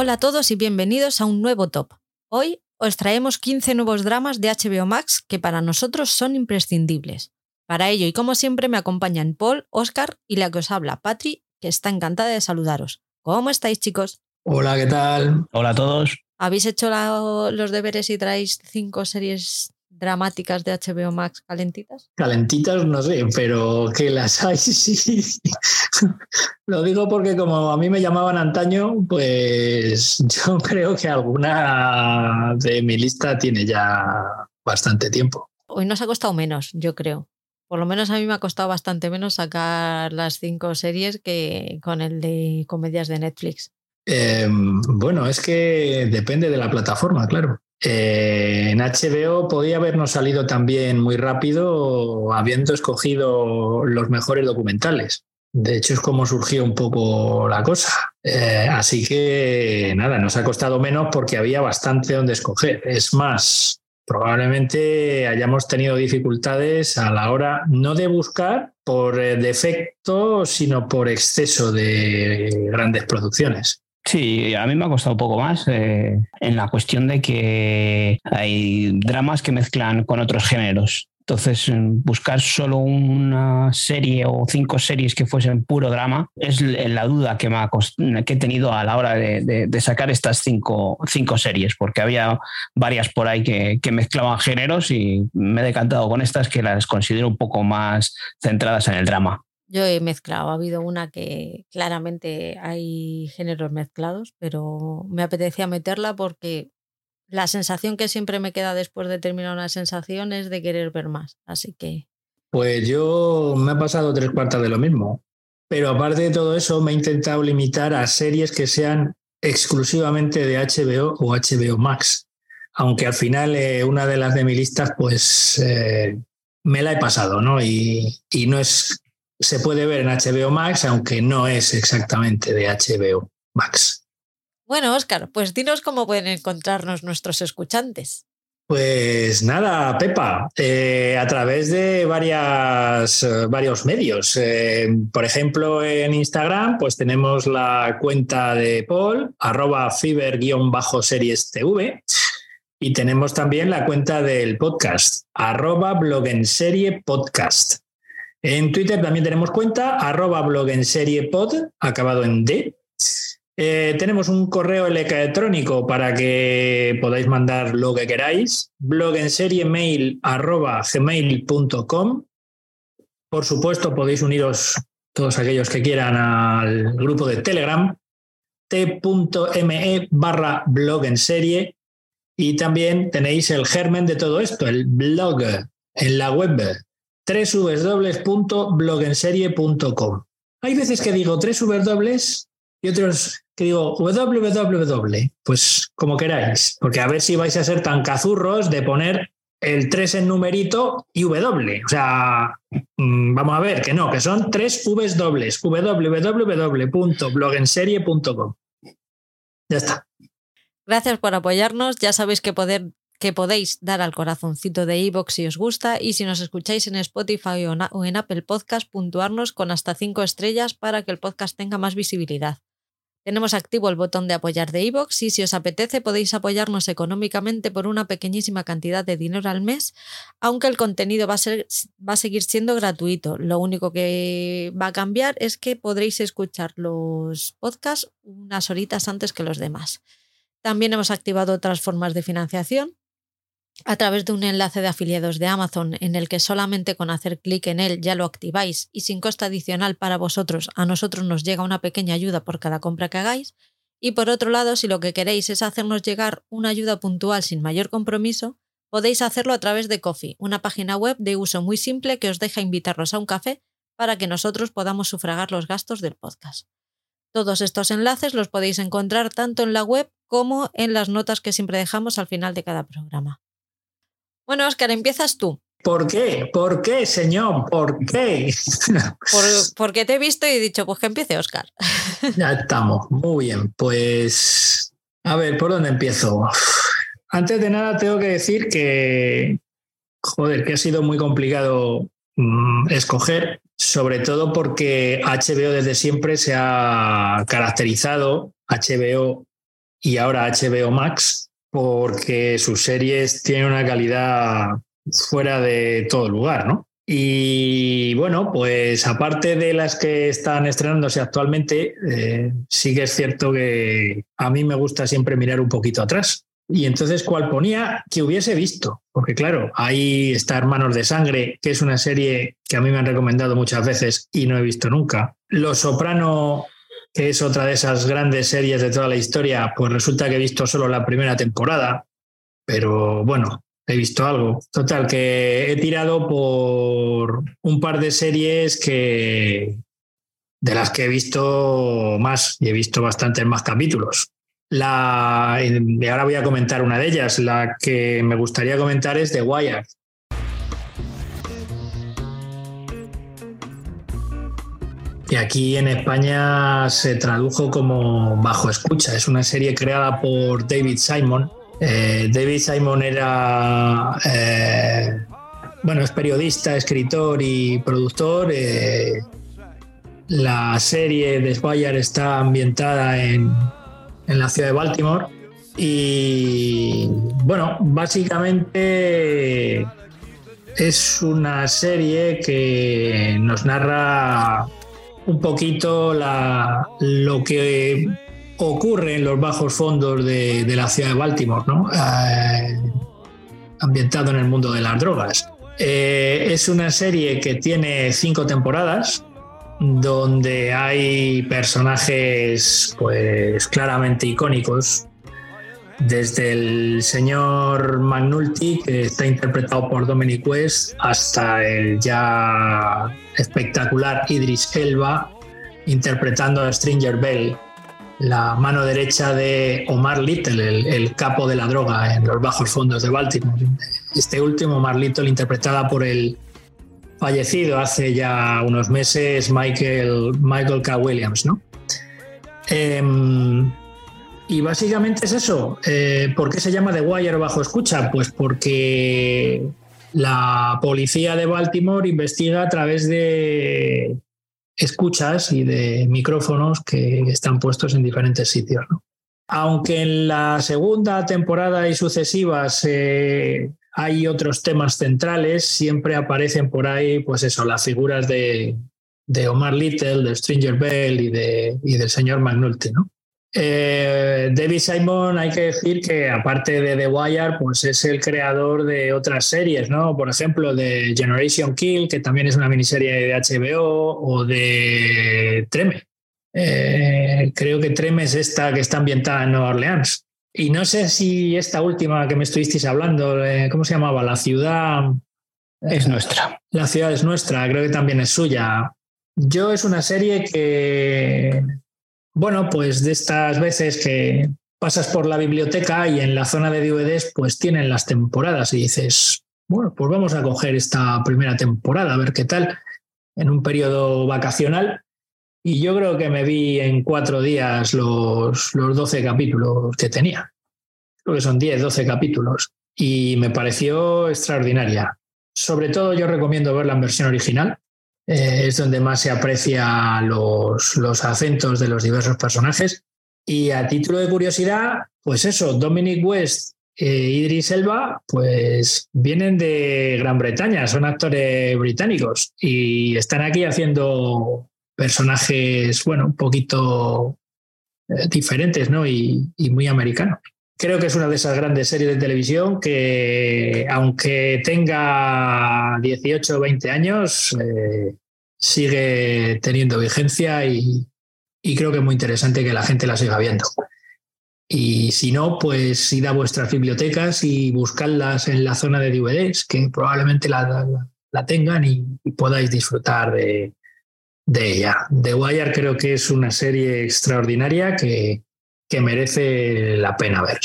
Hola a todos y bienvenidos a un nuevo top. Hoy os traemos 15 nuevos dramas de HBO Max que para nosotros son imprescindibles. Para ello y como siempre me acompañan Paul, Oscar y la que os habla, Patri, que está encantada de saludaros. ¿Cómo estáis chicos? Hola, ¿qué tal? Hola a todos. ¿Habéis hecho la- los deberes y traéis cinco series dramáticas de HBO Max calentitas? Calentitas no sé, pero que las hay, sí. Lo digo porque como a mí me llamaban antaño, pues yo creo que alguna de mi lista tiene ya bastante tiempo. Hoy nos ha costado menos, yo creo. Por lo menos a mí me ha costado bastante menos sacar las cinco series que con el de comedias de Netflix. Eh, bueno, es que depende de la plataforma, claro. Eh, en HBO podía habernos salido también muy rápido habiendo escogido los mejores documentales. De hecho, es como surgió un poco la cosa. Eh, así que nada, nos ha costado menos porque había bastante donde escoger. Es más, probablemente hayamos tenido dificultades a la hora no de buscar por eh, defecto, sino por exceso de grandes producciones. Sí, a mí me ha costado un poco más eh, en la cuestión de que hay dramas que mezclan con otros géneros. Entonces, mm, buscar solo una serie o cinco series que fuesen puro drama es la duda que, me ha que he tenido a la hora de sacar estas cinco, cinco series, porque había varias por ahí que, que mezclaban géneros y me he decantado con estas que las considero un poco más centradas en el drama. Yo he mezclado, ha habido una que claramente hay géneros mezclados, pero me apetecía meterla porque la sensación que siempre me queda después de terminar una sensación es de querer ver más. Así que Pues yo me ha pasado tres cuartas de lo mismo. Pero aparte de todo eso, me he intentado limitar a series que sean exclusivamente de HBO o HBO Max. Aunque al final eh, una de las de mi lista, pues eh, me la he pasado, ¿no? Y, y no es. Se puede ver en HBO Max, aunque no es exactamente de HBO Max. Bueno, Oscar, pues dinos cómo pueden encontrarnos nuestros escuchantes. Pues nada, Pepa, eh, a través de varias, eh, varios medios. Eh, por ejemplo, en Instagram, pues tenemos la cuenta de Paul, arroba fiber-series TV, y tenemos también la cuenta del podcast, arroba blogenserie podcast. En Twitter también tenemos cuenta, arroba blogenseriepod, acabado en D. Eh, tenemos un correo electrónico para que podáis mandar lo que queráis. Blog en serie mail arroba gmail.com. Por supuesto, podéis uniros todos aquellos que quieran al grupo de Telegram t.me barra blog en serie. Y también tenéis el germen de todo esto, el blog en la web www.blogenserie.com. Hay veces que digo tres W y otros que digo www, pues como queráis, porque a ver si vais a ser tan cazurros de poner el 3 en numerito y W. O sea, mm, vamos a ver que no, que son tres Vs www.blogenserie.com. Ya está. Gracias por apoyarnos. Ya sabéis que, poder, que podéis dar al corazoncito de iVoox si os gusta y si nos escucháis en Spotify o en Apple Podcast, puntuarnos con hasta 5 estrellas para que el podcast tenga más visibilidad. Tenemos activo el botón de apoyar de iVoox y si os apetece podéis apoyarnos económicamente por una pequeñísima cantidad de dinero al mes, aunque el contenido va a, va a seguir siendo gratuito. Lo único que va a cambiar es que podréis escuchar los podcasts unas horitas antes que los demás. También hemos activado otras formas de financiación a través de un enlace de afiliados de Amazon en el que solamente con hacer clic en él ya lo activáis y sin coste adicional para vosotros, a nosotros nos llega una pequeña ayuda por cada compra que hagáis. Y por otro lado, si lo que queréis es hacernos llegar una ayuda puntual sin mayor compromiso, podéis hacerlo a través de Coffee, una página web de uso muy simple que os deja invitarlos a un café para que nosotros podamos sufragar los gastos del podcast. Todos estos enlaces los podéis encontrar tanto en la web como en las notas que siempre dejamos al final de cada programa. Bueno, Oscar, empiezas tú. ¿Por qué? ¿Por qué, señor? ¿Por qué? Por- porque te he visto y he dicho, pues que empiece Oscar. Ya estamos. Muy bien. Pues, a ver, ¿por dónde empiezo? Antes de nada, tengo que decir que, joder, que ha sido muy complicado mm, escoger, sobre todo porque HBO desde siempre se ha caracterizado, HBO y ahora HBO Max, porque sus series tienen una calidad fuera de todo lugar, ¿no? Y bueno, pues aparte de las que están estrenándose actualmente, eh, sí que es cierto que a mí me gusta siempre mirar un poquito atrás. Y entonces, ¿cuál ponía que hubiese visto? Porque claro, ahí está Hermanos de Sangre, que es una serie que a mí me han recomendado muchas veces y no he visto nunca. Los Soprano, que es otra de esas grandes series de toda la historia, pues resulta que he visto solo la primera temporada. Pero bueno, he visto algo. Total, que he tirado por un par de series que de las que he visto más y he visto bastantes más capítulos. Y ahora voy a comentar una de ellas. La que me gustaría comentar es The Wire. Y aquí en España se tradujo como Bajo Escucha. Es una serie creada por David Simon, eh, David Simon era, eh, bueno, es periodista, escritor y productor. Eh, la serie de Spire está ambientada en, en la ciudad de Baltimore y, bueno, básicamente es una serie que nos narra un poquito lo que ocurre en los bajos fondos de, la ciudad de Baltimore, ¿no? Eh, ambientado en el mundo de las drogas. Eh, es una serie que tiene cinco temporadas, donde hay personajes pues claramente icónicos, desde el señor McNulty, que está interpretado por Dominic West, hasta el ya espectacular Idris Elba, interpretando a Stranger Bell, la mano derecha de Omar Little, el, capo de la droga en los bajos fondos de Baltimore. Este último, Omar Little, interpretada por el fallecido hace ya unos meses Michael, Michael K. Williams, ¿no? Em, y básicamente es eso. Eh, ¿Por qué se llama The Wire bajo escucha? Pues porque la policía de Baltimore investiga a través de escuchas y de micrófonos que están puestos en diferentes sitios. Aunque en la segunda temporada y sucesivas eh, hay otros temas centrales, siempre aparecen por ahí, pues eso, las figuras de, Omar Little, de Stranger Bell y, de, y del señor McNulty, ¿no? Eh, David Simon, hay que decir que aparte de The Wire, pues es el creador de otras series, ¿no? Por ejemplo, de Generation Kill, que también es una miniserie de HBO, o de Treme. Eh, creo que Treme es esta que está ambientada en Nueva Orleans. Y no sé si esta última que me estuvisteis hablando, eh, ¿cómo se llamaba? La ciudad. Es nuestra. La ciudad es nuestra, creo que también es suya. Yo es una serie que bueno, pues de estas veces que pasas por la biblioteca y en la zona de DVDs pues tienen las temporadas y dices, bueno, pues vamos a coger esta primera temporada, a ver qué tal, en un periodo vacacional. Y yo creo que me vi en cuatro días los, los 12 capítulos que tenía. Creo que son 10, 12 capítulos. Y me pareció extraordinaria. Sobre todo yo recomiendo verla en versión original, eh, es donde más se aprecia los, los acentos de los diversos personajes. Y a título de curiosidad, pues eso, Dominic West e Idris Elba, pues vienen de Gran Bretaña, son actores británicos y están aquí haciendo personajes, bueno, un poquito eh, diferentes, ¿no? Y, muy americanos. Creo que es una de esas grandes series de televisión que, aunque tenga 18 o 20 años, eh, sigue teniendo vigencia y, creo que es muy interesante que la gente la siga viendo. Y si no, pues id a vuestras bibliotecas y buscadlas en la zona de DVDs, que probablemente la, tengan y, podáis disfrutar de, de, ella. The Wire creo que es una serie extraordinaria que, que merece la pena ver.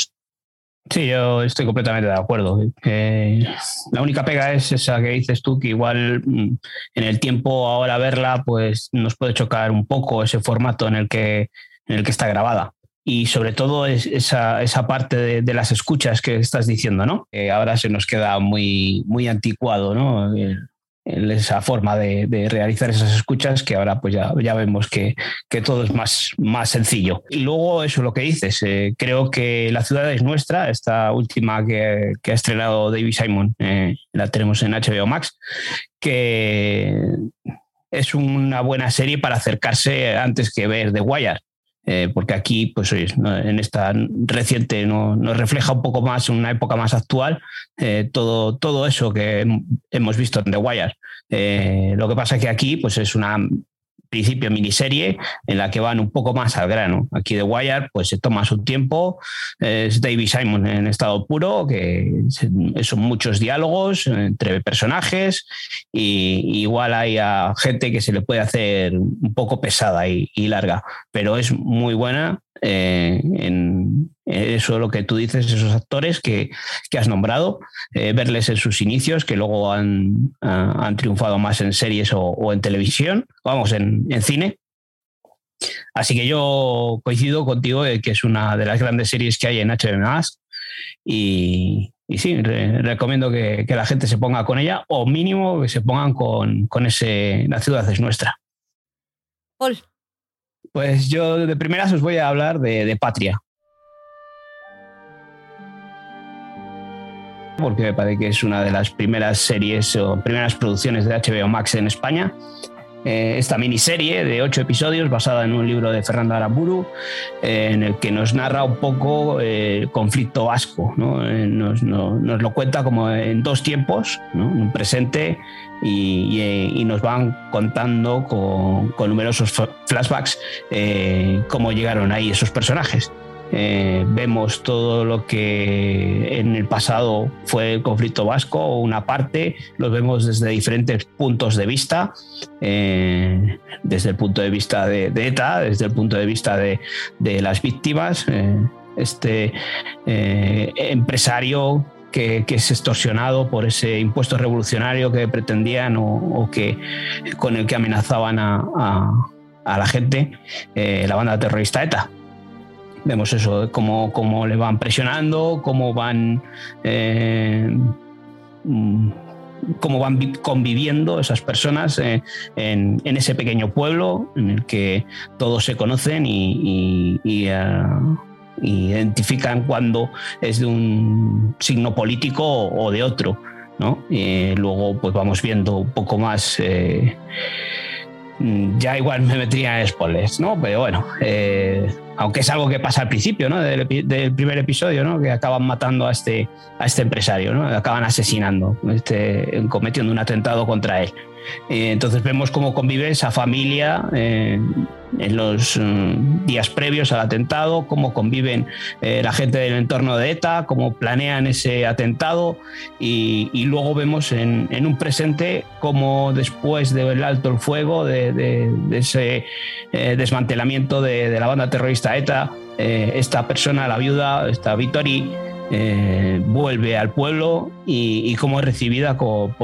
Sí, yo estoy completamente de acuerdo. la única pega es esa que dices tú, que igual mm, en el tiempo ahora verla, pues nos puede chocar un poco ese formato en el que, en el que está grabada. Y sobre todo es esa, esa parte de, las escuchas que estás diciendo, ¿no? Que ahora se nos queda muy, muy anticuado, ¿no? Esa forma de, realizar esas escuchas que ahora pues ya, ya vemos que, todo es más, más sencillo. Y luego eso lo que dices, eh, creo que La ciudad es nuestra, esta última que, ha estrenado David Simon, eh, la tenemos en HBO Max, que es una buena serie para acercarse antes que ver The Wire. Eh, porque aquí, pues en esta reciente nos refleja un poco más, una época más actual, eh, todo, todo eso que hemos visto en The Wire. Eh, lo que pasa es que aquí, pues es una principio miniserie en la que van un poco más al grano. Aquí de Wire pues se toma su tiempo, es David Simon en estado puro, que son muchos diálogos entre personajes y igual hay a gente que se le puede hacer un poco pesada y, y larga, pero es muy buena eh, en eso lo que tú dices, esos actores que, has nombrado, eh, verles en sus inicios, que luego han, han triunfado más en series o, en televisión, vamos, en, cine. Así que yo coincido contigo de que es una de las grandes series que hay en HBO y, y sí, recomiendo que, la gente se ponga con ella o mínimo que se pongan con, con ese La ciudad es nuestra. Paul. Pues yo de primeras os voy a hablar de, Patria. Porque me parece que es una de las primeras series o primeras producciones de HBO Max en España. Eh, esta miniserie de ocho episodios basada en un libro de Fernando Aramburu, eh, en el que nos narra un poco eh, conflicto vasco. Nos, lo cuenta como en dos tiempos, un presente y, y, nos van contando con, numerosos flashbacks eh, cómo llegaron ahí esos personajes. Eh, vemos todo lo que en el pasado fue el conflicto vasco, una parte, lo vemos desde diferentes puntos de vista, eh, desde el punto de vista de, ETA, desde el punto de vista de, las víctimas. este empresario que, es extorsionado por ese impuesto revolucionario que pretendían o, que con el que amenazaban a, la gente eh, la banda terrorista ETA. Vemos eso, cómo, cómo le van presionando, cómo van eh, mm, cómo van conviviendo esas personas eh, en, ese pequeño pueblo en el que todos se conocen y, identifican cuando es de un signo político o de otro. ¿no? luego pues vamos viendo un poco más eh, ya igual me metría en spoilers, ¿no? Pero bueno, eh, aunque es algo que pasa al principio, ¿no? Del, primer episodio, ¿no? Que acaban matando a este, a este empresario, ¿no? Acaban asesinando, este, cometiendo un atentado contra él. Eh, entonces vemos cómo convive esa familia eh, en los mm, días previos al atentado, cómo conviven eh, la gente del entorno de ETA, cómo planean ese atentado y, luego vemos en, un presente cómo después del alto el fuego, de, ese desmantelamiento de, la banda terrorista ETA, esta persona, la viuda, esta Vittori, eh, vuelve al pueblo y, cómo es recibida por,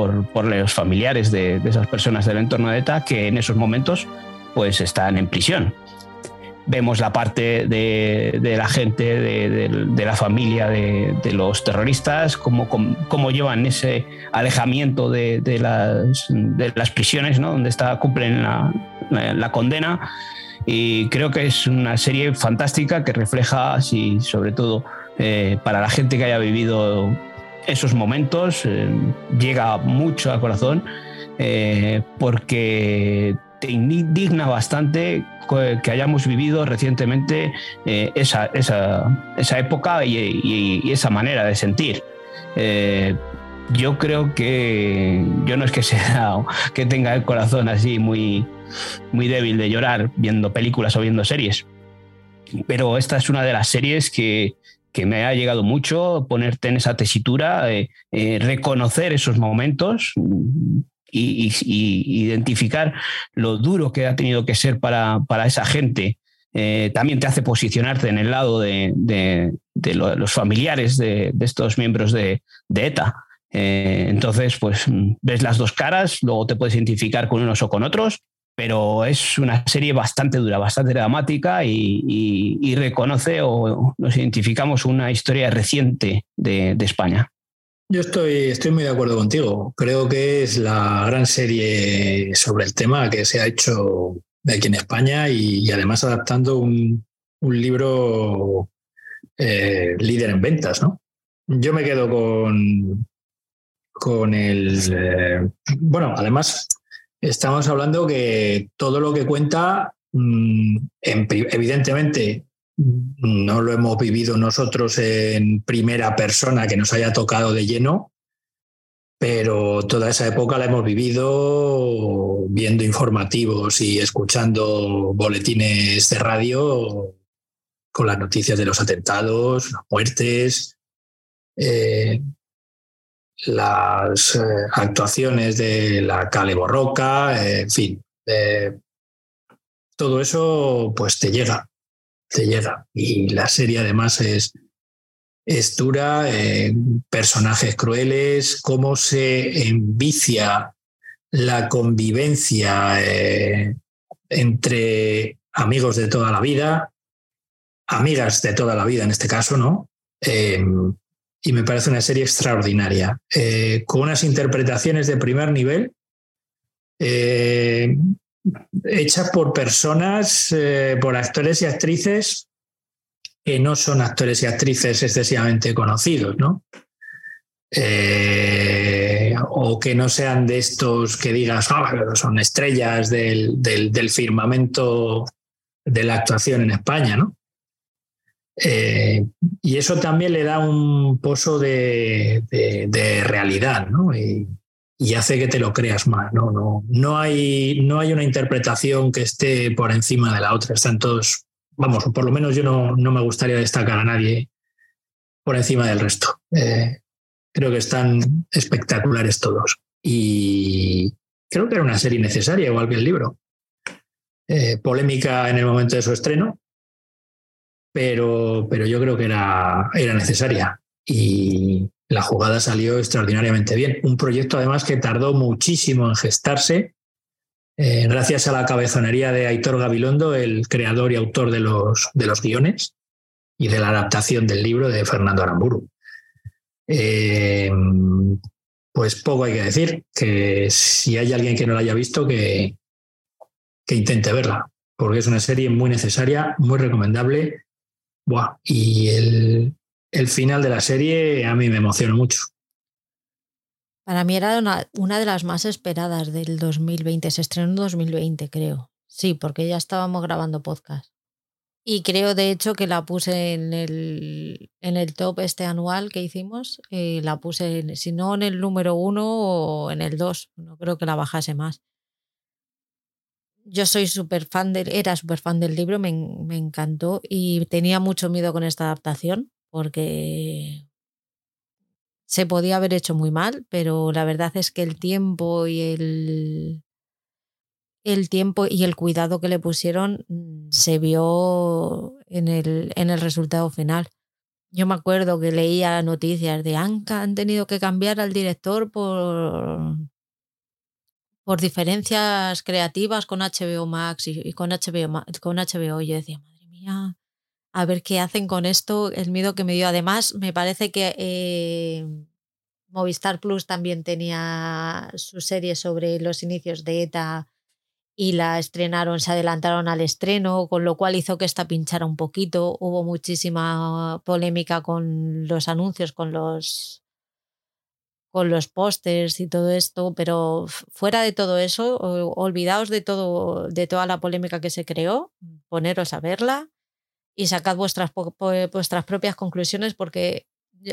los familiares de, esas personas del entorno de ETA que en esos momentos pues están en prisión. Vemos la parte de, la gente, de, la familia de, los terroristas, cómo, cómo, llevan ese alejamiento de, las, prisiones, ¿no? donde está, cumplen la, la condena. Y creo que es una serie fantástica que refleja, así, sobre todo, eh, para la gente que haya vivido esos momentos, eh, llega mucho al corazón eh, porque te indigna bastante que hayamos vivido recientemente esa, esa, época y, esa manera de sentir. Yo creo que yo no es que sea que tenga el corazón así muy, muy débil de llorar viendo películas o viendo series, pero esta es una de las series que, que me ha llegado mucho ponerte en esa tesitura, eh, eh, reconocer esos momentos y, identificar lo duro que ha tenido que ser para, para esa gente. Eh, también te hace posicionarte en el lado de, los familiares de, estos miembros de, ETA. Entonces, pues ves las dos caras, luego te puedes identificar con unos o con otros, pero es una serie bastante dura, bastante dramática y, reconoce o nos identificamos una historia reciente de, España. Yo estoy, estoy muy de acuerdo contigo. Creo que es la gran serie sobre el tema que se ha hecho aquí en España y, además adaptando un, libro eh, líder en ventas, ¿no? Yo me quedo con, con el... Eh, bueno, además estamos hablando que todo lo que cuenta, mm, evidentemente, no lo hemos vivido nosotros en primera persona que nos haya tocado de lleno, pero toda esa época la hemos vivido viendo informativos y escuchando boletines de radio con las noticias de los atentados, las muertes, eh, las eh, actuaciones de la Cale Borroca, en fin. Eh, todo eso pues te llega te llega. Y la serie además es, es dura, eh, personajes crueles, cómo se envicia la convivencia eh, entre amigos de toda la vida, amigas de toda la vida en este caso, ¿no? Y me parece una serie extraordinaria, eh, con unas interpretaciones de primer nivel hecha por personas, eh, por actores y actrices que no son actores y actrices excesivamente conocidos, ¿no? Eh, o que no sean de estos que digas, ah, son estrellas del, firmamento de la actuación en España, ¿no? Eh, y eso también le da un pozo de, realidad, ¿no? y hace que te lo creas más. No, no, no, hay, no hay una interpretación que esté por encima de la otra. Están todos, vamos, por lo menos yo no, no me gustaría destacar a nadie por encima del resto. Eh, creo que están espectaculares todos. Y creo que era una serie necesaria, igual que el libro. Eh, polémica en el momento de su estreno, pero, pero yo creo que era, era necesaria. Y, la jugada salió extraordinariamente bien. Un proyecto además que tardó muchísimo en gestarse, eh, gracias a la cabezonería de Aitor Gabilondo, el creador y autor de los, de los guiones y de la adaptación del libro de Fernando Aramburu. Eh, pues poco hay que decir, que si hay alguien que no la haya visto, que, que intente verla, porque es una serie muy necesaria, muy recomendable. Y el, el final de la serie a mí me emocionó mucho. Para mí era una, de las más esperadas del 2020. Se estrenó en 2020, creo. Sí, porque ya estábamos grabando podcast. Y creo, de hecho, que la puse en el, en el top este anual que hicimos. Eh, la puse, si no en el número uno o en el dos. No creo que la bajase más. Yo soy súper fan del, era súper fan del libro, me, encantó y tenía mucho miedo con esta adaptación porque se podía haber hecho muy mal, pero la verdad es que el tiempo y el, el tiempo y el cuidado que le pusieron mm, se vio en el, en el resultado final. Yo me acuerdo que leía noticias de Anka, han tenido que cambiar al director por, por diferencias creativas con HBO Max y, con, HBO, con HBO. Yo decía, madre mía, a ver qué hacen con esto, el miedo que me dio. Además, me parece que eh, Movistar Plus también tenía su serie sobre los inicios de ETA y la estrenaron, se adelantaron al estreno, con lo cual hizo que esta pinchara un poquito. Hubo muchísima polémica con los anuncios, con los con los pósters y todo esto, pero fuera de todo eso, olvidaos de todo, de toda la polémica que se creó, poneros a verla y sacad vuestras, vuestras propias conclusiones porque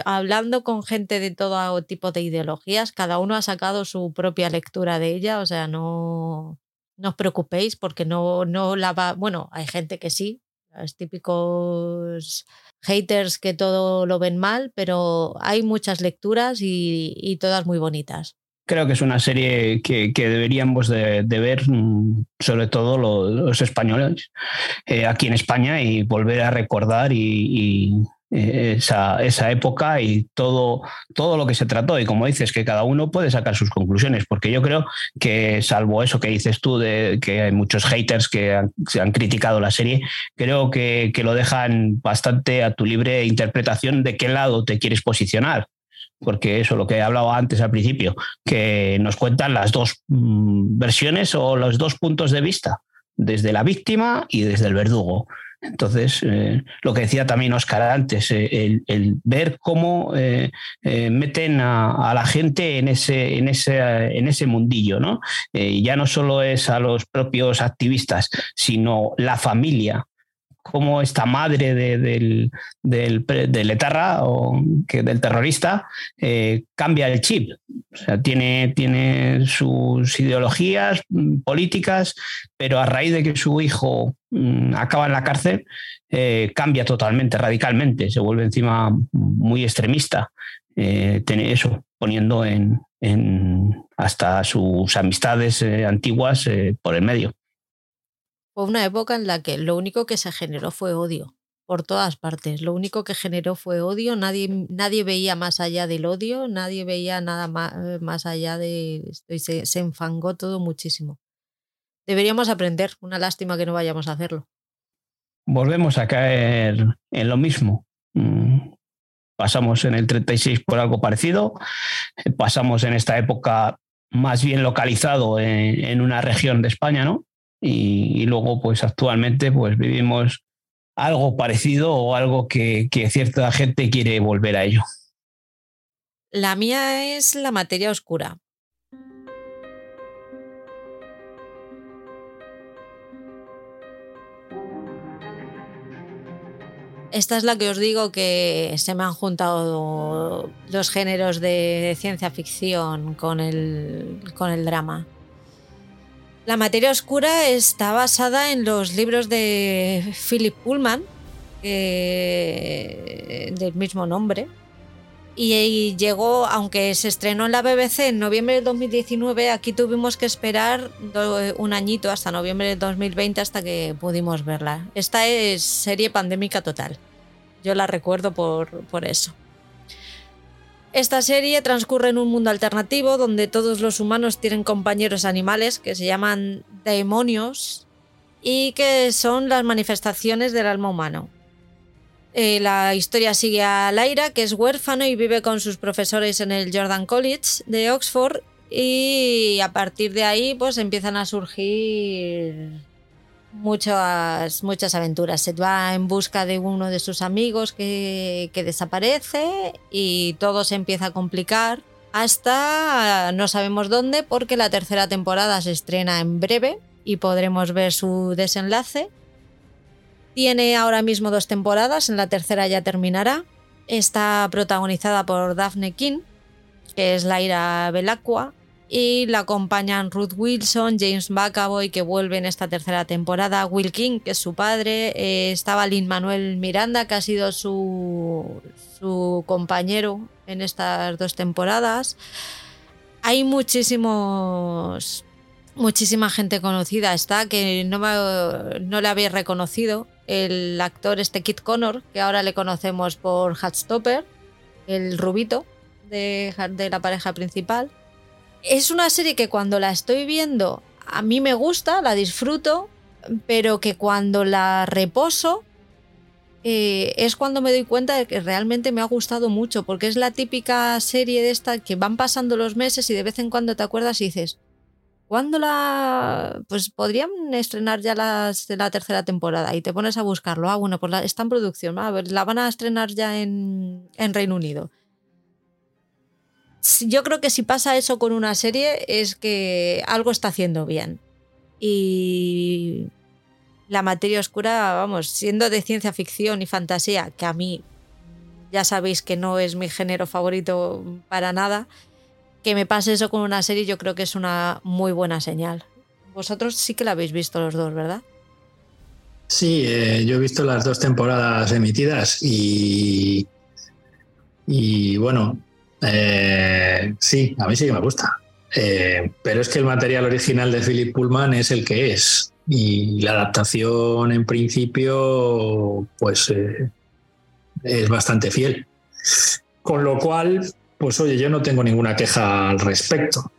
hablando con gente de todo tipo de ideologías, cada uno ha sacado su propia lectura de ella, o sea, no, no os preocupéis porque no, no la va, bueno, hay gente que sí, los típicos haters que todo lo ven mal, pero hay muchas lecturas y, todas muy bonitas. Creo que es una serie que, deberíamos de, ver, mm, sobre todo los, españoles, eh, aquí en España y volver a recordar y, esa, esa, época y todo, todo lo que se trató. Y como dices, que cada uno puede sacar sus conclusiones, porque yo creo que, salvo eso que dices tú, de que hay muchos haters que han, se han criticado la serie, creo que, que lo dejan bastante a tu libre interpretación de qué lado te quieres posicionar porque eso, lo que he hablado antes al principio, que nos cuentan las dos mm, versiones o los dos puntos de vista, desde la víctima y desde el verdugo. Entonces, eh, lo que decía también Oscar antes, eh, el, ver cómo eh, meten a, la gente en ese, en ese, en ese mundillo, ¿no? ya no solo es a los propios activistas, sino la familia, cómo esta madre del, del, etarra o del terrorista eh, cambia el chip. O sea, tiene, sus ideologías mm, políticas, pero a raíz de que su hijo mm, acaba en la cárcel, eh, cambia totalmente, radicalmente, se vuelve encima muy extremista. Eh, tiene eso, poniendo en, en hasta sus amistades antiguas por el medio. Fue una época en la que lo único que se generó fue odio por todas partes. Lo único que generó fue odio. Nadie, nadie veía más allá del odio, nadie veía nada más, más allá de esto se, se enfangó todo muchísimo. Deberíamos aprender. Una lástima que no vayamos a hacerlo. Volvemos a caer en lo mismo. Mm, pasamos en el 36 por algo parecido. Pasamos en esta época más bien localizado en, en una región de España, ¿no? Y, luego pues actualmente pues vivimos algo parecido o algo que, que cierta gente quiere volver a ello. La mía es la materia oscura. Esta es la que os digo que se me han juntado los géneros de ciencia ficción con el, con el drama. La materia oscura está basada en los libros de Philip Pullman, del mismo nombre. Y, llegó, aunque se estrenó en la BBC en noviembre del 2019, aquí tuvimos que esperar un añito hasta noviembre del 2020 hasta que pudimos verla. Esta es serie pandémica total. Yo la recuerdo por, por eso. Esta serie transcurre en un mundo alternativo donde todos los humanos tienen compañeros animales que se llaman demonios y que son las manifestaciones del alma humano. Eh, la historia sigue a Lyra, que es huérfano y vive con sus profesores en el Jordan College de Oxford y a partir de ahí pues empiezan a surgir muchas, muchas aventuras. Se va en busca de uno de sus amigos que, que desaparece y todo se empieza a complicar hasta no sabemos dónde porque la tercera temporada se estrena en breve y podremos ver su desenlace. Tiene ahora mismo dos temporadas, en la tercera ya terminará. Está protagonizada por Daphne King, que es Laira Belacqua, y la acompañan Ruth Wilson, James McAvoy, que vuelve en esta tercera temporada, Will King, que es su padre, eh, estaba Lin Manuel Miranda, que ha sido su, su compañero en estas dos temporadas. Hay muchísimos muchísima gente conocida está que no, no le habéis reconocido el actor este Kit Connor que ahora le conocemos por Hatstopper el rubito de, de la pareja principal es una serie que cuando la estoy viendo a mí me gusta, la disfruto, pero que cuando la reposo eh, es cuando me doy cuenta de que realmente me ha gustado mucho, porque es la típica serie de esta que van pasando los meses y de vez en cuando te acuerdas y dices, ¿cuándo la...? Pues podrían estrenar ya las la tercera temporada y te pones a buscarlo. Ah, bueno, pues está en producción, a ver, la van a estrenar ya en, en Reino Unido yo creo que si pasa eso con una serie es que algo está haciendo bien. Y la materia oscura, vamos, siendo de ciencia ficción y fantasía, que a mí ya sabéis que no es mi género favorito para nada, que me pase eso con una serie yo creo que es una muy buena señal. Vosotros sí que la habéis visto los dos, ¿verdad? Sí, eh, yo he visto las dos temporadas emitidas y, y bueno, eh, sí, a mí sí que me gusta. Eh, pero es que el material original de Philip Pullman es el que es. Y la adaptación, en principio, pues eh, es bastante fiel. Con lo cual, pues oye, yo no tengo ninguna queja al respecto.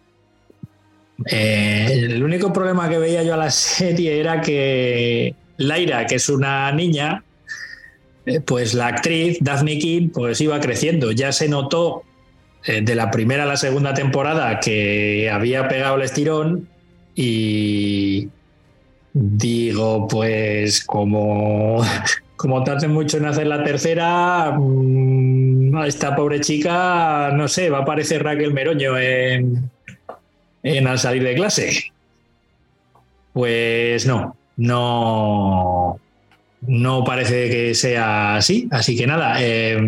el único problema que veía yo a la serie era que Laira, que es una niña, pues la actriz Daphne King pues iba creciendo. Ya se notó de la primera a la segunda temporada que había pegado el estirón y digo, pues como, como tarde mucho en hacer la tercera, mm, esta pobre chica, no sé, va a aparecer Raquel Meroño en, en al salir de clase. Pues no, no, no parece que sea así. Así que nada, eh,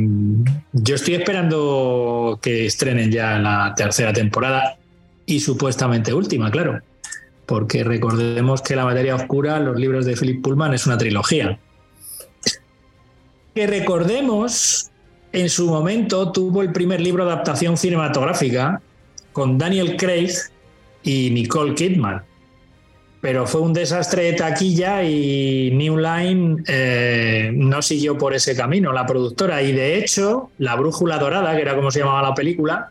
yo estoy esperando que estrenen ya la tercera temporada y supuestamente última, claro. Porque recordemos que La materia oscura, los libros de Philip Pullman, es una trilogía. Que recordemos, en su momento tuvo el primer libro de adaptación cinematográfica con Daniel Craig y Nicole Kidman pero fue un desastre de taquilla y New Line eh, no siguió por ese camino, la productora. Y de hecho, La Brújula Dorada, que era como se llamaba la película,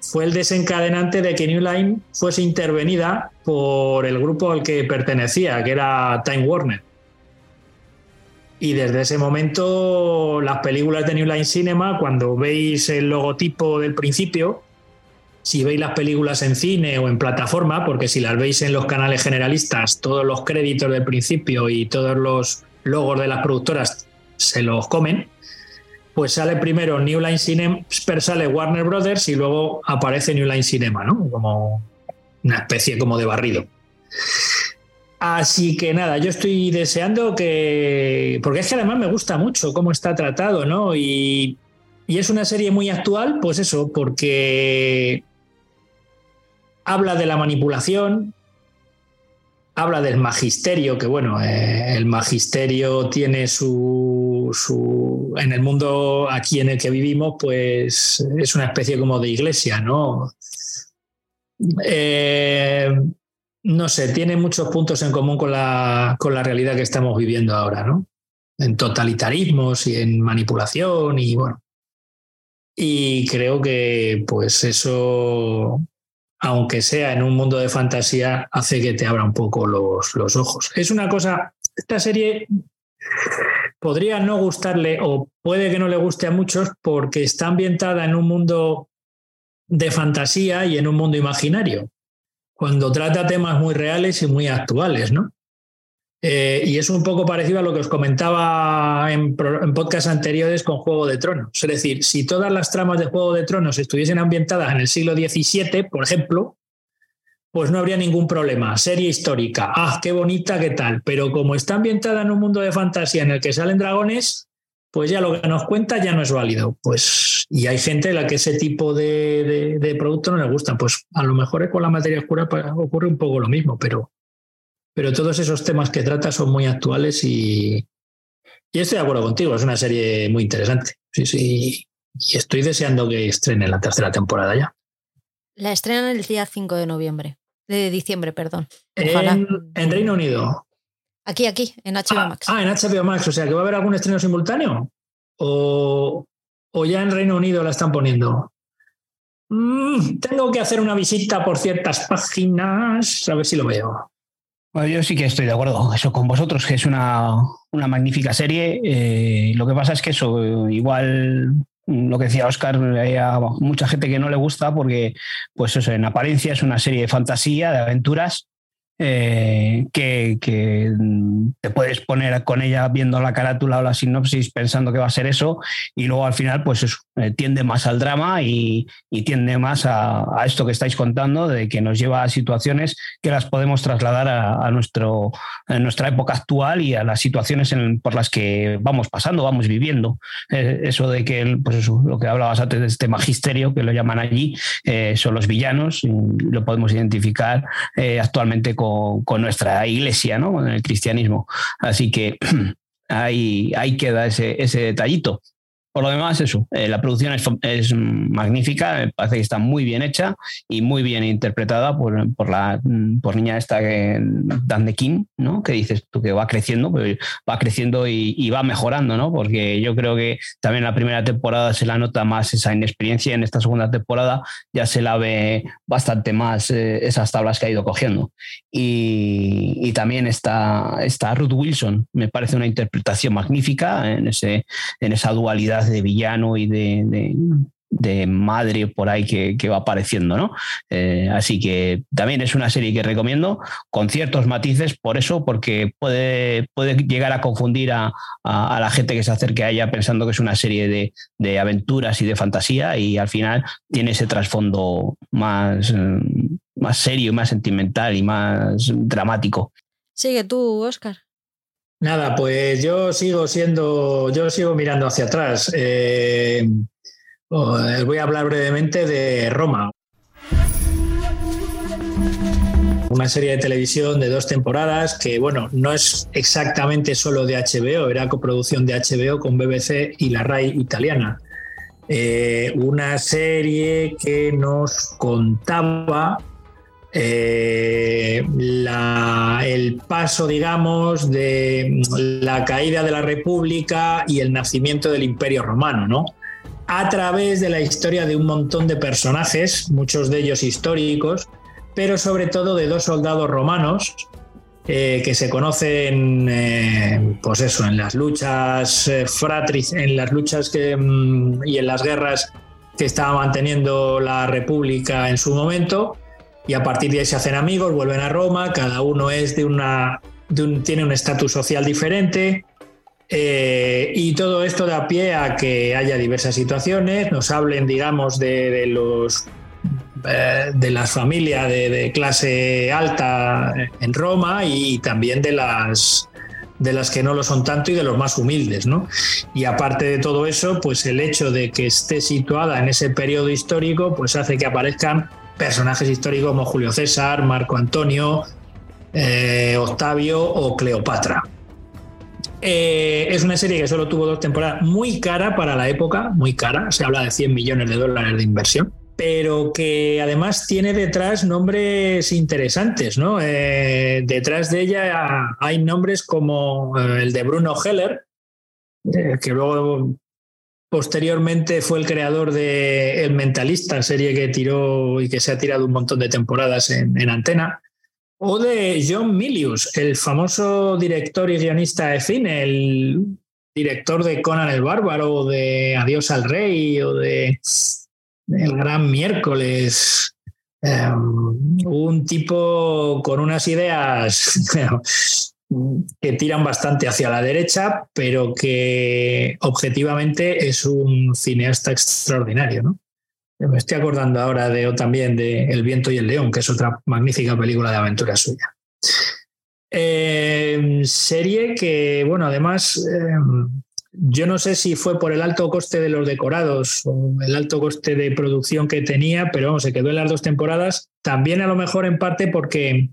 fue el desencadenante de que New Line fuese intervenida por el grupo al que pertenecía, que era Time Warner. Y desde ese momento, las películas de New Line Cinema, cuando veis el logotipo del principio, si veis las películas en cine o en plataforma, porque si las veis en los canales generalistas, todos los créditos del principio y todos los logos de las productoras se los comen, pues sale primero New Line Cinema, sale Warner Brothers y luego aparece New Line Cinema, ¿no? Como una especie como de barrido. Así que nada, yo estoy deseando que. Porque es que además me gusta mucho cómo está tratado, ¿no? Y, y es una serie muy actual, pues eso, porque habla de la manipulación, habla del magisterio, que bueno, eh, el magisterio tiene su, su, en el mundo aquí en el que vivimos, pues es una especie como de iglesia, ¿no? Eh, no sé, tiene muchos puntos en común con la, con la realidad que estamos viviendo ahora, ¿no? En totalitarismos y en manipulación y bueno. Y creo que pues eso aunque sea en un mundo de fantasía, hace que te abra un poco los, los ojos. Es una cosa, esta serie podría no gustarle o puede que no le guste a muchos porque está ambientada en un mundo de fantasía y en un mundo imaginario, cuando trata temas muy reales y muy actuales, ¿no? Eh, y es un poco parecido a lo que os comentaba en, en podcasts anteriores con Juego de Tronos. Es decir, si todas las tramas de Juego de Tronos estuviesen ambientadas en el siglo XVII, por ejemplo, pues no habría ningún problema. Serie histórica, ah, qué bonita, qué tal. Pero como está ambientada en un mundo de fantasía en el que salen dragones, pues ya lo que nos cuenta ya no es válido. Pues, y hay gente a la que ese tipo de, de, producto no le gustan. Pues a lo mejor con la materia oscura ocurre un poco lo mismo, pero pero todos esos temas que trata son muy actuales y, y estoy de acuerdo contigo, es una serie muy interesante. Sí, sí. Y estoy deseando que estrene la tercera temporada ya. La estrenan el día 5 de noviembre. De diciembre, perdón. En, Reino Unido. Aquí, aquí, en HBO ah, Max. Ah, en HBO Max. O sea, que va a haber algún estreno simultáneo. O, o ya en Reino Unido la están poniendo. Mm, tengo que hacer una visita por ciertas páginas, a ver si lo veo. Yo sí que estoy de acuerdo eso con vosotros, que es una, una magnífica serie. Eh, lo que pasa es que eso, igual lo que decía Oscar, hay mucha gente que no le gusta porque, pues eso, en apariencia es una serie de fantasía, de aventuras, eh, que, te puedes poner con ella viendo la carátula o la sinopsis pensando que va a ser eso y luego al final pues eh, tiende más al drama y, tiende más a, esto que estáis contando de que nos lleva a situaciones que las podemos trasladar a, nuestro, nuestra época actual y a las situaciones por las que vamos pasando, vamos viviendo. Eh, eso de que, pues eso, lo que hablabas antes de este magisterio que lo llaman allí, son los villanos, lo podemos identificar actualmente con con, nuestra iglesia, ¿no? con el cristianismo. Así que ahí, ahí queda ese, ese detallito. Por lo demás, eso, eh, la producción es, magnífica, me parece que está muy bien hecha y muy bien interpretada por, por la por niña esta que Dan de King, ¿no? Que dices tú que va creciendo, pues va creciendo y, va mejorando, ¿no? Porque yo creo que también la primera temporada se la nota más esa inexperiencia, en esta segunda temporada ya se la ve bastante más eh, esas tablas que ha ido cogiendo. Y, también está, está Ruth Wilson, me parece una interpretación magnífica en, ese, en esa dualidad de villano y de, de madre por ahí que, va apareciendo, ¿no? Eh, así que también es una serie que recomiendo con ciertos matices, por eso, porque puede, puede llegar a confundir a, la gente que se acerque a ella pensando que es una serie de, de, aventuras y de fantasía y al final tiene ese trasfondo más, más serio, más sentimental y más dramático. Sigue tú, Oscar. Nada, pues yo sigo siendo, yo sigo mirando hacia atrás. Eh, voy a hablar brevemente de Roma. Una serie de televisión de dos temporadas que, bueno, no es exactamente solo de HBO, era coproducción de HBO con BBC y la RAI italiana. Eh, una serie que nos contaba eh, el paso, digamos, de la caída de la República y el nacimiento del Imperio Romano, ¿no? a través de la historia de un montón de personajes, muchos de ellos históricos, pero sobre todo de dos soldados romanos eh, que se conocen, eh, pues eso, en las luchas eh, en las luchas que, mm, y en las guerras que estaba manteniendo la República en su momento, y a partir de ahí se hacen amigos, vuelven a Roma, cada uno es de una, tiene un estatus social diferente, eh, y todo esto da pie a que haya diversas situaciones, nos hablen, digamos, de, los eh, de las familias de, clase alta en Roma y también de las de las que no lo son tanto y de los más humildes, ¿no? Y aparte de todo eso, pues el hecho de que esté situada en ese periodo histórico, pues hace que aparezcan personajes históricos como Julio César, Marco Antonio, eh, Octavio o Cleopatra. Eh, es una serie que solo tuvo dos temporadas, muy cara para la época, muy cara, se habla de 100 millones de dólares de inversión, pero que además tiene detrás nombres interesantes, ¿no? Eh, detrás de ella hay nombres como el de Bruno Heller, que luego posteriormente fue el creador de El Mentalista, serie que tiró y que se ha tirado un montón de temporadas en antena o de John Milius, el famoso director y guionista de cine, el director de Conan el Bárbaro, o de Adiós al Rey, o de El Gran Miércoles. Em, un tipo con unas ideas que tiran bastante hacia la derecha, pero que objetivamente es un cineasta extraordinario. Me estoy acordando ahora de, también de El viento y el león, que es otra magnífica película de aventura suya. Eh, serie que, bueno, además, eh, yo no sé si fue por el alto coste de los decorados o el alto coste de producción que tenía, pero se quedó en las dos temporadas. También a lo mejor en parte porque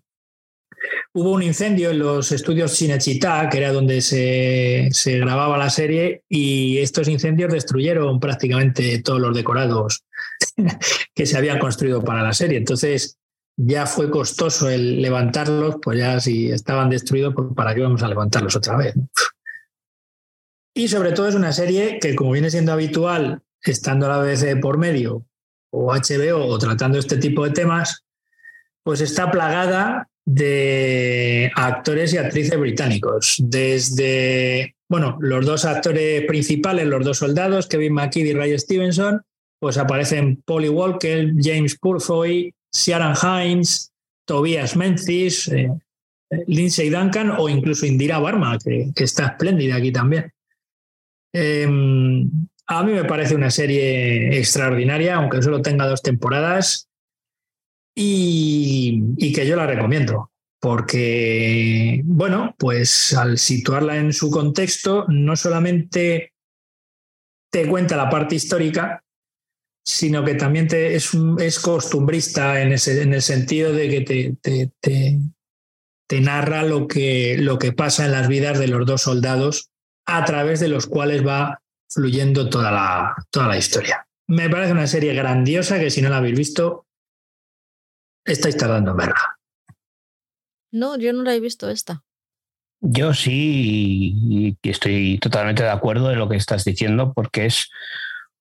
hubo un incendio en los estudios Cinecittà, que era donde se, se, grababa la serie, y estos incendios destruyeron prácticamente todos los decorados que se habían construido para la serie. Entonces ya fue costoso el levantarlos, pues ya si estaban destruidos, pues para qué vamos a levantarlos otra vez. Y sobre todo es una serie que, como viene siendo habitual, estando la vez por medio, o HBO, o tratando este tipo de temas, pues está plagada de actores y actrices británicos. Desde, bueno, los dos actores principales, los dos soldados, Kevin McKidd y Ray Stevenson, pues aparecen Polly Walker, James Purfoy, Ciaran Hines, Tobias Menzies, eh, eh, Lindsay Duncan o incluso Indira Barma, que, está espléndida aquí también. Em, a mí me parece una serie extraordinaria, aunque solo tenga dos temporadas, y, que yo la recomiendo porque, bueno, pues al situarla en su contexto, no solamente te cuenta la parte histórica, sino que también te, es, es, costumbrista en, ese, en el sentido de que te, te, te, narra lo que, lo que pasa en las vidas de los dos soldados a través de los cuales va fluyendo toda la, toda la historia. Me parece una serie grandiosa que si no la habéis visto, estáis tardando en verla. No, yo no la he visto esta. Yo sí, y estoy totalmente de acuerdo en lo que estás diciendo, porque es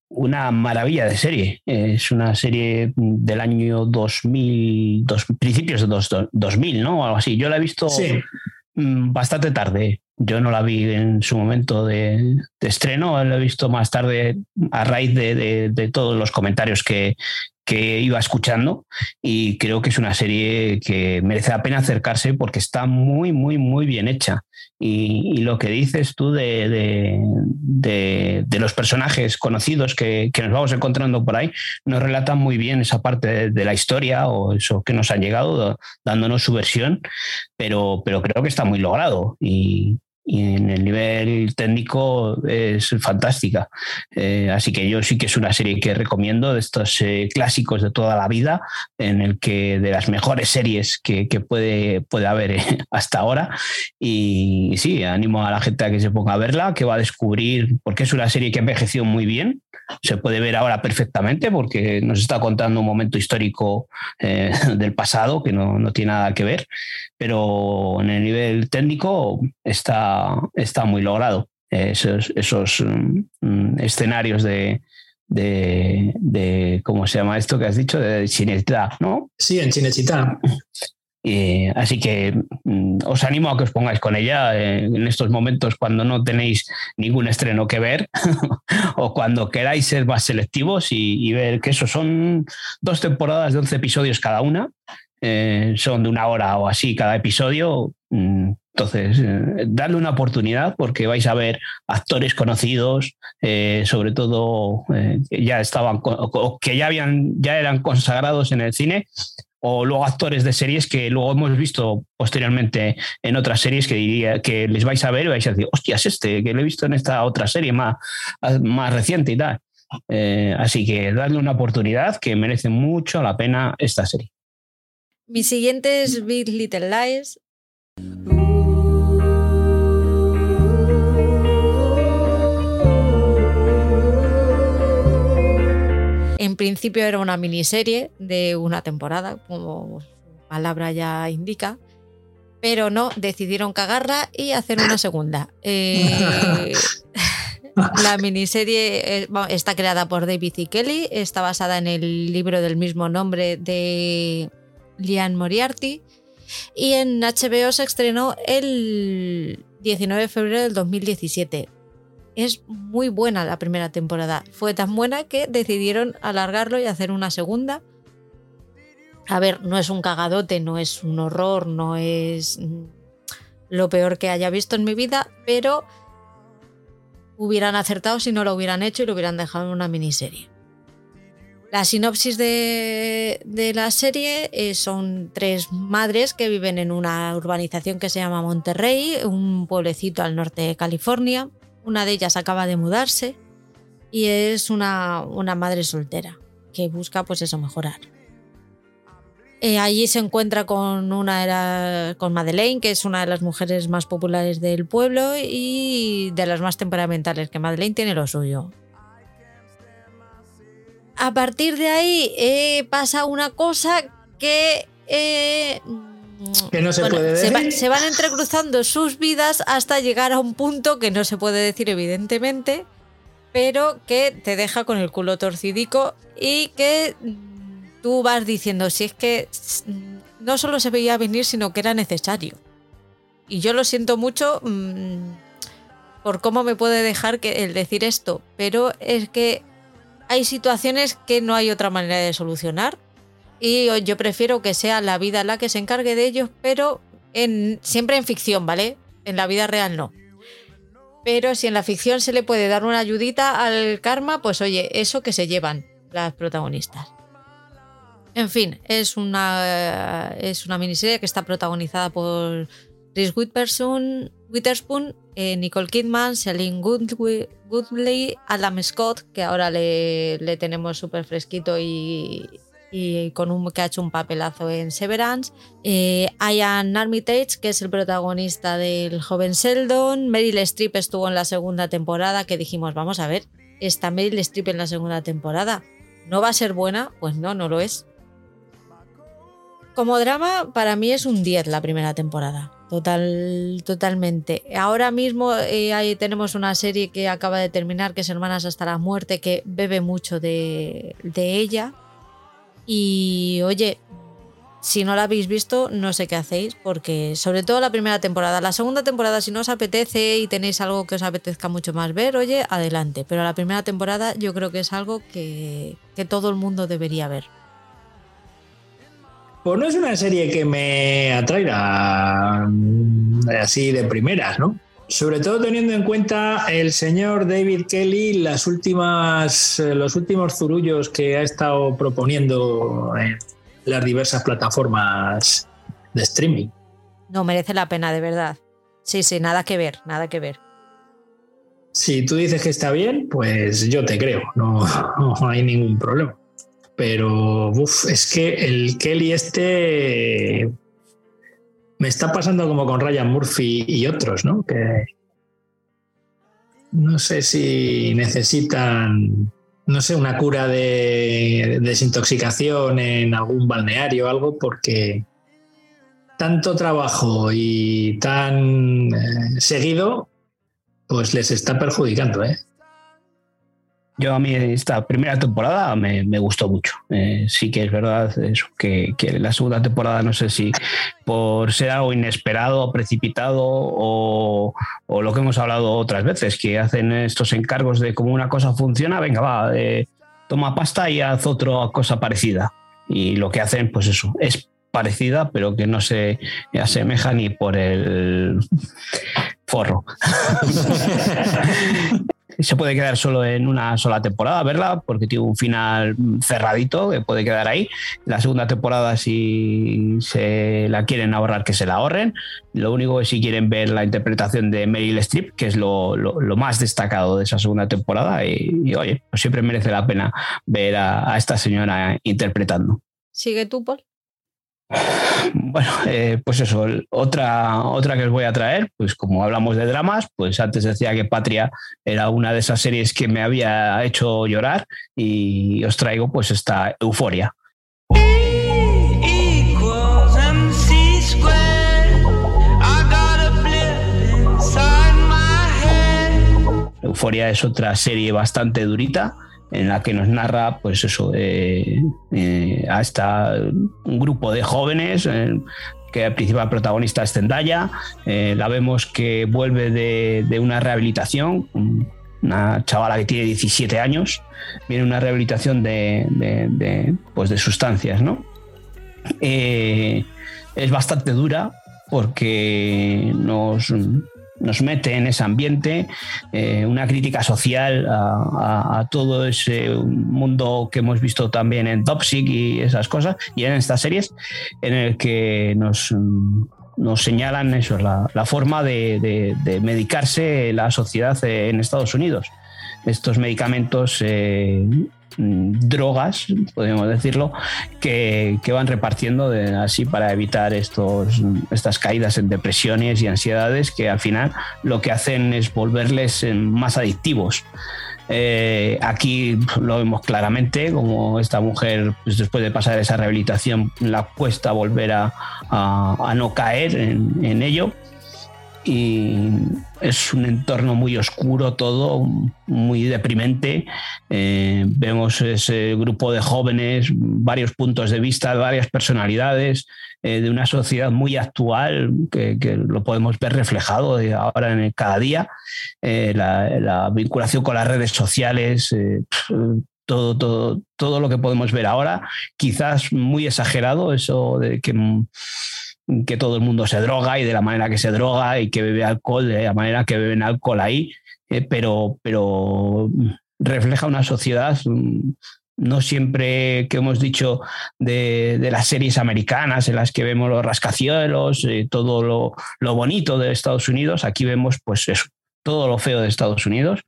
una maravilla de serie. Es una serie del año 2000, dos, principios de dos, 2000, ¿no? Algo así. Yo la he visto mm, bastante tarde. Yo no la vi en su momento de, estreno, la he visto más tarde a raíz de, todos los comentarios que, que iba escuchando y creo que es una serie que merece la pena acercarse porque está muy, muy, muy bien hecha. Y, lo que dices tú de, de, los personajes conocidos que, que, nos vamos encontrando por ahí, nos relatan muy bien esa parte de, la historia o eso que nos han llegado, dándonos su versión, pero, pero creo que está muy logrado. Y, y en el nivel técnico es fantástica. Eh, así que yo sí que es una serie que recomiendo de estos eh, clásicos de toda la vida, en el que de las mejores series que, puede, puede haber eh, hasta ahora. Y, sí, animo a la gente a que se ponga a verla, que va a descubrir, porque es una serie que ha envejecido muy bien, se puede ver ahora perfectamente porque nos está contando un momento histórico del pasado que no, no tiene nada que ver, pero en el nivel técnico está está, muy logrado. Esos, esos mm, escenarios de, de, ¿cómo se llama esto que has dicho? De Cinecittà, ¿no? Sí, en Cinecittà. así que mm, os animo a que os pongáis con ella eh, en estos momentos cuando no tenéis ningún estreno que ver o cuando queráis ser más selectivos y, ver que eso son dos temporadas de 11 episodios cada una. Eh, son de una hora o así cada episodio. Mm, entonces, eh, darle una oportunidad porque vais a ver actores conocidos, eh, sobre todo eh, que ya estaban que ya habían, ya eran consagrados en el cine, o luego actores de series que luego hemos visto posteriormente en otras series que diría que les vais a ver y vais a decir, hostias, este, que lo he visto en esta otra serie más, más reciente y tal. así que darle una oportunidad que merece mucho la pena esta serie. Mi siguiente es Big Little Lies. En principio era una miniserie de una temporada, como palabra ya indica, pero no, decidieron cagarla y hacer una segunda. Eh, la miniserie eh, está creada por David y Kelly, está basada en el libro del mismo nombre de Lian Moriarty y en HBO se estrenó el 19 de febrero del 2017 es muy buena la primera temporada. Fue tan buena que decidieron alargarlo y hacer una segunda. A ver, no es un cagadote, no es un horror, no es lo peor que haya visto en mi vida, pero hubieran acertado si no lo hubieran hecho y lo hubieran dejado en una miniserie. La sinopsis de, la serie eh, son tres madres que viven en una urbanización que se llama Monterrey, un pueblecito al norte de California. Una de ellas acaba de mudarse y es una, madre soltera que busca pues eso, mejorar. Eh, allí se encuentra con una con Madeleine, que es una de las mujeres más populares del pueblo y de las más temperamentales, que Madeleine tiene lo suyo. A partir de ahí eh, pasa una cosa que eh, que no se puede decir. Se, van entrecruzando sus vidas hasta llegar a un punto que no se puede decir, evidentemente, pero que te deja con el culo torcidico y que tú vas diciendo, si es que no solo se veía venir, sino que era necesario. Y yo lo siento mucho mm, por cómo me puede dejar que el decir esto, pero es que hay situaciones que no hay otra manera de solucionar y yo prefiero que sea la vida la que se encargue de ellos, pero en, siempre en ficción, ¿vale? En la vida real no. Pero si en la ficción se le puede dar una ayudita al karma, pues oye, eso que se llevan las protagonistas. En fin, es una, es una miniserie que está protagonizada por Chris Witherspoon, Witherspoon eh, Nicole Kidman, Celine Goodley, Adam Scott, que ahora le, le tenemos súper fresquito y, y con un que ha hecho un papelazo en Severance. Eh, Ian Armitage, que es el protagonista del joven Sheldon. Meryl Streep estuvo en la segunda temporada, que dijimos, vamos a ver, está Meryl Streep en la segunda temporada. ¿No va a ser buena? Pues no, no lo es. Como drama, para mí es un 10 la primera temporada. Total, totalmente. Ahora mismo eh, ahí tenemos una serie que acaba de terminar, que es Hermanas hasta la muerte, que bebe mucho de, de ella y oye, si no la habéis visto, no sé qué hacéis, porque sobre todo la primera temporada. La segunda temporada, si no os apetece y tenéis algo que os apetezca mucho más ver, oye, adelante. Pero la primera temporada yo creo que es algo que, todo el mundo debería ver. Pues no es una serie que me atraiga mm, así de primeras, ¿no? Sobre todo teniendo en cuenta el señor David Kelly, las últimas, eh, los últimos zurullos que ha estado proponiendo en las diversas plataformas de streaming. No merece la pena, de verdad. Sí, sí, nada que ver, nada que ver. Si tú dices que está bien, pues yo te creo, no, no hay ningún problema. Pero uf, es que el Kelly este me está pasando como con Ryan Murphy y otros, ¿no? Que no sé si necesitan, no sé, una cura de desintoxicación en algún balneario o algo, porque tanto trabajo y tan eh, seguido, pues les está perjudicando, ¿eh? Yo a mí esta primera temporada me, gustó mucho. Eh, sí que es verdad eso, que, la segunda temporada no sé si por ser algo inesperado, precipitado o, lo que hemos hablado otras veces, que hacen estos encargos de cómo una cosa funciona, venga, va, eh, toma pasta y haz otra cosa parecida. Y lo que hacen, pues eso, es parecida, pero que no se asemeja ni por el forro. se puede quedar solo en una sola temporada, verla, porque tiene un final cerradito que puede quedar ahí. La segunda temporada, si se la quieren ahorrar, que se la ahorren. Lo único es si quieren ver la interpretación de Meryl Streep, que es lo, más destacado de esa segunda temporada. Y, oye, pues siempre merece la pena ver a esta señora interpretando. ¿Sigue tú, Paul? Bueno, eh, pues eso, otra, otra que os voy a traer, pues como hablamos de dramas, pues antes decía que Patria era una de esas series que me había hecho llorar y os traigo pues esta Euforia. Euforia es otra serie bastante durita en la que nos narra, pues eso, eh, eh, hasta un grupo de jóvenes, eh, que el principal protagonista es Zendaya, la vemos que vuelve de, una rehabilitación, una chavala que tiene 17 años, viene una rehabilitación de, pues de sustancias, ¿no? es bastante dura porque nos, nos mete en ese ambiente, eh, una crítica social a, todo ese mundo que hemos visto también en Toxic y esas cosas, y en estas series, en el que nos, nos señalan eso, la, la forma de, medicarse la sociedad en Estados Unidos. Estos medicamentos eh, Mm, drogas, podemos decirlo, que, van repartiendo así para evitar estos, estas caídas en depresiones y ansiedades que al final lo que hacen es volverles eh, más adictivos. Eh, aquí lo vemos claramente, como esta mujer, pues, después de pasar esa rehabilitación, la cuesta volver a, no caer en ello y es un entorno muy oscuro todo, muy deprimente. Eh, vemos ese grupo de jóvenes, varios puntos de vista, varias personalidades, eh, de una sociedad muy actual que, lo podemos ver reflejado ahora en cada día. Eh, la, vinculación con las redes sociales, todo, todo, todo lo que podemos ver ahora, quizás muy exagerado, eso de que que todo el mundo se droga y de la manera que se droga y que bebe alcohol de la manera que beben alcohol ahí, eh, pero, pero refleja una sociedad mm, no siempre que hemos dicho de, las series americanas en las que vemos los rascacielos, eh, todo lo, bonito de Estados Unidos, aquí vemos pues todo lo feo de Estados Unidos,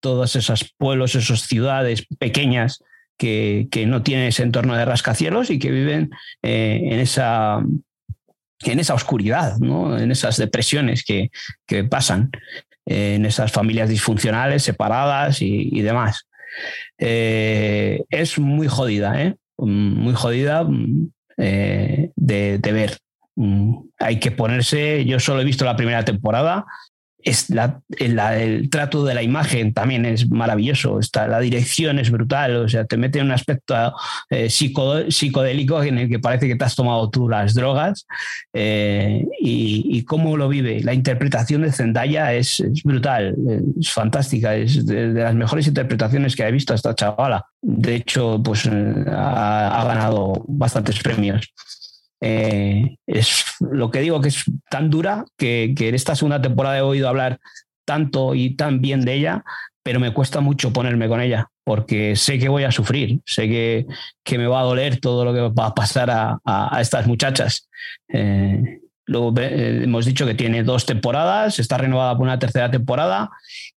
todos esos pueblos, esas ciudades pequeñas que, no tienen ese entorno de rascacielos y que viven eh, en esa en esa oscuridad, ¿no? en esas depresiones que, pasan, en esas familias disfuncionales, separadas y, demás. Eh, es muy jodida, ¿eh? muy jodida eh, de, ver. Mm, hay que ponerse, yo solo he visto la primera temporada, el trato de la imagen también es maravilloso. Está, la dirección es brutal. O sea, te mete en un aspecto eh, psicodélico en el que parece que te has tomado tú las drogas. Eh, y, cómo lo vive. La interpretación de Zendaya es, brutal, es fantástica. Es de, las mejores interpretaciones que he visto a esta chavala. De hecho, pues ha ganado bastantes premios. Eh, es lo que digo que es tan dura que, en esta segunda temporada he oído hablar tanto y tan bien de ella, pero me cuesta mucho ponerme con ella porque sé que voy a sufrir, sé que, que me va a doler todo lo que va a pasar a, estas muchachas. Eh, eh, hemos dicho que tiene dos temporadas, está renovada por una tercera temporada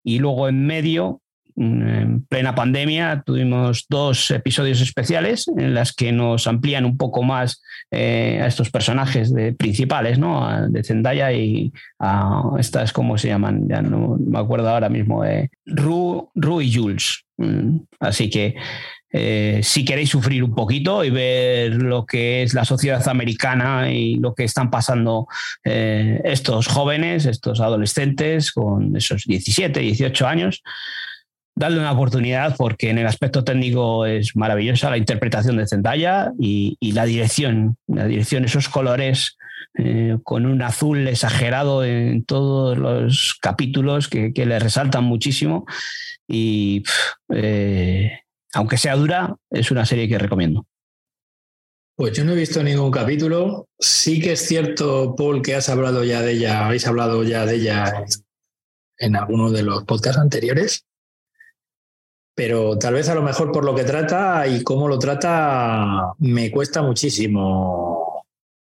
y luego en medio en plena pandemia tuvimos dos episodios especiales en las que nos amplían un poco más eh, a estos personajes principales, ¿no? De Zendaya y a estas, ¿cómo se llaman? Ya no me acuerdo ahora mismo. de Ru, y Jules. Mm, así que eh, si queréis sufrir un poquito y ver lo que es la sociedad americana y lo que están pasando eh, estos jóvenes, estos adolescentes con esos 17, 18 años, darle una oportunidad porque en el aspecto técnico es maravillosa la interpretación de Zendaya y, la dirección, la dirección, esos colores eh, con un azul exagerado en todos los capítulos que, le resaltan muchísimo y eh, aunque sea dura, es una serie que recomiendo. Pues yo no he visto ningún capítulo. Sí que es cierto, Paul, que has hablado ya de ella, habéis hablado ya de ella en, alguno de los podcasts anteriores pero tal vez a lo mejor por lo que trata y cómo lo trata, me cuesta muchísimo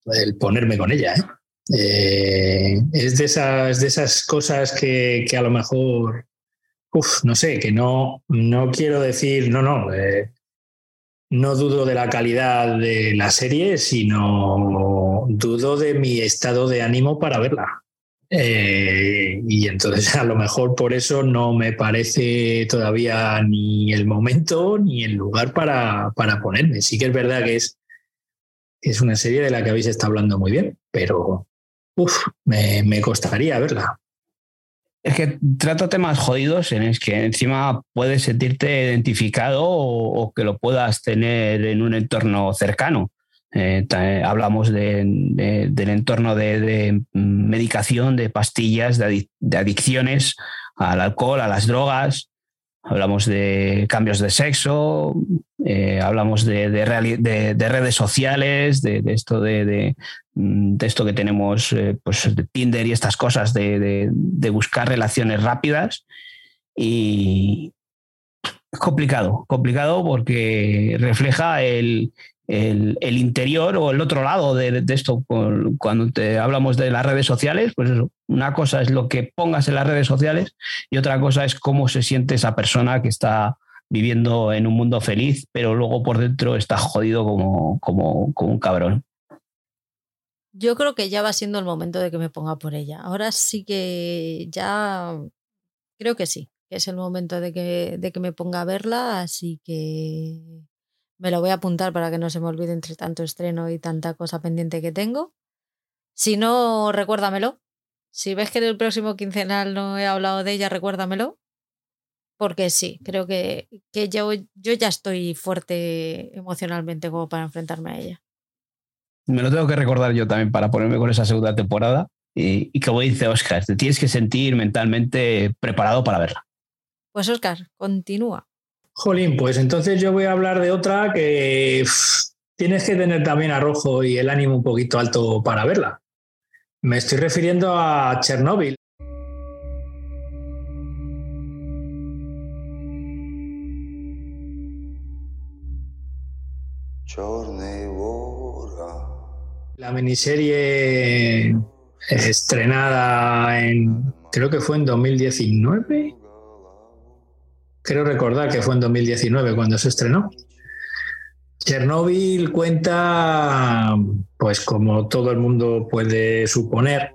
el ponerme con ella. ¿eh? Eh, es, de esas, de esas cosas que, a lo mejor, no sé, que no, no quiero decir, no, no, eh, no dudo de la calidad de la serie, sino dudo de mi estado de ánimo para verla. Eh, y entonces a lo mejor por eso no me parece todavía ni el momento ni el lugar para, para ponerme. Sí que es verdad que es, es una serie de la que habéis estado hablando muy bien, pero uf, me, me costaría verla. Es que trata temas jodidos en los que encima puedes sentirte identificado o, que lo puedas tener en un entorno cercano. Eh, hablamos del entorno de, medicación, de pastillas, de, adicciones al alcohol, a las drogas. Hablamos de cambios de sexo, eh, hablamos de, redes sociales, de, esto de, esto que tenemos, eh, pues de Tinder y estas cosas, de, buscar relaciones rápidas. Y es complicado, complicado porque refleja el, el, interior o el otro lado de, esto. Cuando te hablamos de las redes sociales, pues eso, una cosa es lo que pongas en las redes sociales y otra cosa es cómo se siente esa persona que está viviendo en un mundo feliz, pero luego por dentro está jodido como, como, como un cabrón. Yo creo que ya va siendo el momento de que me ponga por ella. Ahora sí que ya creo que sí, que es el momento de que, de que me ponga a verla, así que me lo voy a apuntar para que no se me olvide entre tanto estreno y tanta cosa pendiente que tengo. Si no, recuérdamelo. Si ves que en el próximo quincenal no he hablado de ella, recuérdamelo. Porque sí, creo que, que yo, yo ya estoy fuerte emocionalmente como para enfrentarme a ella. Me lo tengo que recordar yo también para ponerme con esa segunda temporada. Y, y como dice Oscar, te tienes que sentir mentalmente preparado para verla. Pues Oscar, continúa. Jolín, pues entonces yo voy a hablar de otra que tienes que tener también arrojo y el ánimo un poquito alto para verla. Me estoy refiriendo a Chernóbil. La miniserie estrenada en, creo que fue en 2019 creo recordar que fue en 2019 cuando se estrenó. Chernobyl cuenta, pues como todo el mundo puede suponer,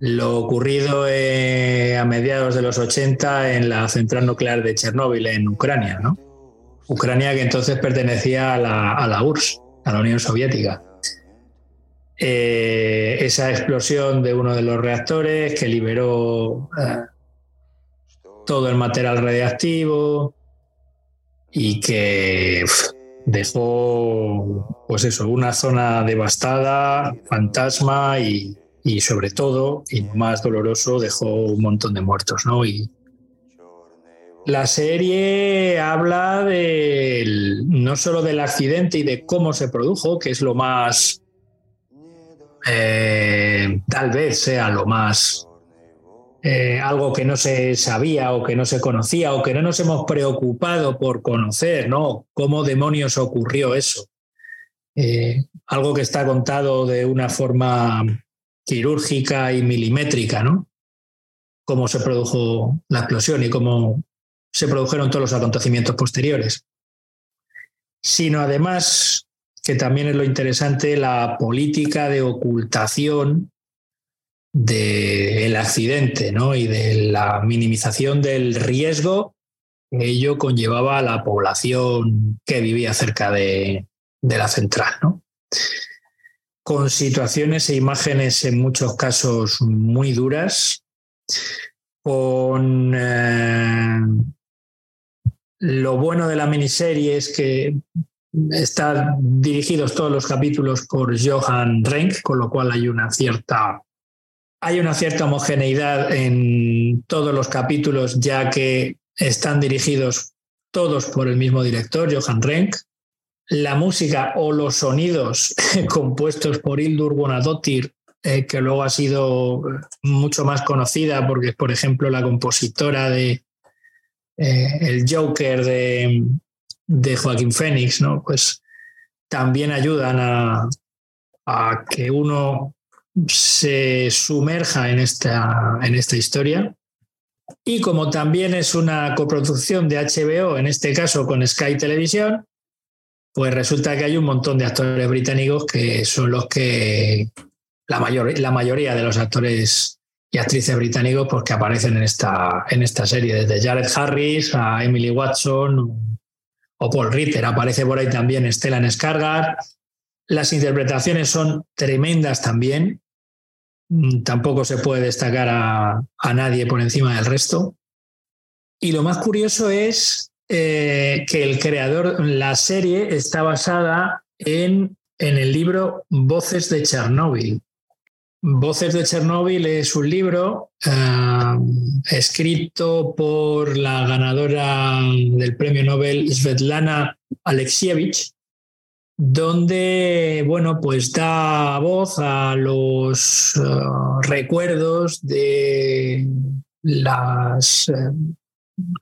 lo ocurrido eh, a mediados de los 80 en la central nuclear de Chernóbil, en Ucrania, ¿no? Ucrania que entonces pertenecía a la, URSS, a la Unión Soviética. eh, esa explosión de uno de los reactores que liberó eh, todo el material radiactivo y que dejó, pues eso, una zona devastada, fantasma y, y sobre todo, y más doloroso, dejó un montón de muertos, ¿no? Y la serie habla del, no solo del accidente y de cómo se produjo, que es lo más, eh, tal vez sea lo más, eh, algo que no se sabía o que no se conocía o que no nos hemos preocupado por conocer, ¿no? ¿Cómo demonios ocurrió eso? Eh, algo que está contado de una forma quirúrgica y milimétrica, ¿no? Cómo se produjo la explosión y cómo se produjeron todos los acontecimientos posteriores. Sino además, que también es lo interesante, la política de ocultación del accidente ¿no? y de la minimización del riesgo que ello conllevaba a la población que vivía cerca de, de la central. ¿no? con situaciones e imágenes en muchos casos muy duras, con eh, lo bueno de la miniserie es que están dirigidos todos los capítulos por Johan Renck, con lo cual hay una cierta hay una cierta homogeneidad en todos los capítulos, ya que están dirigidos todos por el mismo director, Johan Renck la música o los sonidos compuestos por Hildur Guðnadóttir, eh, que luego ha sido mucho más conocida porque es, por ejemplo, la compositora de eh, El Joker de, Joaquín Phoenix, ¿no? Pues también ayudan a que uno se sumerja en esta, en esta historia. Y como también es una coproducción de HBO, en este caso con Sky Televisión, pues resulta que hay un montón de actores británicos que son los que la, mayor, la mayoría de los actores y actrices británicos pues, que aparecen en esta, en esta serie, desde Jared Harris a Emily Watson o Paul Ritter. Aparece por ahí también Stellan Skarsgård. Las interpretaciones son tremendas también. Mm, tampoco se puede destacar a, a nadie por encima del resto. Y lo más curioso es eh, que el creador, la serie está basada en, en el libro Voces de Chernóbil. Voces de Chernóbil es un libro eh, escrito por la ganadora del premio Nobel Svetlana Alexievich, donde, bueno, pues da voz a los eh, recuerdos de las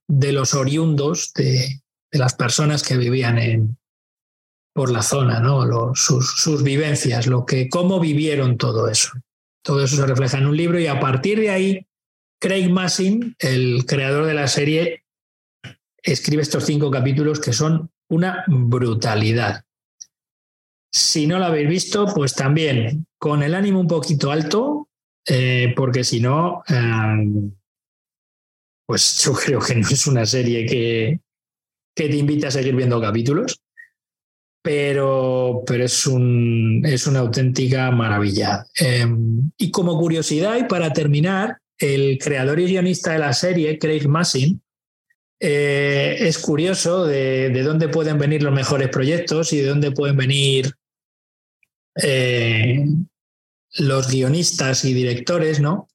de los oriundos de, las personas que vivían en, por la zona, ¿no? sus, vivencias, lo que, cómo vivieron todo eso. Todo eso se refleja en un libro y a partir de ahí, Craig Massin, el creador de la serie, escribe estos cinco capítulos que son una brutalidad. Si no lo habéis visto, pues también con el ánimo un poquito alto, eh, porque si no, eh, pues yo creo que no es una serie que, que te invita a seguir viendo capítulos, pero, pero es, un, es una auténtica maravilla. Em, y como curiosidad, y para terminar, el creador y guionista de la serie, Craig Massin, eh, es curioso de, de, dónde pueden venir los mejores proyectos y de dónde pueden venir eh, los guionistas y directores, ¿no?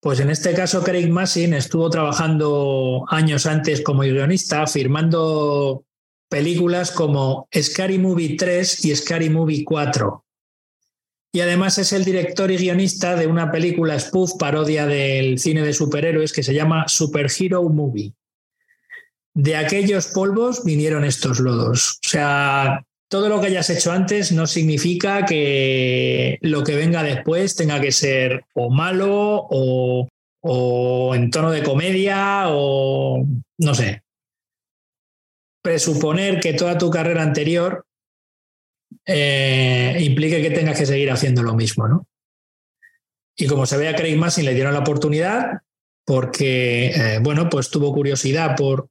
Pues en este caso Craig Massin estuvo trabajando años antes como guionista, firmando películas como Scary Movie 3 y Scary Movie 4. Y además es el director y guionista de una película spoof parodia del cine de superhéroes que se llama Super Hero Movie. De aquellos polvos vinieron estos lodos. O sea, todo lo que hayas hecho antes no significa que lo que venga después tenga que ser o malo o, en tono de comedia o no sé. Presuponer que toda tu carrera anterior eh, implique que tengas que seguir haciendo lo mismo, ¿no? Y como se ve a Craig Massin le dieron la oportunidad porque, eh, bueno, pues tuvo curiosidad por...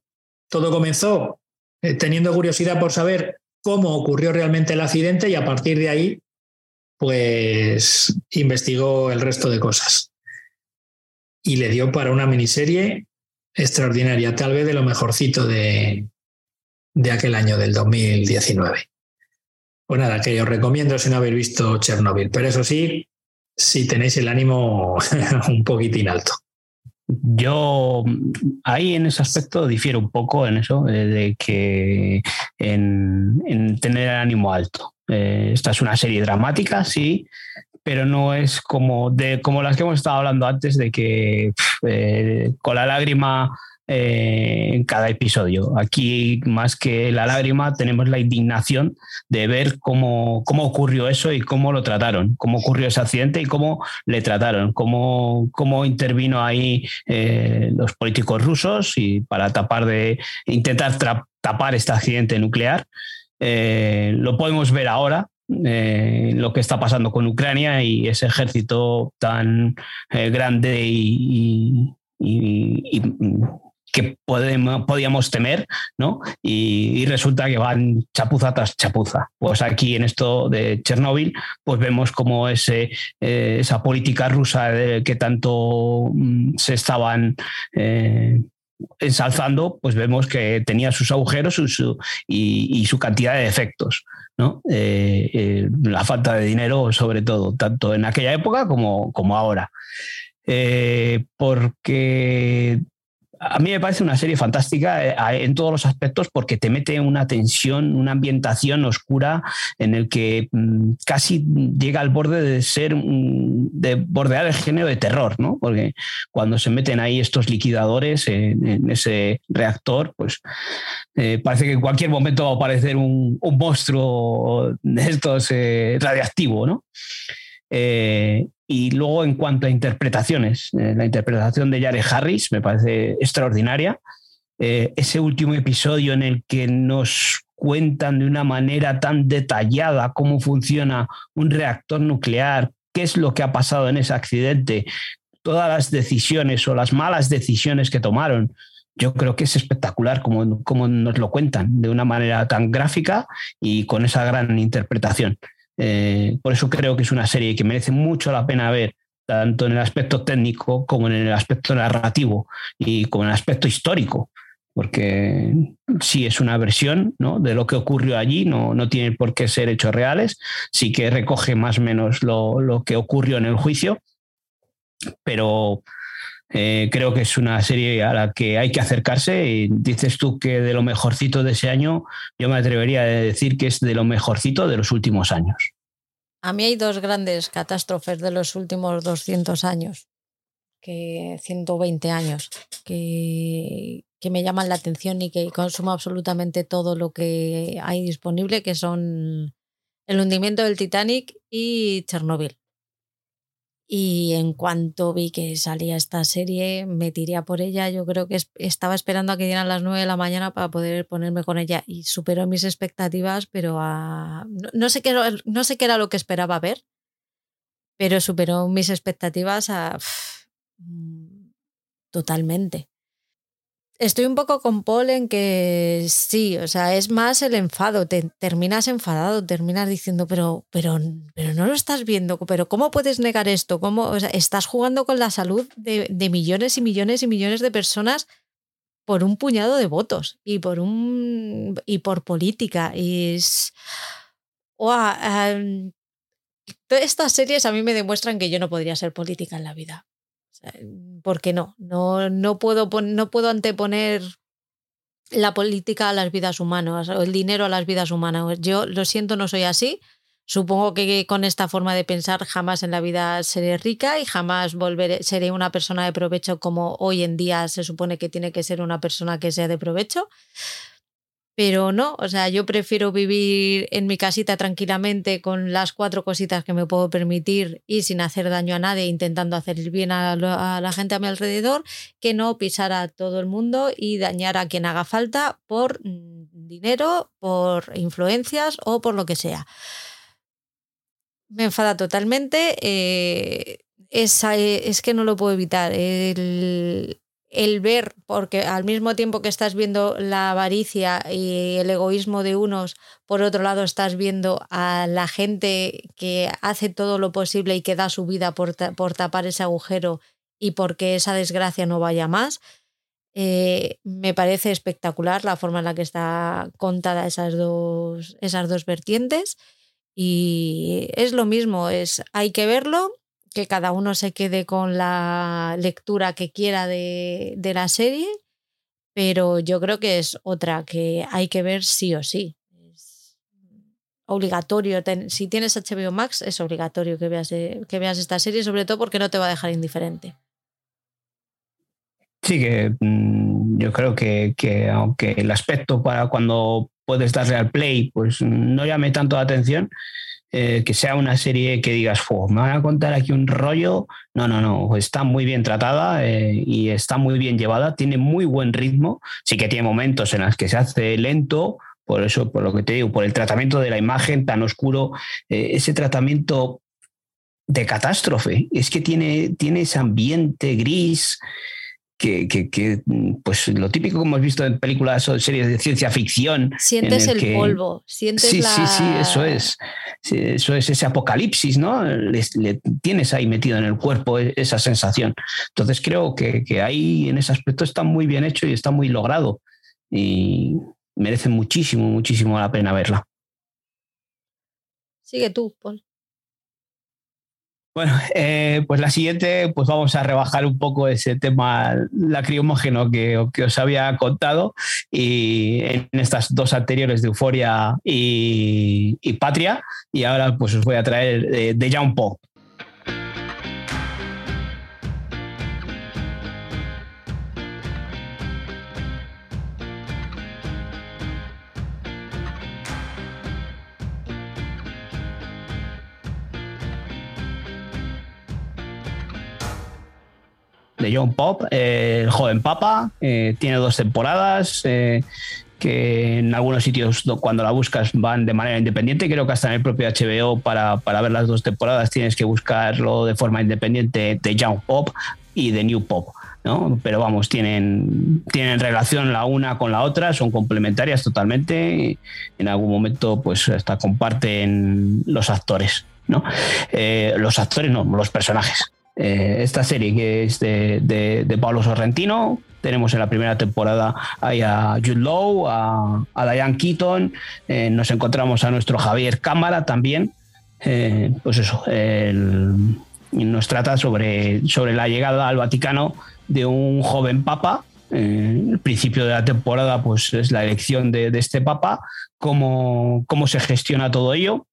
Todo comenzó eh, teniendo curiosidad por saber cómo ocurrió realmente el accidente y a partir de ahí, pues investigó el resto de cosas. Y le dio para una miniserie extraordinaria, tal vez de lo mejorcito de, de aquel año, del 2019. Pues nada, que os recomiendo si no habéis visto Chernobyl, pero eso sí, si tenéis el ánimo un poquitín alto. Yo ahí en ese aspecto difiero un poco en eso, eh, de que en, tener el ánimo alto. Eh, esta es una serie dramática, sí, pero no es como, de, como las que hemos estado hablando antes, de que eh, con la lágrima eh, en cada episodio. Aquí, más que la lágrima, tenemos la indignación de ver cómo, cómo ocurrió eso y cómo lo trataron, cómo ocurrió ese accidente y cómo le trataron, cómo, cómo intervino ahí eh, los políticos rusos y para tapar de intentar tapar este accidente nuclear. Eh, lo podemos ver ahora, lo que está pasando con Ucrania y ese ejército tan grande y, que podíamos temer, ¿no? Y, resulta que van chapuza tras chapuza. Pues aquí en esto de Chernóbil, pues vemos como ese, eh, esa política rusa que tanto mm, se estaban eh, ensalzando, pues vemos que tenía sus agujeros y, su cantidad de defectos. ¿no? Eh, la falta de dinero, sobre todo, tanto en aquella época como, como ahora. porque a mí me parece una serie fantástica eh, en todos los aspectos porque te mete una tensión, una ambientación oscura en el que mm, casi llega al borde de ser, de bordear el género de terror, ¿no? Porque cuando se meten ahí estos liquidadores en, ese reactor, pues eh, parece que en cualquier momento va a aparecer un, monstruo de estos eh, radiactivo, ¿no? Y luego, en cuanto a interpretaciones, eh, la interpretación de Jared Harris me parece extraordinaria. Eh, ese último episodio en el que nos cuentan de una manera tan detallada cómo funciona un reactor nuclear, qué es lo que ha pasado en ese accidente, todas las decisiones o las malas decisiones que tomaron. Yo creo que es espectacular como, como nos lo cuentan de una manera tan gráfica y con esa gran interpretación. Eh, por eso creo que es una serie que merece mucho la pena ver, tanto en el aspecto técnico como en el aspecto narrativo y como en el aspecto histórico, porque sí es una versión de lo que ocurrió allí, no, no tiene por qué ser hechos reales, sí que recoge más o menos lo, lo que ocurrió en el juicio, pero eh, creo que es una serie a la que hay que acercarse. Y dices tú que de lo mejorcito de ese año, yo me atrevería a decir que es de lo mejorcito de los últimos años. A mí hay dos grandes catástrofes de los últimos 200 años, que 120 años, que, me llaman la atención y que consumo absolutamente todo lo que hay disponible, que son el hundimiento del Titanic y Chernóbil. Y en cuanto vi que salía esta serie, me tiré a por ella. Yo creo que estaba esperando a que dieran las 9 de la mañana para poder ponerme con ella y superó mis expectativas, pero no, sé qué, no sé qué era lo que esperaba ver, pero superó mis expectativas a, mm, totalmente. Estoy un poco con Paul en que sí, o sea, es más el enfado, te terminas enfadado, terminas diciendo, pero, pero, pero no lo estás viendo, pero ¿cómo puedes negar esto? ¿Cómo, o sea, estás jugando con la salud de, millones y millones y millones de personas por un puñado de votos y por un y por política. Es. todas estas series a mí me demuestran que yo no podría ser política en la vida. Porque no, no, no, puedo, no puedo anteponer la política a las vidas humanas o el dinero a las vidas humanas. Yo lo siento, no soy así. Supongo que con esta forma de pensar jamás en la vida seré rica y jamás volveré, seré una persona de provecho como hoy en día se supone que tiene que ser una persona que sea de provecho. Pero no, o sea, yo prefiero vivir en mi casita tranquilamente con las cuatro cositas que me puedo permitir y sin hacer daño a nadie, intentando hacer bien a, la gente a mi alrededor, que no pisar a todo el mundo y dañar a quien haga falta por mm, dinero, por influencias o por lo que sea. Me enfada totalmente. Eh, es, es que no lo puedo evitar. El ver, porque al mismo tiempo que estás viendo la avaricia y el egoísmo de unos, por otro lado estás viendo a la gente que hace todo lo posible y que da su vida por, tapar ese agujero y porque esa desgracia no vaya más. Eh, me parece espectacular la forma en la que está contada esas dos, esas dos vertientes. Y es lo mismo, es, hay que verlo, que cada uno se quede con la lectura que quiera de, la serie, pero yo creo que es otra que hay que ver sí o sí. Es obligatorio, si tienes HBO Max es obligatorio que veas, eh, que veas esta serie, sobre todo porque no te va a dejar indiferente. Sí, que mm, yo creo que, aunque el aspecto para cuando puedes darle al play, pues no llame tanto la atención, eh, que sea una serie que digas, me van a contar aquí un rollo. No, no, no, está muy bien tratada eh, y está muy bien llevada, tiene muy buen ritmo, sí que tiene momentos en los que se hace lento, por eso, por lo que te digo, por el tratamiento de la imagen tan oscuro, eh, ese tratamiento de catástrofe, es que tiene, tiene ese ambiente gris que, pues lo típico que hemos visto en películas o series de ciencia ficción. Sientes el, polvo, sientes sí, Sí, sí, eso es. eso es ese apocalipsis, ¿no? Le, tienes ahí metido en el cuerpo e, esa sensación. Entonces creo que, que ahí en ese aspecto está muy bien hecho y está muy logrado. Y merece muchísimo, muchísimo la pena verla. Sigue tú, Paul. Bueno, eh, pues la siguiente, pues vamos a rebajar un poco ese tema lacrimógeno que, que os había contado y en estas dos anteriores de Euforia y, Patria. Y ahora pues os voy a traer eh, de Pop. De John Pop, el joven papa, eh, tiene dos temporadas. Eh, que en algunos sitios cuando la buscas van de manera independiente. Creo que hasta en el propio HBO para, para ver las dos temporadas tienes que buscarlo de forma independiente de Young Pop y de New Pop. ¿no? Pero vamos, tienen, tienen relación la una con la otra, son complementarias totalmente. En algún momento, pues hasta comparten los actores, ¿no? Eh, los actores no, los personajes. Eh, esta serie que es de, Pablo Sorrentino. Tenemos en la primera temporada a Jude Law, a, Diane Keaton, eh, nos encontramos a nuestro Javier Cámara también. Eh, pues eso, nos trata sobre, sobre la llegada al Vaticano de un joven papa. el principio de la temporada pues es la elección de, este papa, cómo, cómo se gestiona todo ello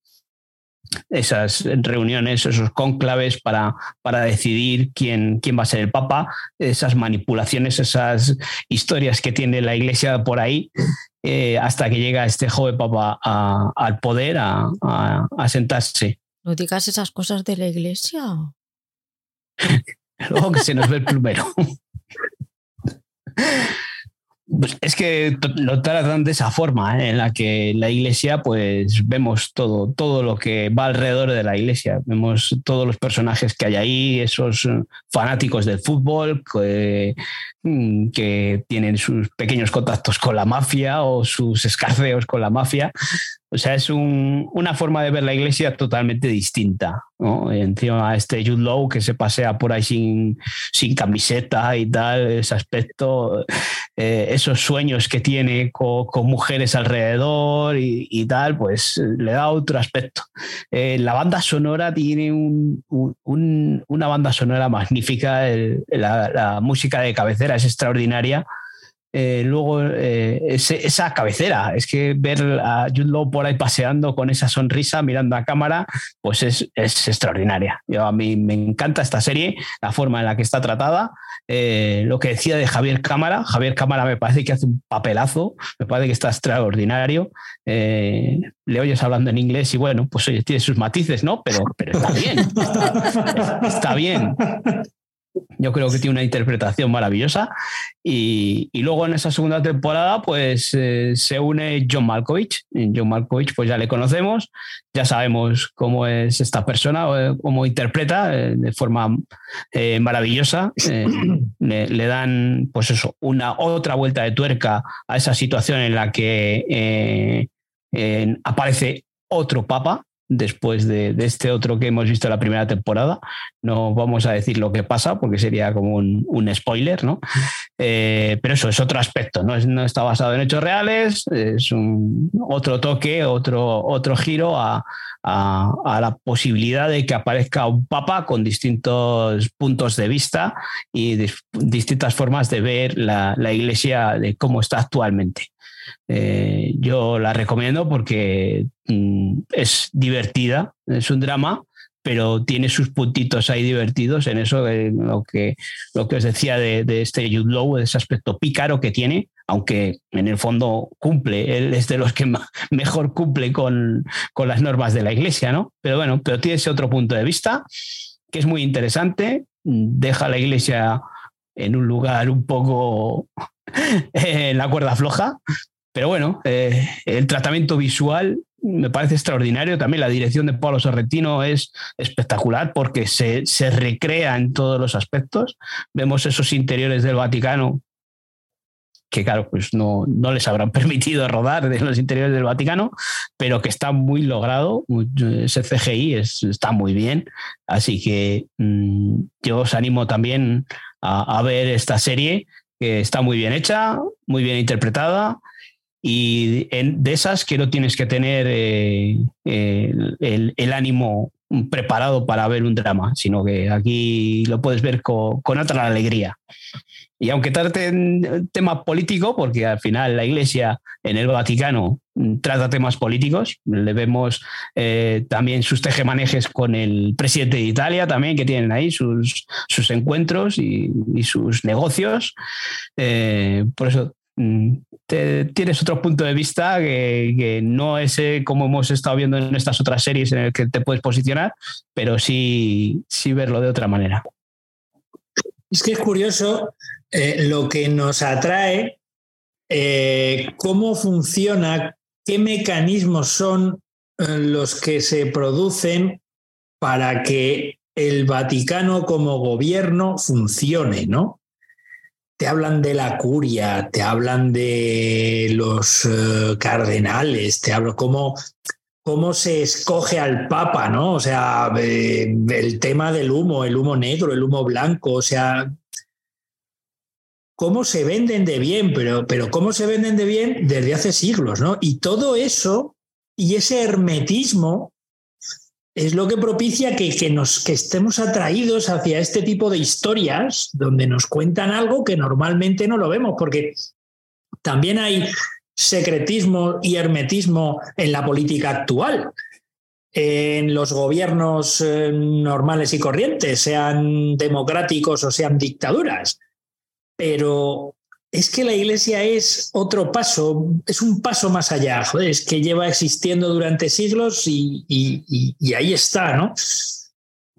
esas reuniones, esos cónclaves para, para decidir quién, quién va a ser el Papa, esas manipulaciones, esas historias que tiene la Iglesia por ahí, eh, hasta que llega este joven Papa al poder, a, sentarse. No digas esas cosas de la Iglesia. Luego que se nos ve el plumero. Pues es que lo tratan de esa forma, ¿eh? en la que la iglesia, pues vemos todo, todo lo que va alrededor de la iglesia. Vemos todos los personajes que hay ahí, esos fanáticos del fútbol que, que tienen sus pequeños contactos con la mafia o sus escarceos con la mafia. O sea, es una forma de ver la iglesia totalmente distinta. ¿no? Encima este Jude Law que se pasea por ahí sin, sin camiseta y tal, ese aspecto, eh, esos sueños que tiene con, mujeres alrededor y, tal, pues le da otro aspecto. Eh, la banda sonora tiene una banda sonora magnífica, la música de cabecera es extraordinaria. Eh, luego eh, esa cabecera, es que ver a Jude por ahí paseando con esa sonrisa, mirando a cámara, pues es, extraordinaria. Yo, a mí me encanta esta serie, la forma en la que está tratada. Eh, lo que decía de Javier Cámara, Javier Cámara me parece que hace un papelazo, me parece que está extraordinario. le oyes hablando en inglés y bueno, pues oye, tiene sus matices, ¿no? Pero, pero está bien, está bien. Yo creo que tiene una interpretación maravillosa. Y, luego en esa segunda temporada, pues eh, se une John Malkovich. John Malkovich, pues ya le conocemos, ya sabemos cómo es esta persona, eh, cómo interpreta eh, de forma maravillosa. Le, le, dan, pues eso, una otra vuelta de tuerca a esa situación en la que aparece otro papa, después de, este otro que hemos visto en la primera temporada. No vamos a decir lo que pasa porque sería como un, spoiler, ¿no? Eh, pero eso es otro aspecto, ¿no? no está basado en hechos reales, es un, otro toque, otro, otro giro a, la posibilidad de que aparezca un papa con distintos puntos de vista y distintas formas de ver la, la iglesia de cómo está actualmente. Eh, yo la recomiendo porque mm, es divertida, es un drama, pero tiene sus puntitos ahí divertidos en eso, lo, que, lo que os decía de, este Jude Law, ese aspecto pícaro que tiene, aunque en el fondo cumple, él es de los que mejor cumple con, con las normas de la iglesia, ¿no? Pero bueno, pero tiene ese otro punto de vista que es muy interesante, deja a la iglesia en un lugar un poco en la cuerda floja, pero bueno, eh, el tratamiento visual me parece extraordinario. También la dirección de Pablo Sorrentino es espectacular porque se, recrea en todos los aspectos. Vemos esos interiores del Vaticano que claro, pues no, no, les habrán permitido rodar en los interiores del Vaticano, pero que está muy logrado, ese CGI está muy bien, así que mm, yo os animo también a, ver esta serie, que está muy bien hecha, muy bien interpretada, y de esas que no tienes que tener eh, el, ánimo preparado para ver un drama, sino que aquí lo puedes ver con, otra alegría. Y aunque trate tema político, porque al final la Iglesia en el Vaticano trata temas políticos, le vemos eh, también sus tejemanejes con el presidente de Italia también, que tienen ahí sus, sus encuentros y, sus negocios. Eh, por eso Tienes otro punto de vista que, no es eh, como hemos estado viendo en estas otras series en el que te puedes posicionar, pero sí, sí verlo de otra manera. Es que es curioso eh, lo que nos atrae, eh, cómo funciona, qué mecanismos son los que se producen para que el Vaticano como gobierno funcione, ¿no? Te hablan de la curia, te hablan de los eh, cardenales, te hablo cómo, cómo se escoge al papa, ¿no? O sea, eh, el tema del humo, el humo negro, el humo blanco, o sea, cómo se venden de bien, pero, pero cómo se venden de bien desde hace siglos, ¿no? Y todo eso y ese hermetismo es lo que propicia que, nos, que estemos atraídos hacia este tipo de historias donde nos cuentan algo que normalmente no lo vemos, porque también hay secretismo y hermetismo en la política actual, en los gobiernos eh, normales y corrientes, sean democráticos o sean dictaduras. Pero es que la iglesia es otro paso, es un paso más allá, es que lleva existiendo durante siglos y, ahí está, ¿no?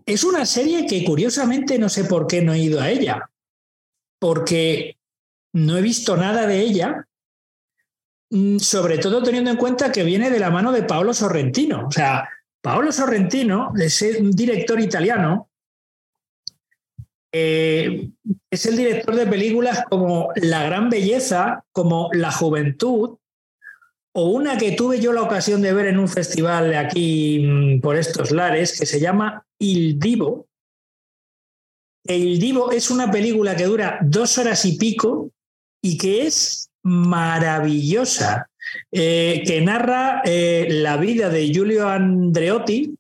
Es una serie que curiosamente no sé por qué no he ido a ella, porque no he visto nada de ella, mm, sobre todo teniendo en cuenta que viene de la mano de Paolo Sorrentino. O sea, Paolo Sorrentino es un director italiano eh, es el director de películas como La Gran Belleza, como La Juventud, o una que tuve yo la ocasión de ver en un festival aquí mm, por estos lares, que se llama Il Divo. El Divo es una película que dura dos horas y pico y que es maravillosa, eh, que narra eh, la vida de Giulio Andreotti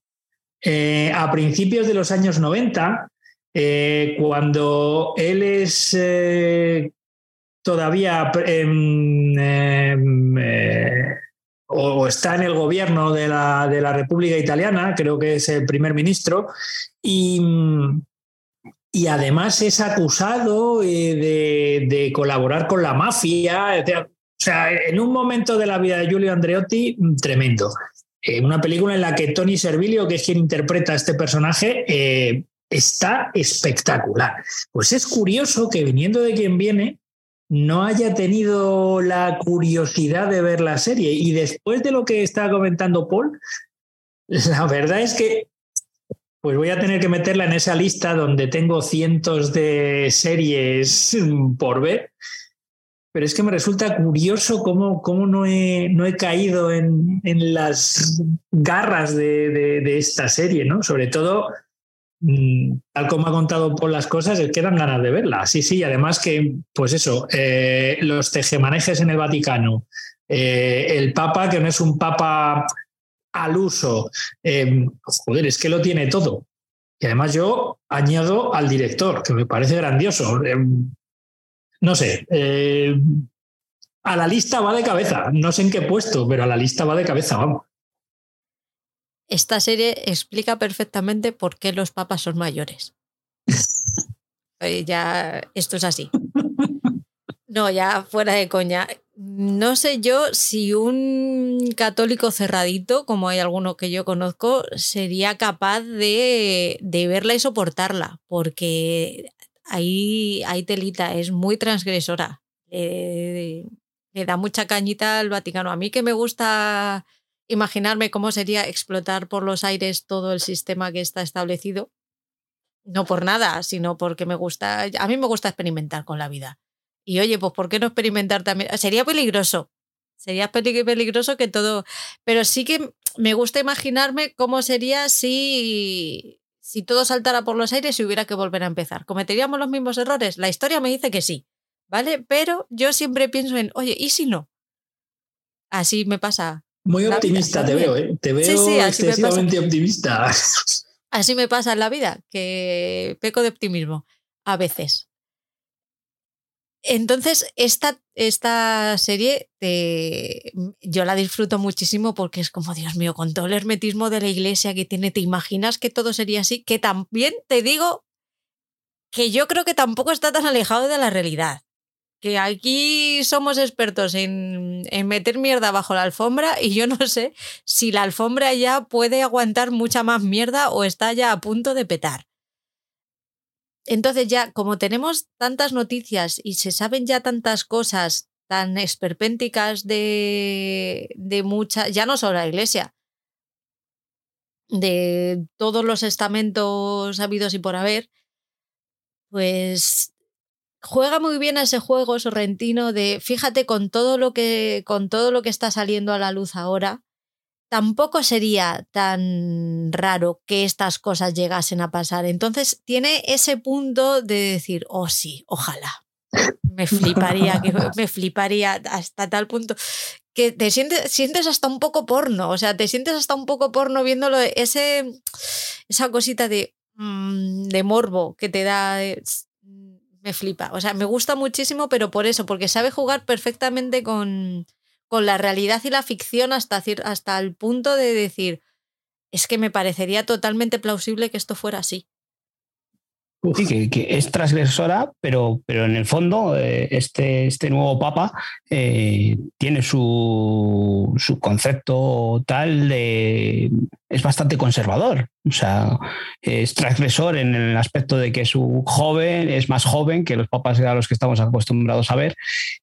a principios de los años 90 eh, cuando él es eh, todavía em, eh, o está en el gobierno de la, de la, República Italiana, creo que es el primer ministro, y, y además es acusado de, de, colaborar con la mafia. O sea, en un momento de la vida de Giulio Andreotti, tremendo. una película en la que Tony Servilio, que es quien interpreta a este personaje, está espectacular. Pues es curioso que viniendo de quien viene, no haya tenido la curiosidad de ver la serie. Y después de lo que estaba comentando Paul, la verdad es que pues voy a tener que meterla en esa lista donde tengo cientos de series por ver. Pero es que me resulta curioso cómo, cómo no, he, no he caído en, las garras de, de, esta serie, ¿no? Sobre todo tal como ha contado por las cosas, es que dan ganas de verla. Sí, sí, además que, pues eso, eh, los tejemanejes en el Vaticano, eh, el Papa, que no es un Papa al uso, eh, joder, es que lo tiene todo. Y además yo añado al director, que me parece grandioso. no sé, a la lista va de cabeza, no sé en qué puesto, pero a la lista va de cabeza, vamos. Esta serie explica perfectamente por qué los papas son mayores. Ya, esto es así. No, ya fuera de coña. No sé yo si un católico cerradito, como hay alguno que yo conozco, sería capaz de, verla y soportarla, porque ahí, hay telita, es muy transgresora. le da mucha cañita al Vaticano. A mí que me gusta imaginarme cómo sería explotar por los aires todo el sistema que está establecido. No por nada, sino porque me gusta, a mí me gusta experimentar con la vida. Y oye, pues ¿por qué no experimentar también? Sería peligroso, sería peligroso que todo, pero sí que me gusta imaginarme cómo sería si, si todo saltara por los aires y hubiera que volver a empezar. ¿Cometeríamos los mismos errores? La historia me dice que sí, ¿vale? Pero yo siempre pienso en, oye, ¿y si no? Así me pasa muy optimista te veo, ¿eh? Te veo excesivamente optimista. Así me pasa en la vida, que peco de optimismo a veces. Entonces, esta, esta serie yo la disfruto muchísimo porque es como, Dios mío, con todo el hermetismo de la iglesia que tiene, ¿te imaginas que todo sería así? Que también te digo que yo creo que tampoco está tan alejado de la realidad que aquí somos expertos en, meter mierda bajo la alfombra y yo no sé si la alfombra ya puede aguantar mucha más mierda o está ya a punto de petar. Entonces ya, como tenemos tantas noticias y se saben ya tantas cosas tan esperpénticas de, de mucha, ya no solo la iglesia, de todos los estamentos habidos y por haber, pues juega muy bien a ese juego sorrentino de fíjate con todo lo que con todo lo que está saliendo a la luz ahora tampoco sería tan raro que estas cosas llegasen a pasar. Entonces tiene ese punto de decir oh sí ojalá me fliparía que me fliparía hasta tal punto que te sientes, sientes hasta un poco porno, o sea, te sientes hasta un poco porno viéndolo, ese, esa cosita de, mm, de morbo que te da, me flipa. O sea, me gusta muchísimo, pero por eso, porque sabe jugar perfectamente con, con la realidad y la ficción hasta, hasta el punto de decir, es que me parecería totalmente plausible que esto fuera así. Sí, que, es transgresora, pero, pero en el fondo eh, este, este nuevo papa eh, tiene su, su, concepto tal de... es bastante conservador, o sea, es transgresor en el aspecto de que es un joven, es más joven que los papas a los que estamos acostumbrados a ver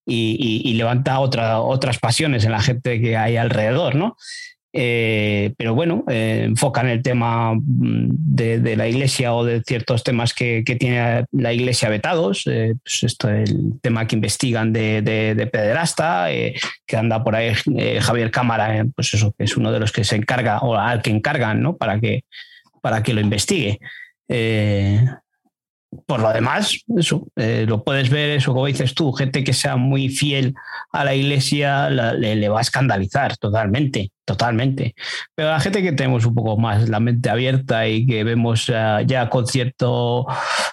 y, y levanta otra, otras pasiones en la gente que hay alrededor, ¿no? Eh, pero bueno, eh, enfocan el tema mm, de, la iglesia o de ciertos temas que, tiene la iglesia vetados. Eh, pues esto el tema que investigan de, de, pederasta, que anda por ahí Javier Cámara, pues eso, que es uno de los que se encarga o al que encargan ¿no? para, que, para que lo investigue. Por lo demás, eso, lo puedes ver, eso como dices tú, gente que sea muy fiel a la iglesia le, va a escandalizar totalmente totalmente. Pero la gente que tenemos un poco más la mente abierta y que vemos eh, ya con cierto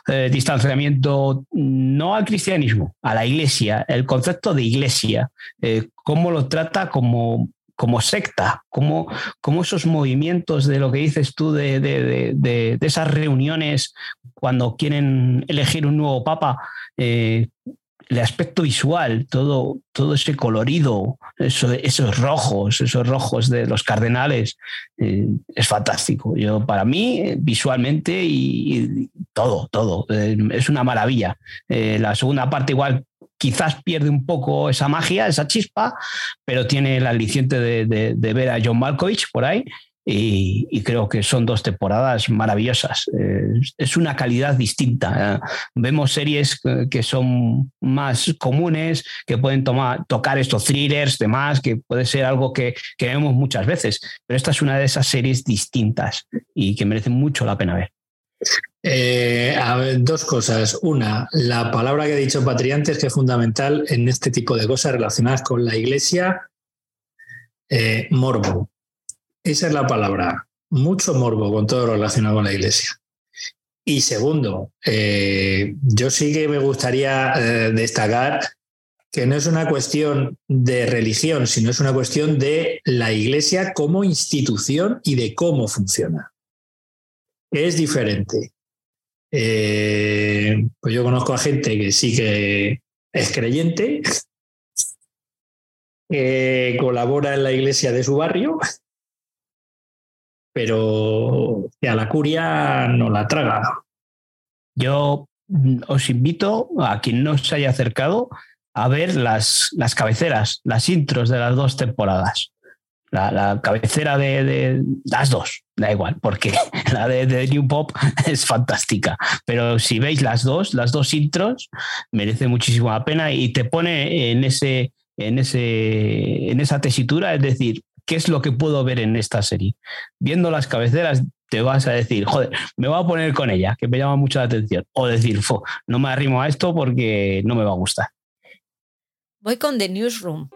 eh, distanciamiento, no al cristianismo, a la iglesia, el concepto de iglesia, eh, cómo lo trata como, como secta, como, como esos movimientos de lo que dices tú de, de, esas reuniones cuando quieren elegir un nuevo papa el aspecto visual, todo, todo ese colorido, esos rojos, esos rojos de los cardenales, eh, es fantástico. Yo, para mí, visualmente y, todo, todo, eh, es una maravilla. Eh, la segunda parte igual quizás pierde un poco esa magia, esa chispa, pero tiene el aliciente de, ver a John Malkovich por ahí y, creo que son dos temporadas maravillosas. es una calidad distinta. ¿eh? Vemos series que son más comunes, que pueden tocar estos thrillers, demás, que puede ser algo que, que, vemos muchas veces, pero esta es una de esas series distintas y que merecen mucho la pena ver. Eh, dos cosas. Una, la palabra que ha dicho Patriantes, que es fundamental en este tipo de cosas relacionadas con la iglesia, eh, morbo. Esa es la palabra. Mucho morbo con todo lo relacionado con la iglesia. Y segundo, eh, yo sí que me gustaría destacar que no es una cuestión de religión, sino es una cuestión de la iglesia como institución y de cómo funciona. Es diferente. Eh, pues yo conozco a gente que sí que es creyente, que colabora en la iglesia de su barrio pero que a la curia no la traga. Yo mm, os invito a quien no se haya acercado a ver las, las cabeceras, las intros de las dos temporadas. La, cabecera de, las dos, da igual, porque la de, New Pop es fantástica. Pero si veis las dos, las dos intros, merece muchísimo la pena y te pone en ese, en ese, en esa tesitura, es decir, qué es lo que puedo ver en esta serie. Viendo las cabeceras te vas a decir, joder, me voy a poner con ella, que me llama mucho la atención. O decir, no me arrimo a esto porque no me va a gustar. Voy con The Newsroom.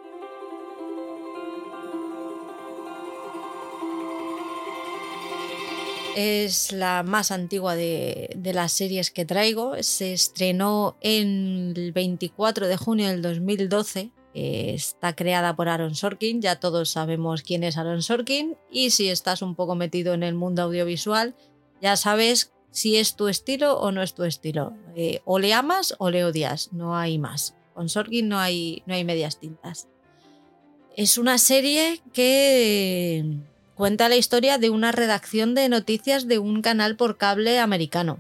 Es la más antigua de, las series que traigo. Se estrenó en el 24 de junio del 2012 está creada por Aaron Sorkin, ya todos sabemos quién es Aaron Sorkin y si estás un poco metido en el mundo audiovisual, ya sabes si es tu estilo o no es tu estilo. Eh, o le amas o le odias, no hay más. Con Sorkin no hay, no hay medias tintas. Es una serie que cuenta la historia de una redacción de noticias de un canal por cable americano.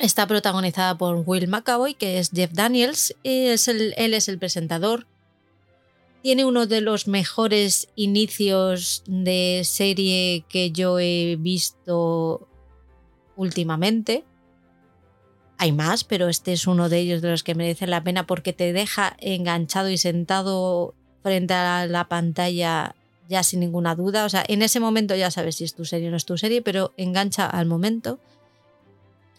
Está protagonizada por Will McAvoy, que es Jeff Daniels, y es él es el presentador. Tiene uno de los mejores inicios de serie que yo he visto últimamente. Hay más, pero este es uno de ellos de los que merece la pena porque te deja enganchado y sentado frente a la pantalla ya sin ninguna duda. O sea, en ese momento ya sabes si es tu serie o no es tu serie, pero engancha al momento.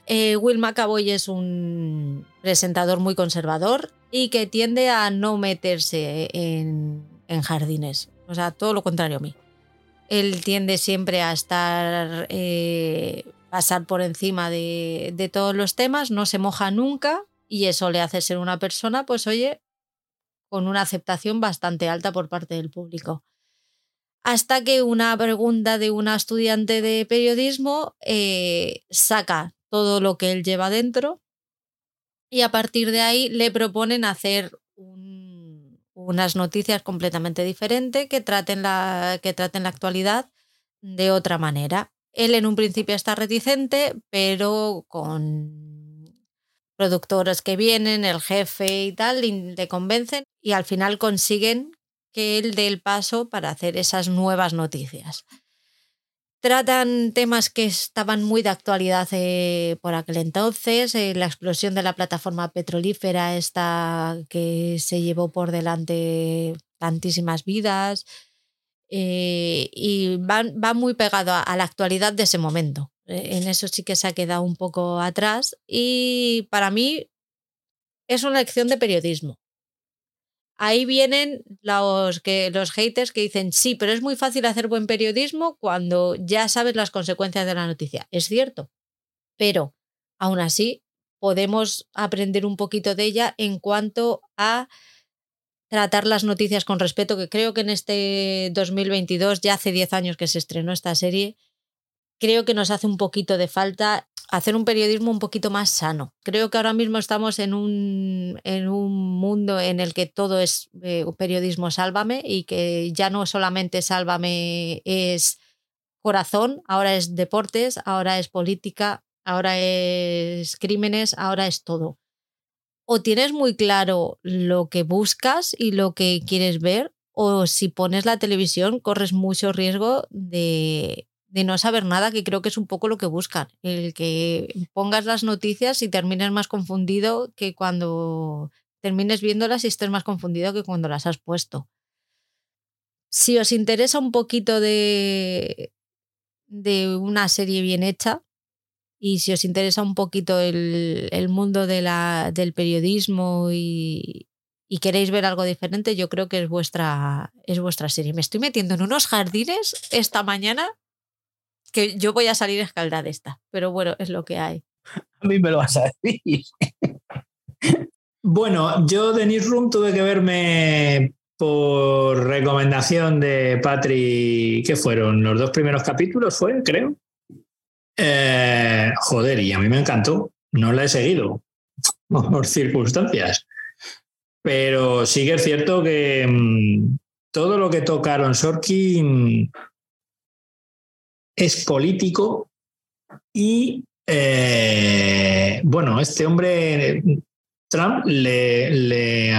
Eh, Will McAvoy es un presentador muy conservador y que tiende a no meterse en, jardines. O sea, todo lo contrario a mí. Él tiende siempre a estar, eh, pasar por encima de, de todos los temas, no se moja nunca y eso le hace ser una persona, pues oye, con una aceptación bastante alta por parte del público hasta que una pregunta de una estudiante de periodismo eh, saca todo lo que él lleva dentro y a partir de ahí le proponen hacer unas noticias completamente diferentes que traten, la, que traten la actualidad de otra manera. Él en un principio está reticente, pero con productores que vienen, el jefe y tal, le convencen y al final consiguen que él dé el paso para hacer esas nuevas noticias. Tratan temas que estaban muy de actualidad eh, por aquel entonces, eh, la explosión de la plataforma petrolífera esta que se llevó por delante tantísimas vidas eh, y va, muy pegado a, la actualidad de ese momento. en eso sí que se ha quedado un poco atrás y para mí es una lección de periodismo ahí vienen los, que, los haters que dicen, sí, pero es muy fácil hacer buen periodismo cuando ya sabes las consecuencias de la noticia. Es cierto, pero aún así podemos aprender un poquito de ella en cuanto a tratar las noticias con respeto, que creo que en este 2022, ya hace 10 años que se estrenó esta serie, creo que nos hace un poquito de falta hacer un periodismo un poquito más sano. Creo que ahora mismo estamos en un, en un mundo en el que todo es eh, periodismo sálvame y que ya no solamente sálvame es corazón, ahora es deportes, ahora es política, ahora es crímenes, ahora es todo. O tienes muy claro lo que buscas y lo que quieres ver, o si pones la televisión corres mucho riesgo de de no saber nada, que creo que es un poco lo que buscan. El que pongas las noticias y termines más confundido que cuando termines viéndolas y estés más confundido que cuando las has puesto. Si os interesa un poquito de, de una serie bien hecha y si os interesa un poquito el, el mundo de la, del periodismo y, y queréis ver algo diferente, yo creo que es vuestra, es vuestra serie. Me estoy metiendo en unos jardines esta mañana yo voy a salir escaldada esta, pero bueno, es lo que hay. A mí me lo vas a decir. Bueno, yo de Newsroom tuve que verme por recomendación de Patri, ¿qué fueron? Los dos primeros capítulos fue, creo. Eh, joder, y a mí me encantó. No la he seguido por circunstancias. Pero sí que es cierto que mm, todo lo que tocaron Sorkin es político y, eh, bueno, este hombre, Trump, le, le,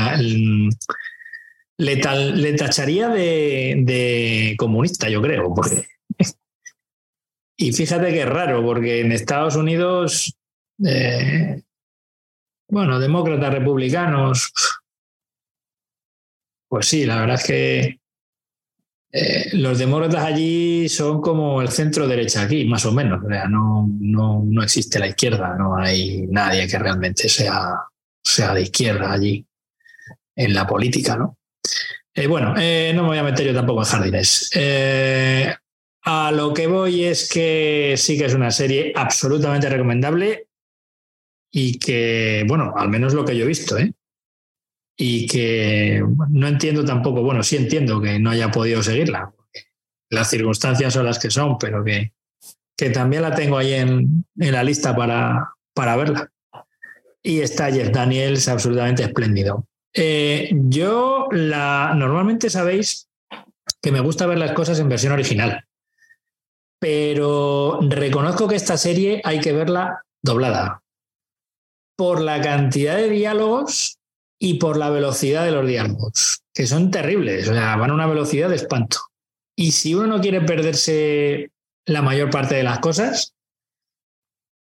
le, tacharía de, comunista, yo creo. y fíjate que es raro, porque en Estados Unidos, eh, bueno, demócratas, republicanos, pues sí, la verdad es que eh, los demócratas allí son como el centro derecha aquí, más o menos. no, no, existe la izquierda, no hay nadie que realmente sea, sea de izquierda allí en la política, ¿no? Eh, bueno, eh, no me voy a meter yo tampoco en jardines. a lo que voy es que sí que es una serie absolutamente recomendable y que, bueno, al menos lo que yo he visto, ¿eh? Y que no entiendo tampoco, bueno, sí entiendo que no haya podido seguirla. Las circunstancias son las que son, pero que, que también la tengo ahí en, en la lista para, para verla. Y está Jeff Daniels absolutamente espléndido. Eh, yo la normalmente sabéis que me gusta ver las cosas en versión original, pero reconozco que esta serie hay que verla doblada por la cantidad de diálogos y por la velocidad de los diálogos, que son terribles, o sea, van a una velocidad de espanto. Y si uno no quiere perderse la mayor parte de las cosas,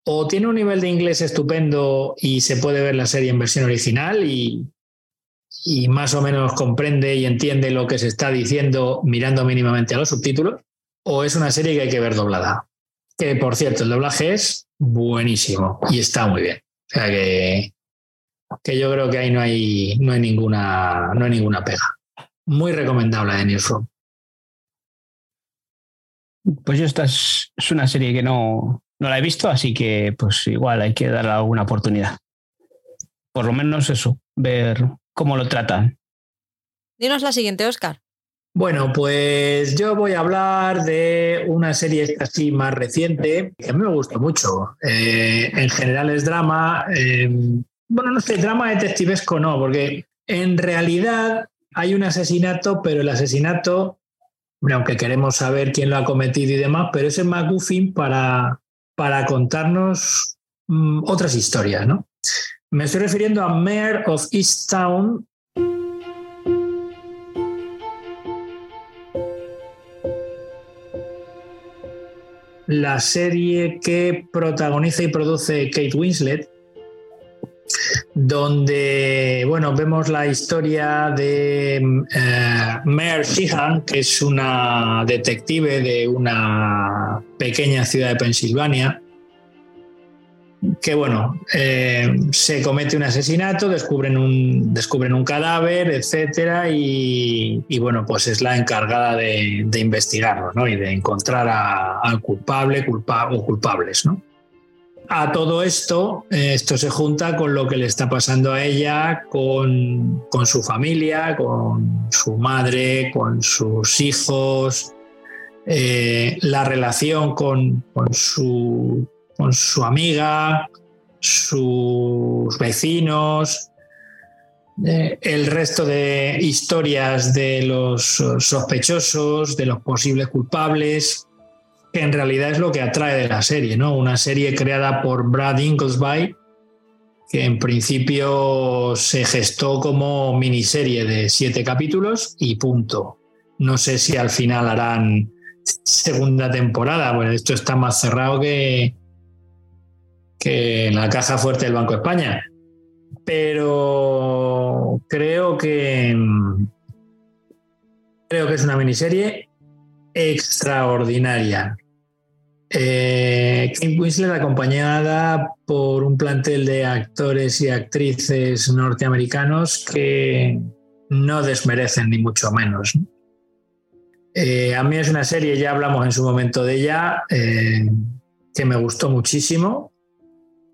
o tiene un nivel de inglés estupendo y se puede ver la serie en versión original y, y más o menos comprende y entiende lo que se está diciendo mirando mínimamente a los subtítulos, o es una serie que hay que ver doblada. Que por cierto, el doblaje es buenísimo y está muy bien. O sea que que yo creo que ahí no hay, no hay, ninguna, no hay ninguna pega. Muy recomendable de Newsroom. Pues esta es, una serie que no, no la he visto, así que pues igual hay que darle alguna oportunidad. Por lo menos eso, ver cómo lo tratan. Dinos la siguiente, Oscar. Bueno, pues yo voy a hablar de una serie así más reciente que a mí me gusta mucho. Eh, en general es drama. Eh, bueno, no sé, drama detectivesco no, porque en realidad hay un asesinato, pero el asesinato, aunque queremos saber quién lo ha cometido y demás, pero es el McGuffin para, para contarnos mm, otras historias, ¿no? Me estoy refiriendo a Mayor of East Town. La serie que protagoniza y produce Kate Winslet, donde bueno, vemos la historia de eh, Mare Sheehan, que es una detective de una pequeña ciudad de Pensilvania, que bueno, eh, se comete un asesinato, descubren un, descubren un cadáver, etcétera, y, bueno, pues es la encargada de, investigarlo, ¿no? Y de encontrar al culpable, culpa, o culpables, ¿no? A todo esto, eh, esto se junta con lo que le está pasando a ella, con, su familia, con su madre, con sus hijos, eh, la relación con, su con su amiga, sus vecinos, eh, el resto de historias de los sospechosos, de los posibles culpables, que en realidad es lo que atrae de la serie, ¿no? Una serie creada por Brad Inglesby, que en principio se gestó como miniserie de siete capítulos y punto. No sé si al final harán segunda temporada, bueno, esto está más cerrado que, que la caja fuerte del Banco de España. Pero creo que creo que es una miniserie extraordinaria. Eh, Kim Winslet acompañada por un plantel de actores y actrices norteamericanos que no desmerecen ni mucho menos. Eh, a mí es una serie, ya hablamos en su momento de ella, eh, que me gustó muchísimo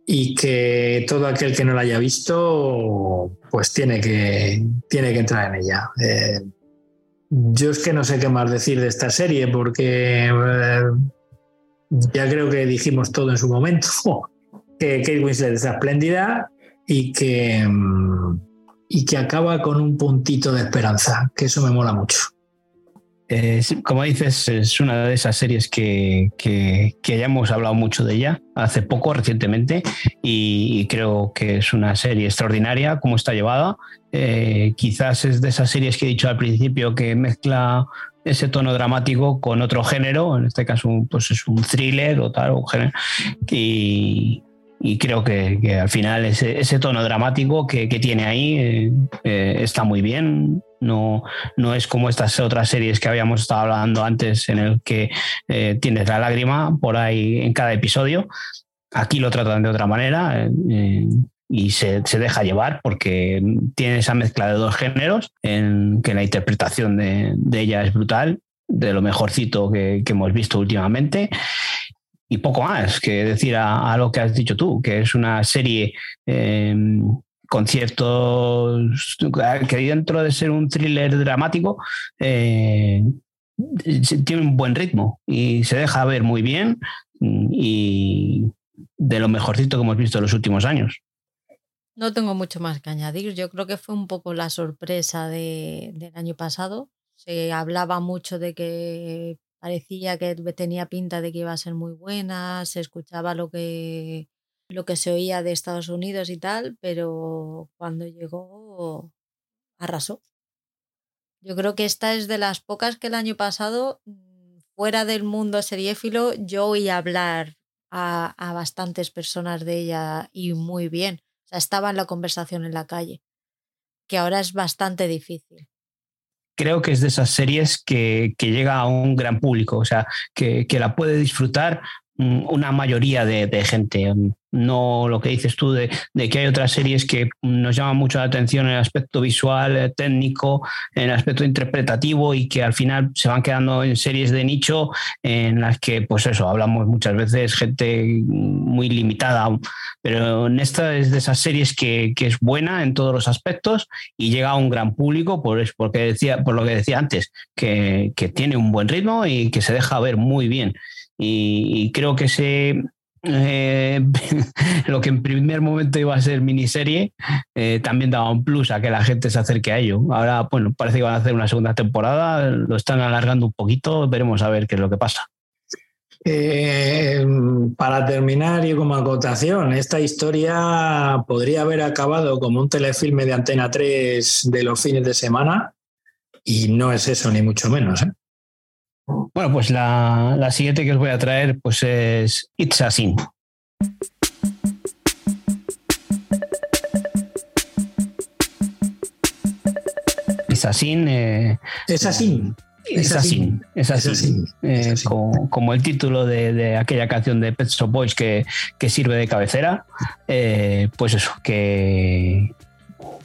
y que todo aquel que no la haya visto, pues tiene que, tiene que entrar en ella. Eh, yo es que no sé qué más decir de esta serie porque ya creo que dijimos todo en su momento, que Kate Winslet es espléndida y que, y que acaba con un puntito de esperanza, que eso me mola mucho. como dices, es una de esas series que, que, hemos hablado mucho de ella hace poco, recientemente, y, creo que es una serie extraordinaria, como está llevada. Eh, quizás es de esas series que he dicho al principio que mezcla ese tono dramático con otro género, en este caso pues es un thriller o tal, un género, y, creo que, al final ese, ese tono dramático que, tiene ahí eh, eh, está muy bien. No, no es como estas otras series que habíamos estado hablando antes, en el que eh, tienes la lágrima por ahí en cada episodio. Aquí lo tratan de otra manera y se, deja llevar porque tiene esa mezcla de dos géneros en que la interpretación de, ella es brutal, de lo mejorcito que, hemos visto últimamente. Y poco más que decir a, lo que has dicho tú, que es una serie em, con ciertos. que dentro de ser un thriller dramático, eh, tiene un buen ritmo y se deja ver muy bien y de lo mejorcito que hemos visto en los últimos años. No tengo mucho más que añadir. Yo creo que fue un poco la sorpresa del año pasado. Se hablaba mucho de que parecía que tenía pinta de que iba a ser muy buena, se escuchaba lo que, lo que se oía de Estados Unidos y tal, pero cuando llegó arrasó. Yo creo que esta es de las pocas que el año pasado, mm, fuera del mundo seriéfilo, yo oí hablar a, a bastantes personas de ella y muy bien estaba en la conversación en la calle, que ahora es bastante difícil. Creo que es de esas series que, llega a un gran público, o sea, que, que la puede disfrutar una mayoría de, de gente no lo que dices tú de, que hay otras series que nos llaman mucho la atención en el aspecto visual, eh, técnico, en el aspecto interpretativo y que al final se van quedando en series de nicho en las que, pues eso, hablamos muchas veces gente muy limitada, pero en esta es de esas series que, es buena en todos los aspectos y llega a un gran público por, porque decía, por lo que decía antes, que, tiene un buen ritmo y que se deja ver muy bien. Y creo que ese, eh, lo que en primer momento iba a ser miniserie, eh, también daba un plus a que la gente se acerque a ello. Ahora, bueno, parece que van a hacer una segunda temporada, lo están alargando un poquito, veremos a ver qué es lo que pasa. Eh, para terminar y como acotación, esta historia podría haber acabado como un telefilme de Antena 3 de los fines de semana y no es eso, ni mucho menos. ¿eh? Bueno, pues la, siguiente que os voy a traer pues es It's a Sin. It's a Sin. Eh, es así. Es así, es así, eh, como, el título de, aquella canción de Pet Shop Boys que, sirve de cabecera, eh, pues eso, que,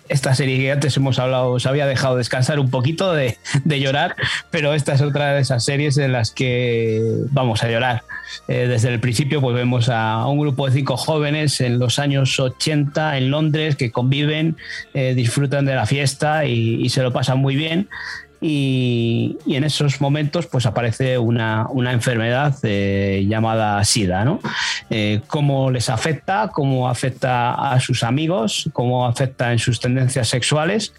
esta serie que antes hemos hablado se había dejado descansar un poquito de, llorar, pero esta es otra de esas series en las que vamos a llorar. Eh, desde el principio pues vemos a un grupo de cinco jóvenes en los años 80 en Londres que conviven, eh, disfrutan de la fiesta y, se lo pasan muy bien y, en esos momentos pues aparece una, enfermedad eh, llamada SIDA, ¿no? Eh, cómo les afecta, cómo afecta a sus amigos, cómo afecta en sus tendencias sexuales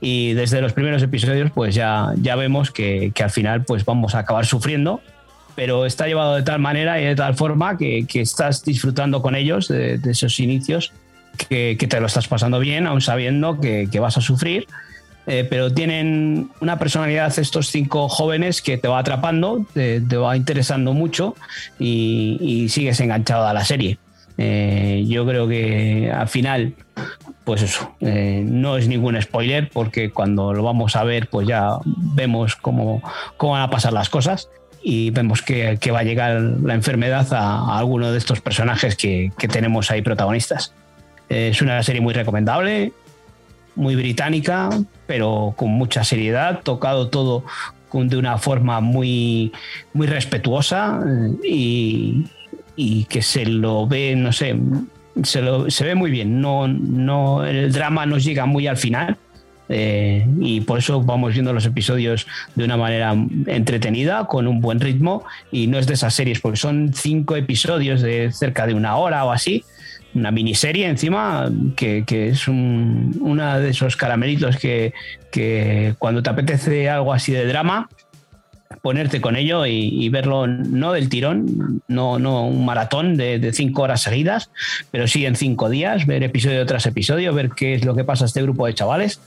y desde los primeros episodios pues ya, ya vemos que, al final pues vamos a acabar sufriendo pero está llevado de tal manera y de tal forma que, estás disfrutando con ellos de, esos inicios que, te lo estás pasando bien, aún sabiendo que, vas a sufrir eh, pero tienen una personalidad estos cinco jóvenes que te va atrapando, te, va interesando mucho y, sigues enganchado a la serie. Eh, yo creo que al final, pues eso, eh, no es ningún spoiler porque cuando lo vamos a ver, pues ya vemos cómo, cómo van a pasar las cosas y vemos que, va a llegar la enfermedad a, alguno de estos personajes que, que tenemos ahí protagonistas. Es una serie muy recomendable, muy británica, pero con mucha seriedad, tocado todo de una forma muy, muy respetuosa eh, y, que se lo ve, no sé, se, lo, se ve muy bien. No, no, el drama nos llega muy al final. Eh, y por eso vamos viendo los episodios de una manera entretenida, con un buen ritmo, y no es de esas series, porque son cinco episodios de cerca de una hora o así, una miniserie encima que, es un, una de esos caramelitos que, cuando te apetece algo así de drama, ponerte con ello y, verlo no del tirón, no, no un maratón de, cinco horas seguidas, pero sí en cinco días, ver episodio tras episodio, ver qué es lo que pasa a este grupo de chavales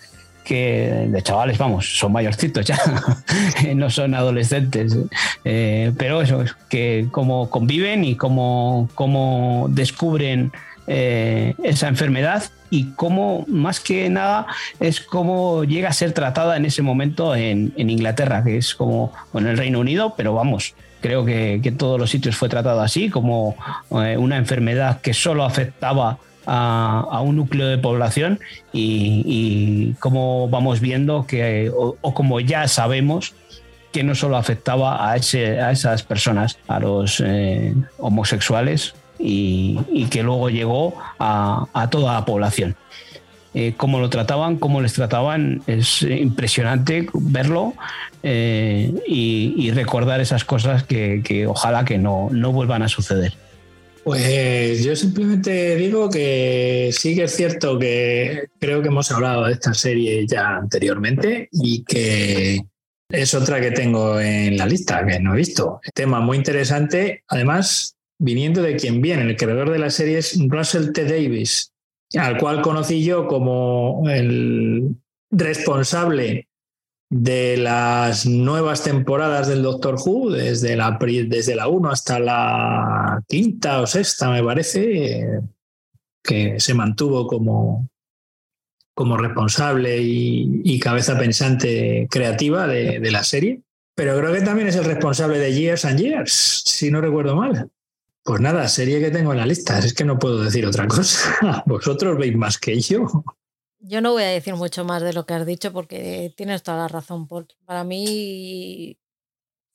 que de chavales, vamos, son mayorcitos ya, no son adolescentes, eh, pero eso, es que cómo conviven y cómo, cómo descubren eh, esa enfermedad y cómo, más que nada, es cómo llega a ser tratada en ese momento en, Inglaterra, que es como en el Reino Unido, pero vamos, creo que, en todos los sitios fue tratado así, como eh, una enfermedad que solo afectaba a, un núcleo de población y, como vamos viendo que, o, como ya sabemos, que no solo afectaba a, ese, a esas personas, a los eh, homosexuales, y, que luego llegó a, toda la población. Eh, cómo lo trataban, cómo les trataban, es impresionante verlo eh, y, recordar esas cosas que, ojalá que no, no, vuelvan a suceder. Pues yo simplemente digo que sí que es cierto que creo que hemos hablado de esta serie ya anteriormente y que es otra que tengo en la lista que no he visto. Tema muy interesante. Además, viniendo de quien viene. El creador de la serie es Russell T. Davis, al cual conocí yo como el responsable de las nuevas temporadas del Doctor Who, desde la, desde la 1 hasta la quinta o sexta, me parece, que se mantuvo como, como responsable y, cabeza pensante creativa de, de la serie. Pero creo que también es el responsable de Years and Years, si no recuerdo mal. Pues nada, serie que tengo en la lista. Es que no puedo decir otra cosa. Vosotros veis más que yo. Yo no voy a decir mucho más de lo que has dicho porque tienes toda la razón, Paul. Para mí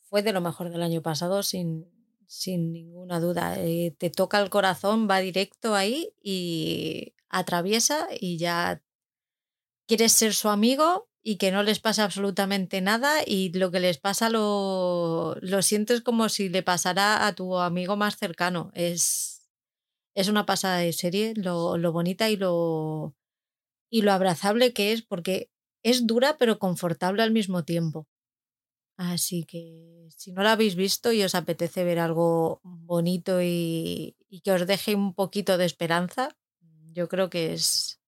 fue de lo mejor del año pasado, sin, sin ninguna duda. Eh, te toca el corazón, va directo ahí y atraviesa y ya quieres ser su amigo y que no les pasa absolutamente nada y lo que les pasa lo, lo sientes como si le pasara a tu amigo más cercano. Es, es una pasada de serie, lo, lo bonita y lo, y lo abrazable que es, porque es dura pero confortable al mismo tiempo. Así que si no la habéis visto y os apetece ver algo bonito y, y que os deje un poquito de esperanza, yo creo que es,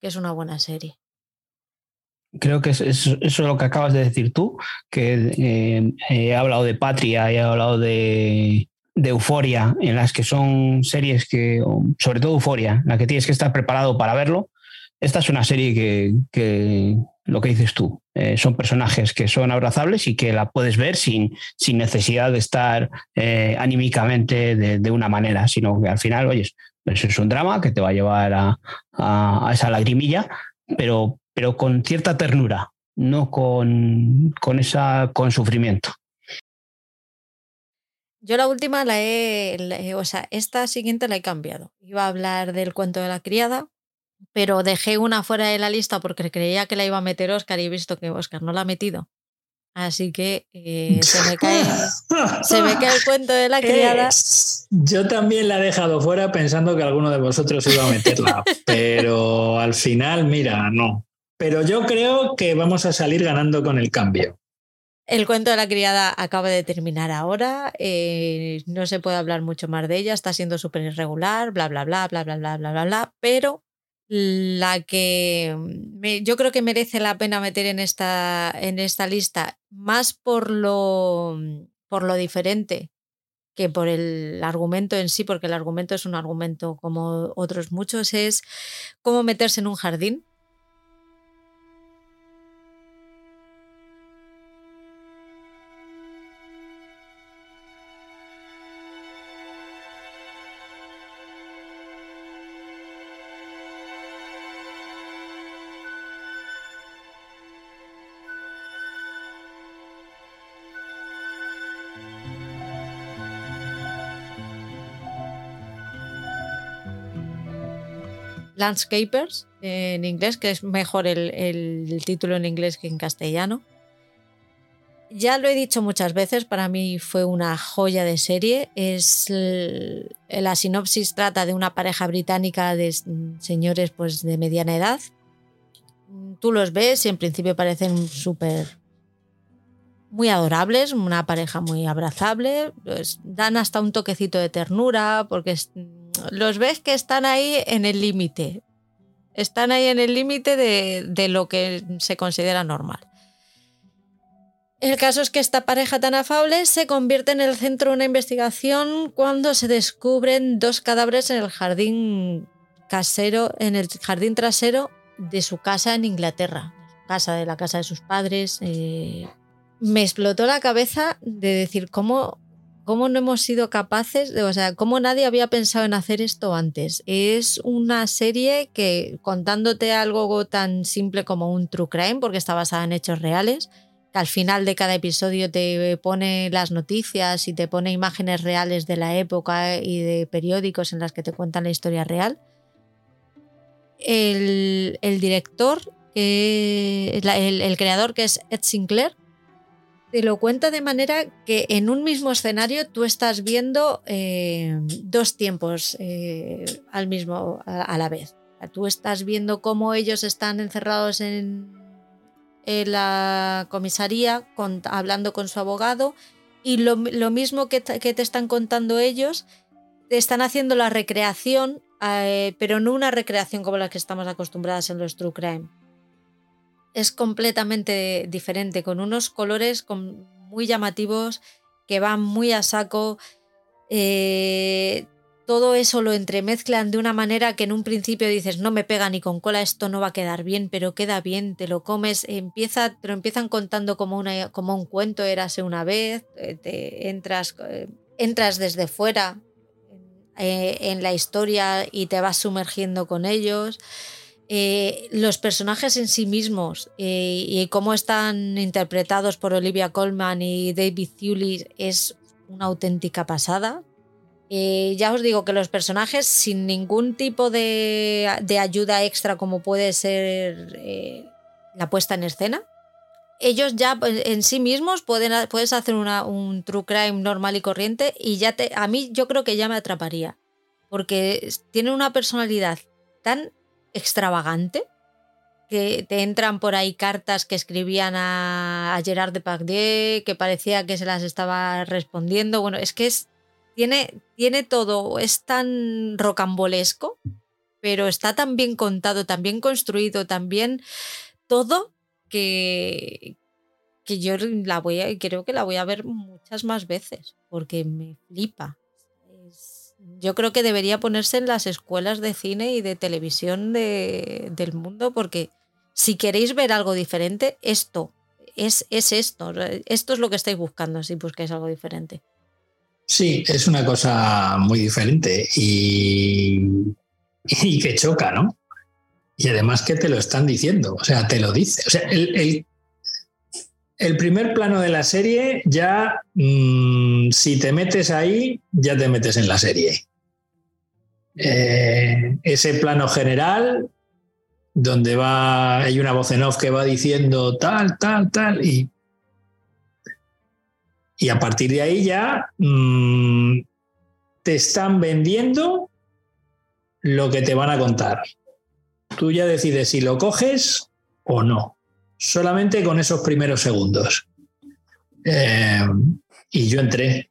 que es una buena serie creo que es, eso es lo que acabas de decir tú, que eh, he hablado de Patria, he hablado de, de Euforia, en las que son series que, sobre todo Euforia, en la que tienes que estar preparado para verlo. Esta es una serie que, lo que dices tú, eh, son personajes que son abrazables y que la puedes ver sin, sin necesidad de estar eh, anímicamente de, una manera, sino que al final, oyes, pues es un drama que te va a llevar a, a esa lagrimilla, pero pero con cierta ternura, no con, con, esa, con sufrimiento. Yo la última la he, o sea, esta siguiente la he cambiado. Iba a hablar del cuento de la criada, pero dejé una fuera de la lista porque creía que la iba a meter Oscar y he visto que Oscar no la ha metido. Así que eh, se, me cae, se me cae el cuento de la criada. yo también la he dejado fuera pensando que alguno de vosotros iba a meterla, pero al final, mira, no. Pero yo creo que vamos a salir ganando con el cambio. El cuento de la criada acaba de terminar ahora, eh, no se puede hablar mucho más de ella, está siendo súper irregular, bla, bla, bla, bla, bla, bla, bla, bla, bla, pero la que yo creo que merece la pena meter en esta, en esta lista, más por lo, por lo diferente que por el argumento en sí, porque el argumento es un argumento como otros muchos, es cómo meterse en un jardín Landscapers en inglés, que es mejor el, título en inglés que en castellano. Ya lo he dicho muchas veces, para mí fue una joya de serie. Es la sinopsis trata de una pareja británica de señores pues de mediana edad. Tú los ves y en principio parecen súper muy adorables, una pareja muy abrazable, pues dan hasta un toquecito de ternura porque los ves que están ahí en el límite. Están ahí en el límite de, lo que se considera normal. El caso es que esta pareja tan afable se convierte en el centro de una investigación cuando se descubren dos cadáveres en el jardín casero, en el jardín trasero de su casa en Inglaterra, casa de la casa de sus padres. Eh, me explotó la cabeza de decir cómo cómo no hemos sido capaces, de, o sea, cómo nadie había pensado en hacer esto antes. Es una serie que contándote algo tan simple como un true crime, porque está basada en hechos reales, que al final de cada episodio te pone las noticias y te pone imágenes reales de la época y de periódicos en las que te cuentan la historia real. El, director, el, el creador que es Ed Sinclair, te lo cuenta de manera que en un mismo escenario tú estás viendo eh, dos tiempos eh, al mismo, a, la vez. Tú estás viendo cómo ellos están encerrados en, la comisaría hablando con su abogado y lo, mismo que, te están contando ellos, te están haciendo la recreación, eh, pero no una recreación como la que estamos acostumbradas en los True Crime es completamente diferente, con unos colores muy llamativos que van muy a saco. Eh, todo eso lo entremezclan de una manera que en un principio dices, no me pega ni con cola, esto no va a quedar bien, pero queda bien, te lo comes, empieza, te lo empiezan contando como, una, como un cuento, érase una vez, eh, te entras, eh, entras desde fuera en la historia y te vas sumergiendo con ellos. Eh, los personajes en sí mismos eh, y cómo están interpretados por Olivia Colman y David Thewlis es una auténtica pasada. Eh, ya os digo que los personajes sin ningún tipo de, ayuda extra como puede ser la puesta en escena, ellos ya pues, en sí mismos pueden, puedes hacer un true crime normal y corriente y ya te, a mí yo creo que ya me atraparía porque tienen una personalidad tan extravagante, que te entran por ahí cartas que escribían a, Gerard Depardieu, que parecía que se las estaba respondiendo. Bueno, es que es, tiene, tiene todo, es tan rocambolesco, pero está tan bien contado, tan bien construido, tan bien todo que, que yo la voy a, creo que la voy a ver muchas más veces, porque me flipa yo creo que debería ponerse en las escuelas de cine y de televisión del mundo, porque si queréis ver algo diferente, esto es, es esto. Esto es lo que estáis buscando si buscáis algo diferente. Sí, es una cosa muy diferente y, y que choca, ¿no? Y además que te lo están diciendo, o sea, te lo dice. O sea, el primer plano de la serie, ya mm, si te metes ahí, ya te metes en la serie. Eh, ese plano general donde va, hay una voz en off que va diciendo tal, tal, tal, y, y a partir de ahí ya mm, te están vendiendo lo que te van a contar. Tú ya decides si lo coges o no, solamente con esos primeros segundos. Eh, y yo entré.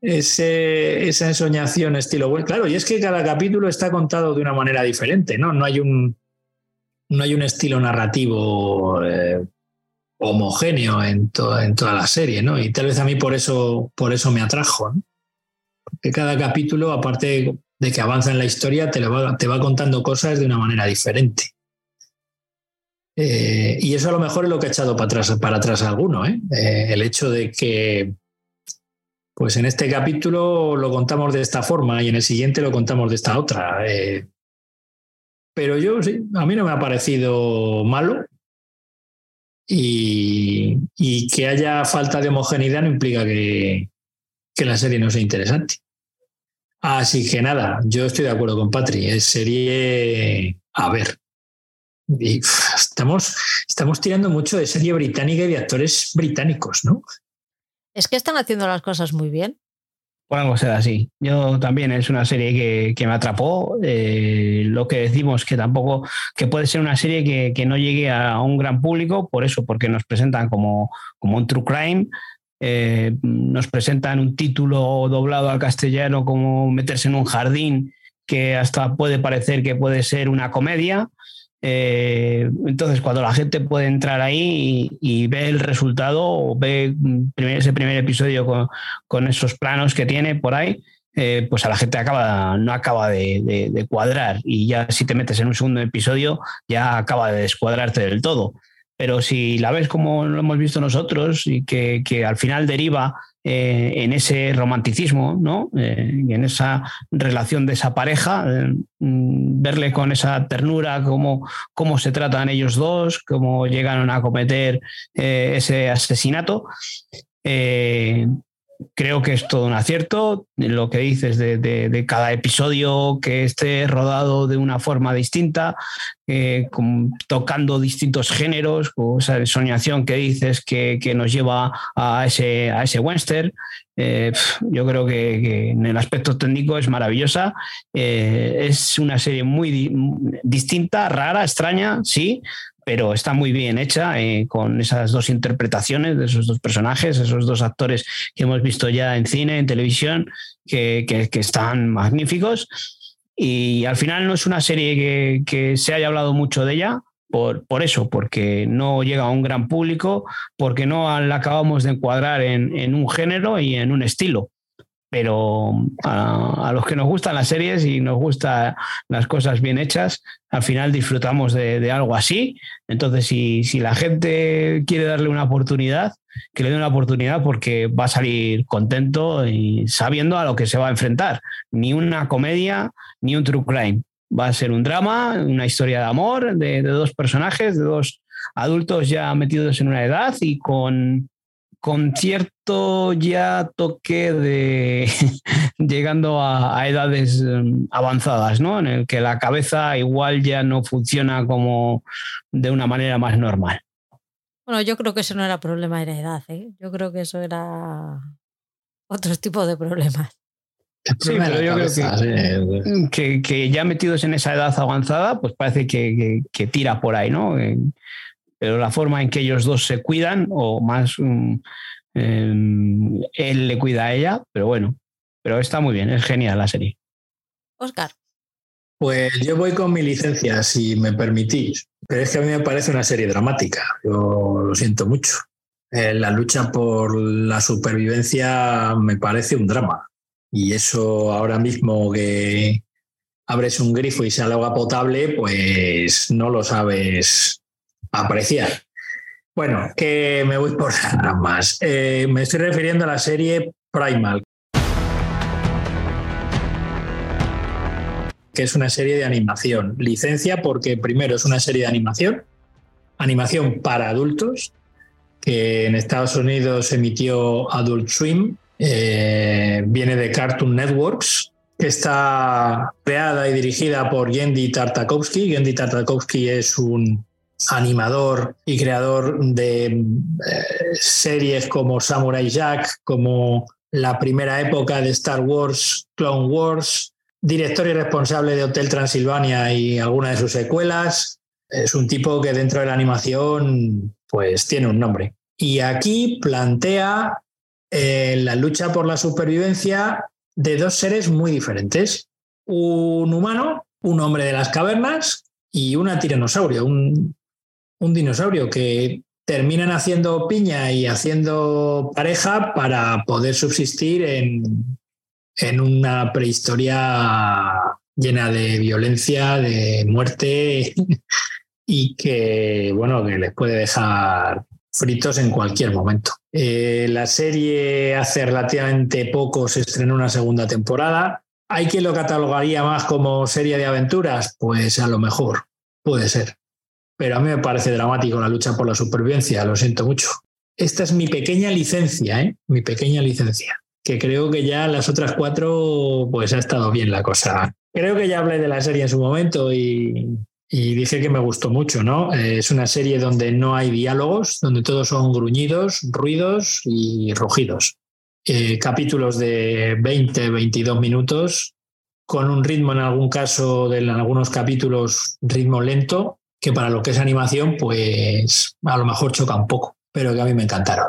Ese, esa ensoñación estilo Claro, y es que cada capítulo está contado de una manera diferente, ¿no? No hay un, no hay un estilo narrativo eh, homogéneo en, en, toda la serie, ¿no? Y tal vez a mí por eso, por eso me atrajo, ¿no? Porque cada capítulo, aparte de que avanza en la historia, te, va, te va contando cosas de una manera diferente. Eh, y eso a lo mejor es lo que ha echado para atrás, para atrás a alguno, ¿eh? el hecho de que, pues en este capítulo lo contamos de esta forma y en el siguiente lo contamos de esta otra. Pero yo sí, a mí no me ha parecido malo. Y, que haya falta de homogeneidad no implica que, la serie no sea interesante. Así que nada, yo estoy de acuerdo con Patri. Es serie a ver. Estamos, estamos tirando mucho de serie británica y de actores británicos, ¿no? Es que están haciendo las cosas muy bien. Por algo será así. Yo también es una serie que, me atrapó. Eh, lo que decimos que tampoco, que puede ser una serie que, no llegue a un gran público, por eso, porque nos presentan como, como un true crime. Eh, nos presentan un título doblado al castellano como meterse en un jardín que hasta puede parecer que puede ser una comedia. Eh, entonces, cuando la gente puede entrar ahí y, ve el resultado o ve ese primer episodio con, esos planos que tiene por ahí, eh, pues a la gente acaba, no acaba de, cuadrar y ya si te metes en un segundo episodio ya acaba de descuadrarte del todo. Pero si la ves como lo hemos visto nosotros y que, que al final deriva eh, en ese romanticismo, ¿no? Eh, en esa relación de esa pareja, eh, mm, verle con esa ternura, cómo, cómo se tratan ellos dos, cómo llegaron a cometer ese asesinato creo que es todo un acierto. Lo que dices de, cada episodio que esté rodado de una forma distinta, eh, tocando distintos géneros, o esa soñación que dices que, nos lleva a ese, a ese western. Eh, yo creo que, en el aspecto técnico es maravillosa. Eh, es una serie muy distinta, rara, extraña, sí, pero está muy bien hecha eh, con esas dos interpretaciones de esos dos personajes, esos dos actores que hemos visto ya en cine, en televisión, que, están magníficos. Y al final no es una serie que, se haya hablado mucho de ella, por, por, eso, porque no llega a un gran público, porque no la acabamos de encuadrar en, un género y en un estilo pero a, los que nos gustan las series y nos gustan las cosas bien hechas, al final disfrutamos de, algo así. Entonces, si, si, la gente quiere darle una oportunidad, que le dé una oportunidad porque va a salir contento y sabiendo a lo que se va a enfrentar. Ni una comedia, ni un true crime. Va a ser un drama, una historia de amor de dos personajes, de dos adultos ya metidos en una edad y con con cierto ya toque de llegando a, edades em, avanzadas, ¿no? En el que la cabeza igual ya no funciona como de una manera más normal. Bueno, yo creo que eso no era problema de la edad, ¿eh? Yo creo que eso era otro tipo de problemas. Sí, pero yo creo que, que, ya metidos en esa edad avanzada, pues parece que, que tira por ahí, ¿no? Pero la forma en que ellos dos se cuidan, o más mm, em, él le cuida a ella, pero bueno, pero está muy bien, es genial la serie. Oscar. Pues yo voy con mi licencia, si me permitís, pero es que a mí me parece una serie dramática, yo lo siento mucho. Eh, la lucha por la supervivencia me parece un drama y eso ahora mismo que abres un grifo y sale agua potable, pues no lo sabes apreciar. Bueno, que me voy por más. Eh, me estoy refiriendo a la serie Primal, que es una serie de animación. Licencia porque primero es una serie de animación, animación para adultos, que en Estados Unidos emitió Adult Swim, eh, viene de Cartoon Networks está creada y dirigida por Yendi Tartakovsky. Yendi Tartakovsky es un animador y creador de eh, series como Samurai Jack, como la primera época de Star Wars, Clone Wars, director y responsable de Hotel Transilvania y algunas de sus secuelas. Es un tipo que dentro de la animación pues tiene un nombre. Y aquí plantea eh, la lucha por la supervivencia de dos seres muy diferentes. Un humano, un hombre de las cavernas y una tiranosaurio, un dinosaurio que terminan haciendo piña y haciendo pareja para poder subsistir en, en una prehistoria llena de violencia, de muerte y que, bueno, que les puede dejar fritos en cualquier momento. Eh, la serie hace relativamente poco se estrenó una segunda temporada. ¿Hay quien lo catalogaría más como serie de aventuras? Pues a lo mejor, puede ser. Pero a mí me parece dramático la lucha por la supervivencia, lo siento mucho. Esta es mi pequeña licencia, ¿eh? Mi pequeña licencia. Que creo que ya las otras cuatro, pues ha estado bien la cosa. Creo que ya hablé de la serie en su momento y y dije que me gustó mucho, ¿no? Eh, es una serie donde no hay diálogos, donde todos son gruñidos, ruidos y rugidos. Eh, capítulos de 20, 22 minutos, con un ritmo en algún caso, de, en algunos capítulos, ritmo lento, que para lo que es animación, pues a lo mejor choca un poco, pero que a mí me encantaron.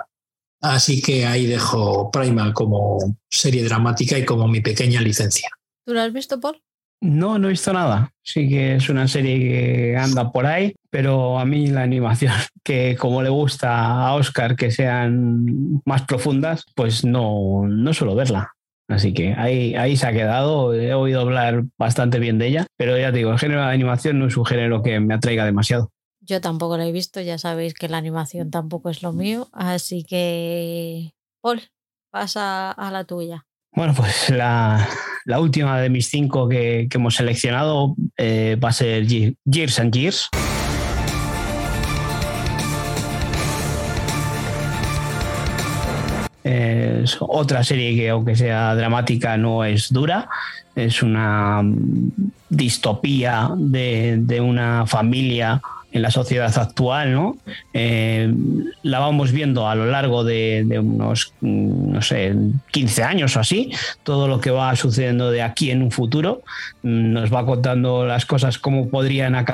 Así que ahí dejo Primal como serie dramática y como mi pequeña licencia. ¿Tú lo has visto, Paul? No, no he visto nada. Sí que es una serie que anda por ahí, pero a mí la animación, que como le gusta a Oscar que sean más profundas, pues no, no suelo verla. Así que ahí, ahí se ha quedado. He oído hablar bastante bien de ella, pero ya te digo, el género de animación no es un género que me atraiga demasiado. Yo tampoco la he visto, ya sabéis que la animación tampoco es lo mío, así que, Paul, pasa a la tuya. Bueno, pues la, última de mis cinco que, hemos seleccionado eh, va a ser Years and Years. Es otra serie que, aunque sea dramática, no es dura. Es una distopía de, de una familia en la sociedad actual, ¿no? Eh, la vamos viendo a lo largo de, unos, mm, no sé, 15 años o así, todo lo que va sucediendo de aquí en un futuro, mm, nos va contando las cosas cómo podrían,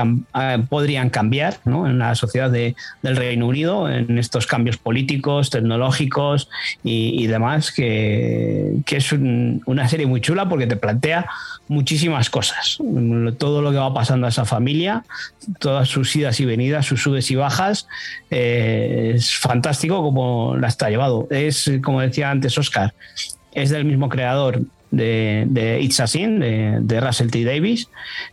podrían cambiar ¿no? en la sociedad del Reino Unido, en estos cambios políticos, tecnológicos y, demás, que, que es una serie muy chula porque te plantea muchísimas cosas, todo lo que va pasando a esa familia, todas sus y venidas, sus subes y bajas, eh, es fantástico como la está llevado. Es, como decía antes Oscar, es del mismo creador de, de It's a Sin, de, Russell T. Davis.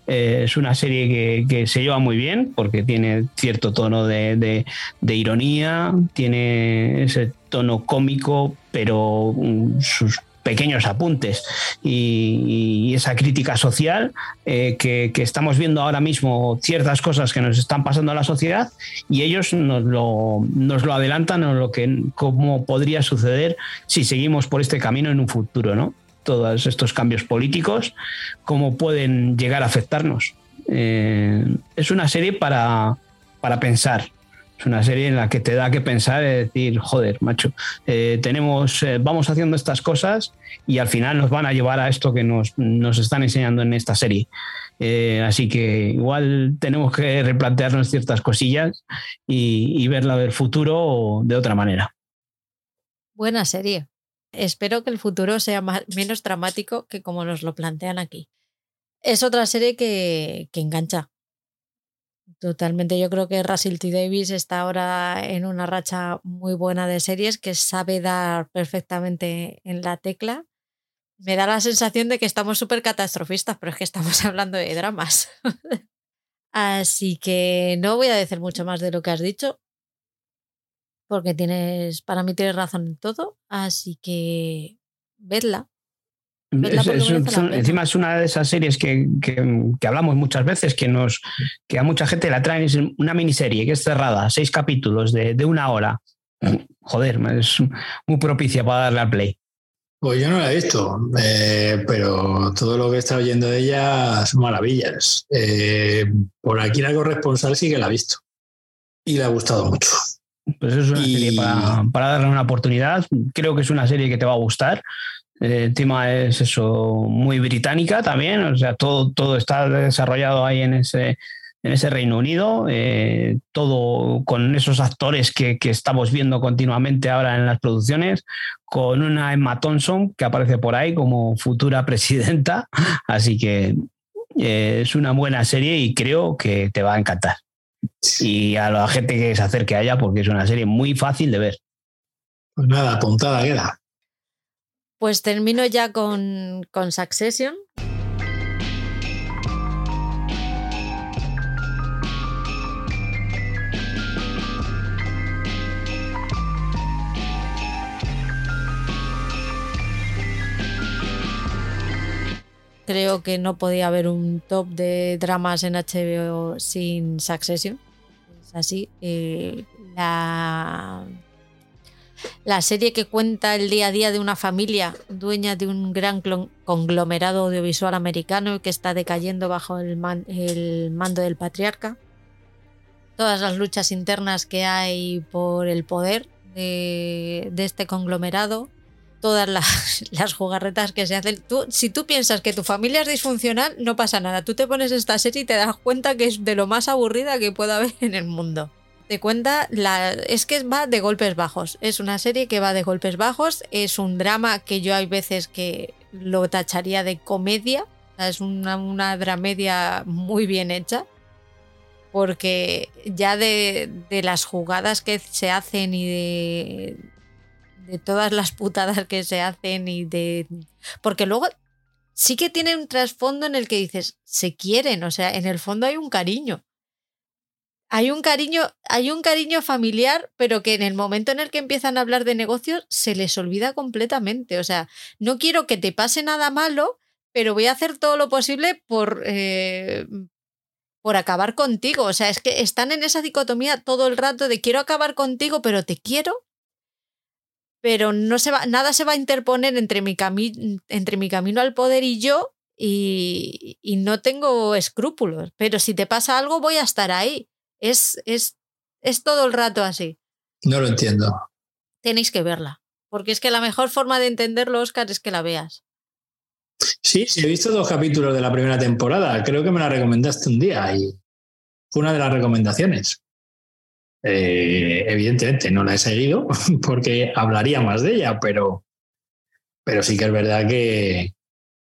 Eh, es una serie que, se lleva muy bien porque tiene cierto tono de, de ironía, tiene ese tono cómico, pero mm, sus pequeños apuntes y, esa crítica social eh, que, estamos viendo ahora mismo ciertas cosas que nos están pasando a la sociedad y ellos nos lo, nos lo adelantan o lo que cómo podría suceder si seguimos por este camino en un futuro, ¿no? Todos estos cambios políticos, cómo pueden llegar a afectarnos. Eh, es una serie para, para pensar, es una serie en la que te da que pensar y decir, joder, macho, eh, tenemos, eh, vamos haciendo estas cosas y al final nos van a llevar a esto que nos, están enseñando en esta serie. Eh, así que igual tenemos que replantearnos ciertas cosillas y, verla del futuro de otra manera. Buena serie. Espero que el futuro sea menos dramático que como nos lo plantean aquí. Es otra serie que engancha Totalmente, yo creo que Russell T. Davis está ahora en una racha muy buena de series que sabe dar perfectamente en la tecla. Me da la sensación de que estamos súper catastrofistas, pero es que estamos hablando de dramas. Así que no voy a decir mucho más de lo que has dicho, porque tienes, para mí tienes razón en todo. Así que vedla, encima es una de esas series que, hablamos muchas veces, que, nos, que a mucha gente la traen, es una miniserie que es cerrada, seis capítulos de, una hora. Joder, es muy propicia para darle al play. Pues yo no la he visto, eh, pero todo lo que he estado oyendo de ella son maravillas. Eh, por aquí la corresponsal sí que la ha visto y le ha gustado mucho. Pues es una serie para, para, darle una oportunidad. Creo que es una serie que te va a gustar. El tema es eso, muy británica también, o sea, todo, todo está desarrollado ahí en ese, en ese Reino Unido, eh, todo con esos actores que, que, estamos viendo continuamente ahora en las producciones, con una Emma Thompson que aparece por ahí como futura presidenta, así que eh, es una buena serie y creo que te va a encantar. Y a la gente que se acerque a ella porque es una serie muy fácil de ver. Pues nada, apuntada queda. Pues termino ya con, con Succession. Creo que no podía haber un top de dramas en HBO sin Succession. Es así. Eh, la la serie que cuenta el día a día de una familia dueña de un gran conglomerado audiovisual americano que está decayendo bajo el, mando del patriarca. Todas las luchas internas que hay por el poder de, este conglomerado, todas las, jugarretas que se hacen. si tú piensas que tu familia es disfuncional, no pasa nada. Tú te pones esta serie y te das cuenta que es de lo más aburrida que pueda haber en el mundo te cuenta, es que va de golpes bajos. Es una serie que va de golpes bajos. Es un drama que yo hay veces que lo tacharía de comedia. Es una, una dramedia muy bien hecha. Porque ya de, de, las jugadas que se hacen y de, de todas las putadas que se hacen y de... Porque luego sí que tiene un trasfondo en el que dices, se quieren, o sea, en el fondo hay un cariño hay un cariño, hay un cariño familiar, pero que en el momento en el que empiezan a hablar de negocios se les olvida completamente. O sea, no quiero que te pase nada malo, pero voy a hacer todo lo posible por, eh, por acabar contigo. O sea, es que están en esa dicotomía todo el rato de quiero acabar contigo, pero te quiero. Pero no se va, nada se va a interponer entre mi, entre mi camino al poder y yo, y, y no tengo escrúpulos. Pero si te pasa algo, voy a estar ahí. Es, es, es todo el rato así. No lo entiendo. Tenéis que verla. Porque es que la mejor forma de entenderlo, Oscar, es que la veas. Sí, sí, he visto dos capítulos de la primera temporada. Creo que me la recomendaste un día y fue una de las recomendaciones. Eh, evidentemente no la he seguido porque hablaría más de ella, pero, pero sí que es verdad que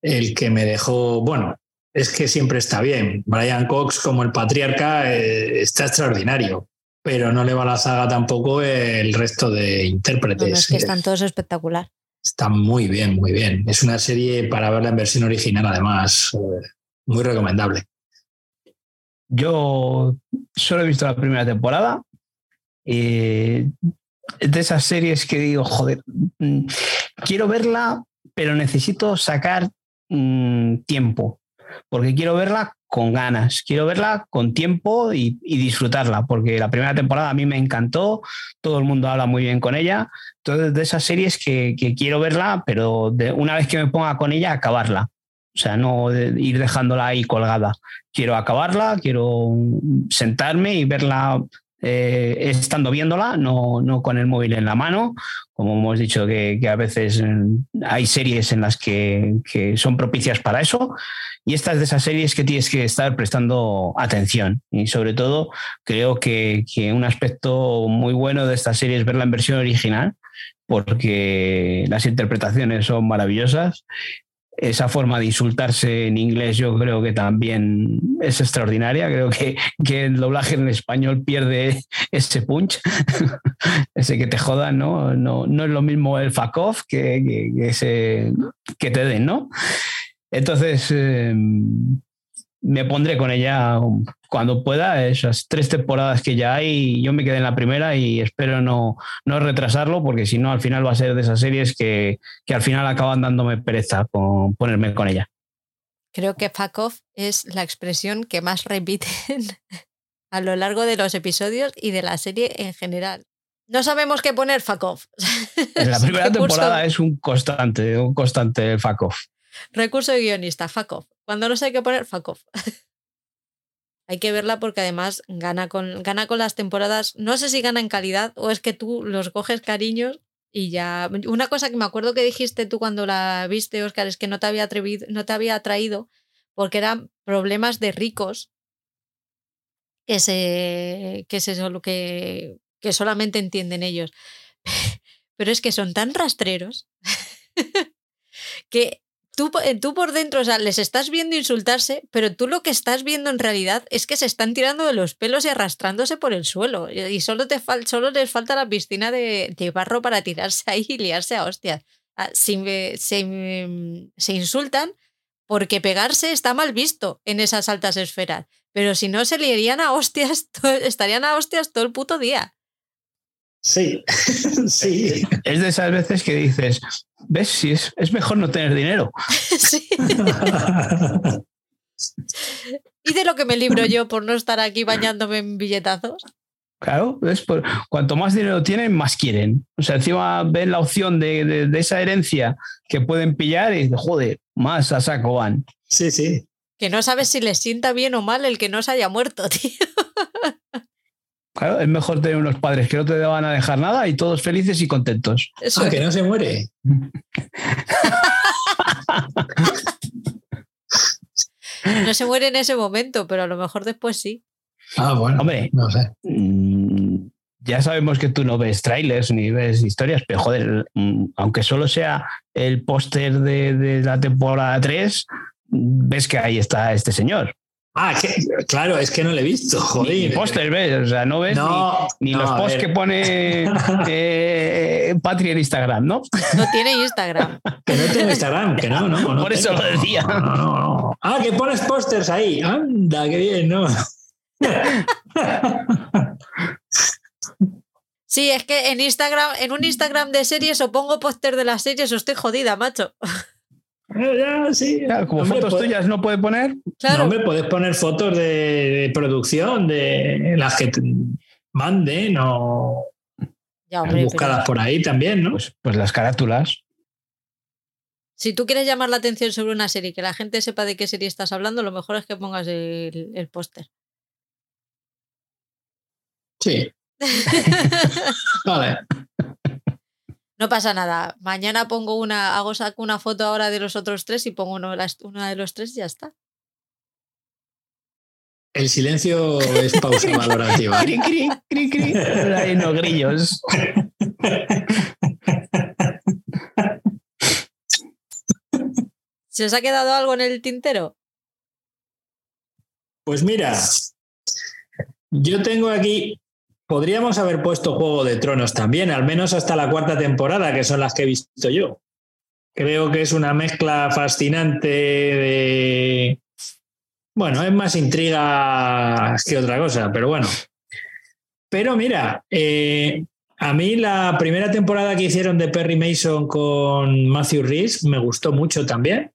el que me dejó, bueno, es que siempre está bien. Brian Cox como el patriarca eh, está extraordinario, pero no le va a la saga tampoco el resto de intérpretes. es que están todos espectacular. Está muy bien, muy bien. Es una serie para verla en versión original, además, eh, muy recomendable. Yo solo he visto la primera temporada. de esas series que digo, joder, mm, quiero verla, pero necesito sacar mm, tiempo porque quiero verla con ganas, quiero verla con tiempo y, disfrutarla, porque la primera temporada a mí me encantó, todo el mundo habla muy bien con ella, entonces de esas series que, quiero verla, pero una vez que me ponga con ella, acabarla. O sea, no ir dejándola ahí colgada. Quiero acabarla, quiero sentarme y verla eh, estando viéndola, no, no, con el móvil en la mano, como hemos dicho que, a veces mm, hay series en las que, que, son propicias para eso, y esta es de esas series que tienes que estar prestando atención. Y sobre todo, creo que, que un aspecto muy bueno de esta serie es verla en versión original, porque las interpretaciones son maravillosas esa forma de insultarse en inglés yo creo que también es extraordinaria. Creo que, que el doblaje en español pierde ese punch, ese que te jodan, ¿no? No, no es lo mismo el fuck off que, que, ese, que te den, ¿no? Entonces, em, me pondré con ella cuando pueda, esas tres temporadas que ya hay, yo me quedé en la primera y espero no, no retrasarlo porque si no al final va a ser de esas series que, que al final acaban dándome pereza con ponerme con ella. Creo que fuck off es la expresión que más repiten a lo largo de los episodios y de la serie en general. No sabemos qué poner fuck off. En la primera temporada es un constante, un constante fuck off. Recurso de guionista, fuck off. Cuando no sé qué poner, fuck off. Hay que verla porque además gana con, gana con las temporadas. No sé si gana en calidad o es que tú los coges cariños y ya. Una cosa que me acuerdo que dijiste tú cuando la viste, Oscar, es que no te había atrevido, no te había atraído porque eran problemas de ricos que se. que se que solamente entienden ellos. Pero es que son tan rastreros que eh, tú por dentro, o sea, les estás viendo insultarse, pero tú lo que estás viendo en realidad es que se están tirando de los pelos y arrastrándose por el suelo. Y solo, te solo les falta la piscina de, de barro para tirarse ahí y liarse a hostias. Ah, Se, mm, se insultan porque pegarse está mal visto en esas altas esferas. Pero si no, se liarían a hostias, estarían a hostias todo el puto día. Sí, sí. Es de esas veces que dices, ves, si es, es mejor no tener dinero. Sí. Y de lo que me libro yo por no estar aquí bañándome en billetazos. Claro, es por, cuanto más dinero tienen, más quieren. O sea, encima ven la opción de, de- de esa herencia que pueden pillar y dicen, joder, más a saco van. Sí, sí. Que no sabes si les sienta bien o mal el que no se haya muerto, tío. Claro, es mejor tener unos padres que no te van a dejar nada y todos felices y contentos. Eso Ah, que no se muere. no se muere en ese momento, pero a lo mejor después sí. Ah, bueno. Hombre. No sé. Mm, ya sabemos que tú no ves trailers ni ves historias, pero joder, mm, aunque solo sea el póster de, de la temporada 3, ves que ahí está este señor. Ah, que, claro, es que no le he visto, Ni, joder. ni póster ves, o sea, no ves No, ni, ni no, los posts que pone eh, Patri en Instagram, ¿no? No tiene Instagram. Que no tengo Instagram, que no, no. no Por eso tengo. lo decía. No, no, no. Ah, que pones pósters ahí. Anda, qué bien, ¿no? Sí, es que en Instagram, en un Instagram de series o pongo póster de las series o estoy jodida, macho. Eh, Ya, sí. Claro, como fotos tuyas no puede poner, Claro. No, hombre, puedes poner fotos de, de producción, de las que te manden o Ya, hombre, pero buscadas por ahí también, ¿no? pues, pues las carátulas. si tú quieres llamar la atención sobre una serie y que la gente sepa de qué serie estás hablando, lo mejor es que pongas el, el póster. Sí. Vale. No pasa nada. Mañana pongo una, hago saco una foto ahora de los otros tres y pongo uno una de los tres y ya está. El silencio es pausa valorativa. Cri, cri, cri, cri. Ahí no grillos. ¿Se os ha quedado algo en el tintero? Pues mira, yo tengo aquí. Podríamos haber puesto Juego de Tronos también, al menos hasta la cuarta temporada, que son las que he visto yo. Creo que es una mezcla fascinante de. Bueno, es más intriga que otra cosa, pero bueno. Pero mira, eh, a mí la primera temporada que hicieron de Perry Mason con Matthew Rhys me gustó mucho también.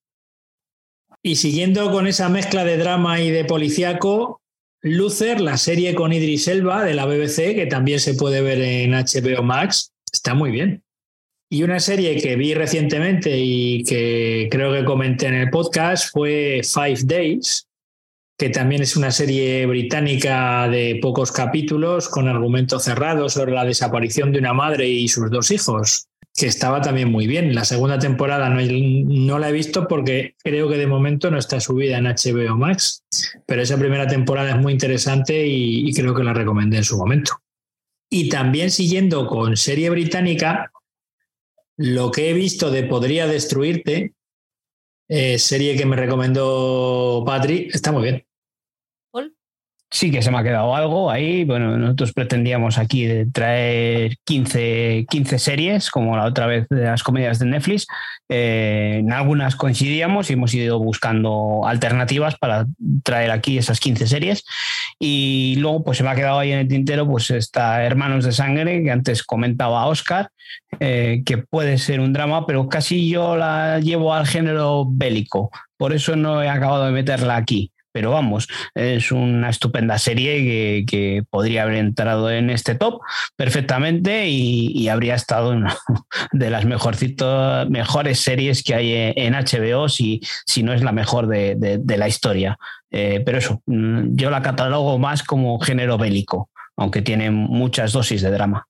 Y siguiendo con esa mezcla de drama y de policíaco, Luther, la serie con Idris Elba de la BBC, que también se puede ver en HBO Max, está muy bien. Y una serie que vi recientemente y que creo que comenté en el podcast fue Five Days, que también es una serie británica de pocos capítulos con argumento cerrado sobre la desaparición de una madre y sus dos hijos, que estaba también muy bien. La segunda temporada no, no la he visto porque creo que de momento no está subida en HBO Max, pero esa primera temporada es muy interesante y, creo que la recomendé en su momento. Y también siguiendo con serie británica, lo que he visto de Podría Destruirte, eh, serie que me recomendó Patri, está muy bien. Sí que se me ha quedado algo ahí. Bueno, nosotros pretendíamos aquí traer 15, 15 series, como la otra vez de las comedias de Netflix. Eh, en algunas coincidíamos y hemos ido buscando alternativas para traer aquí esas 15 series. Y luego, pues se me ha quedado ahí en el tintero, pues está Hermanos de Sangre, que antes comentaba Oscar, eh, que puede ser un drama, pero casi yo la llevo al género bélico. Por eso no he acabado de meterla aquí pero vamos, es una estupenda serie que, podría haber entrado en este top perfectamente y, habría estado en una de las mejores series que hay en HBO, si, si no es la mejor de, la historia. Eh, pero eso, mm, yo la catalogo más como género bélico aunque tiene muchas dosis de drama.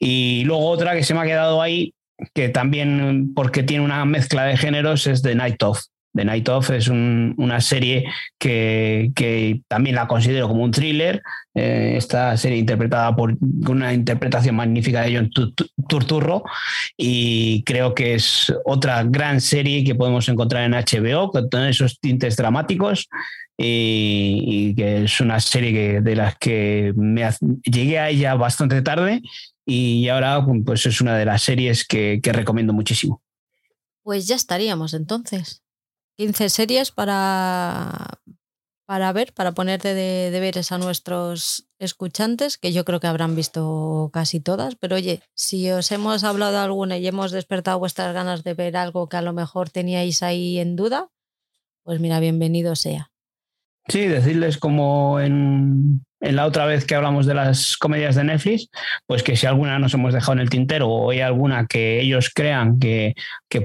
Y luego otra que se me ha quedado ahí, que también porque tiene una mezcla de géneros, es The Night Of. The Night Of es una serie que, también la considero como un thriller. Eh, esta serie interpretada por una interpretación magnífica de John Turturro y creo que es otra gran serie que podemos encontrar en HBO con todos esos tintes dramáticos y, que es una serie de las que llegué a ella bastante tarde y ahora pues es una de las series que recomiendo muchísimo. Pues ya estaríamos entonces. 15 series para, para ver, para poner de deberes a nuestros escuchantes, que yo creo que habrán visto casi todas, pero oye, si os hemos hablado alguna y hemos despertado vuestras ganas de ver algo que a lo mejor teníais ahí en duda, pues mira, bienvenido sea. Sí, decirles como en, en la otra vez que hablamos de las comedias de Netflix, pues que si alguna nos hemos dejado en el tintero o hay alguna que ellos crean que,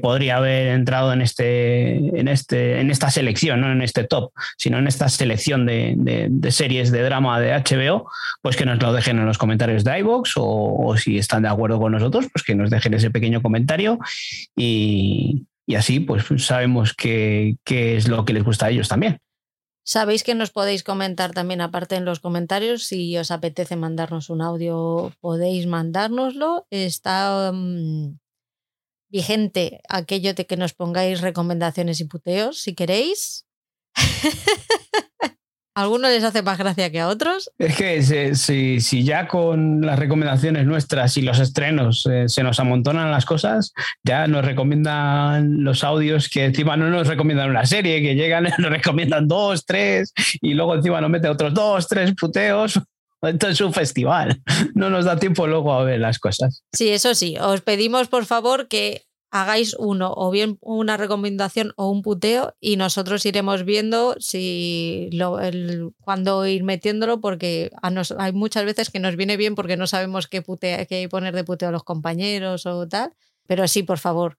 podría haber entrado en, este, en, este, en esta selección, no en este top, sino en esta selección de, series de drama de HBO, pues que nos lo dejen en los comentarios de iVoox o, si están de acuerdo con nosotros, pues que nos dejen ese pequeño comentario y, así pues sabemos qué es lo que les gusta a ellos también. Sabéis que nos podéis comentar también aparte en los comentarios. Si os apetece mandarnos un audio, podéis mandárnoslo. Está mm, vigente aquello de que nos pongáis recomendaciones y puteos si queréis. algunos les hace más gracia que a otros. Es que si, si ya con las recomendaciones nuestras y los estrenos eh, se nos amontonan las cosas, ya nos recomiendan los audios que encima no nos recomiendan una serie, que llegan nos recomiendan dos, tres, y luego encima nos mete otros dos, tres puteos. Esto es un festival. No nos da tiempo luego a ver las cosas. Sí, eso sí. Os pedimos, por favor, que hagáis uno o bien una recomendación o un puteo y nosotros iremos viendo si lo, el, cuándo ir metiéndolo porque hay muchas veces que nos viene bien porque no sabemos qué, putea, qué poner de puteo a los compañeros o tal. Pero sí, por favor,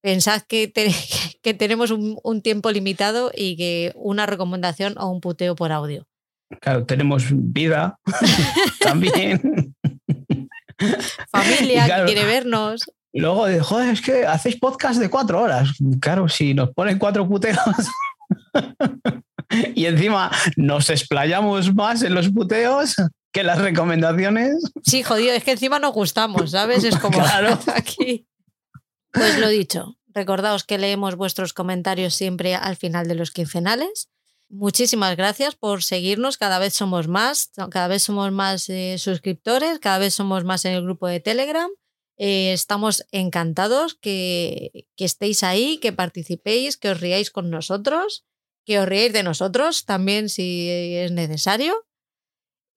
pensad que, que tenemos un, un tiempo limitado y que una recomendación o un puteo por audio. Claro, tenemos vida también. Familia que quiere vernos. Y luego de, joder, es que hacéis podcast de cuatro horas. Claro, si nos ponen cuatro puteos y encima nos explayamos más en los puteos que las recomendaciones. Sí, jodido, es que encima nos gustamos, ¿sabes? Es como claro. aquí. Pues lo dicho, recordaos que leemos vuestros comentarios siempre al final de los quincenales. Muchísimas gracias por seguirnos, cada vez somos más, cada vez somos más eh, suscriptores, cada vez somos más en el grupo de Telegram eh, estamos encantados que, estéis ahí, que participéis, que os riáis con nosotros, que os riáis de nosotros también si es necesario.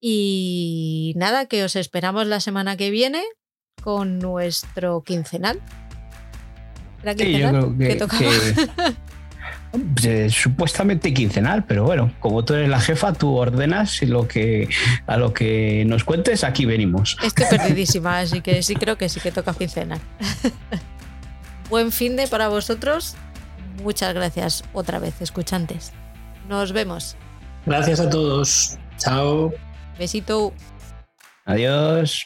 Y nada, que os esperamos la semana que viene con nuestro quincenal. quincenal? que, Eh, supuestamente quincenal, pero bueno, como tú eres la jefa, tú ordenas y lo que, a lo que nos cuentes, aquí venimos. Estoy perdidísima, así que sí creo que sí que toca quincenal. Buen fin de para vosotros. Muchas gracias otra vez, escuchantes. Nos vemos. Gracias a todos. Chao. Besito. Adiós.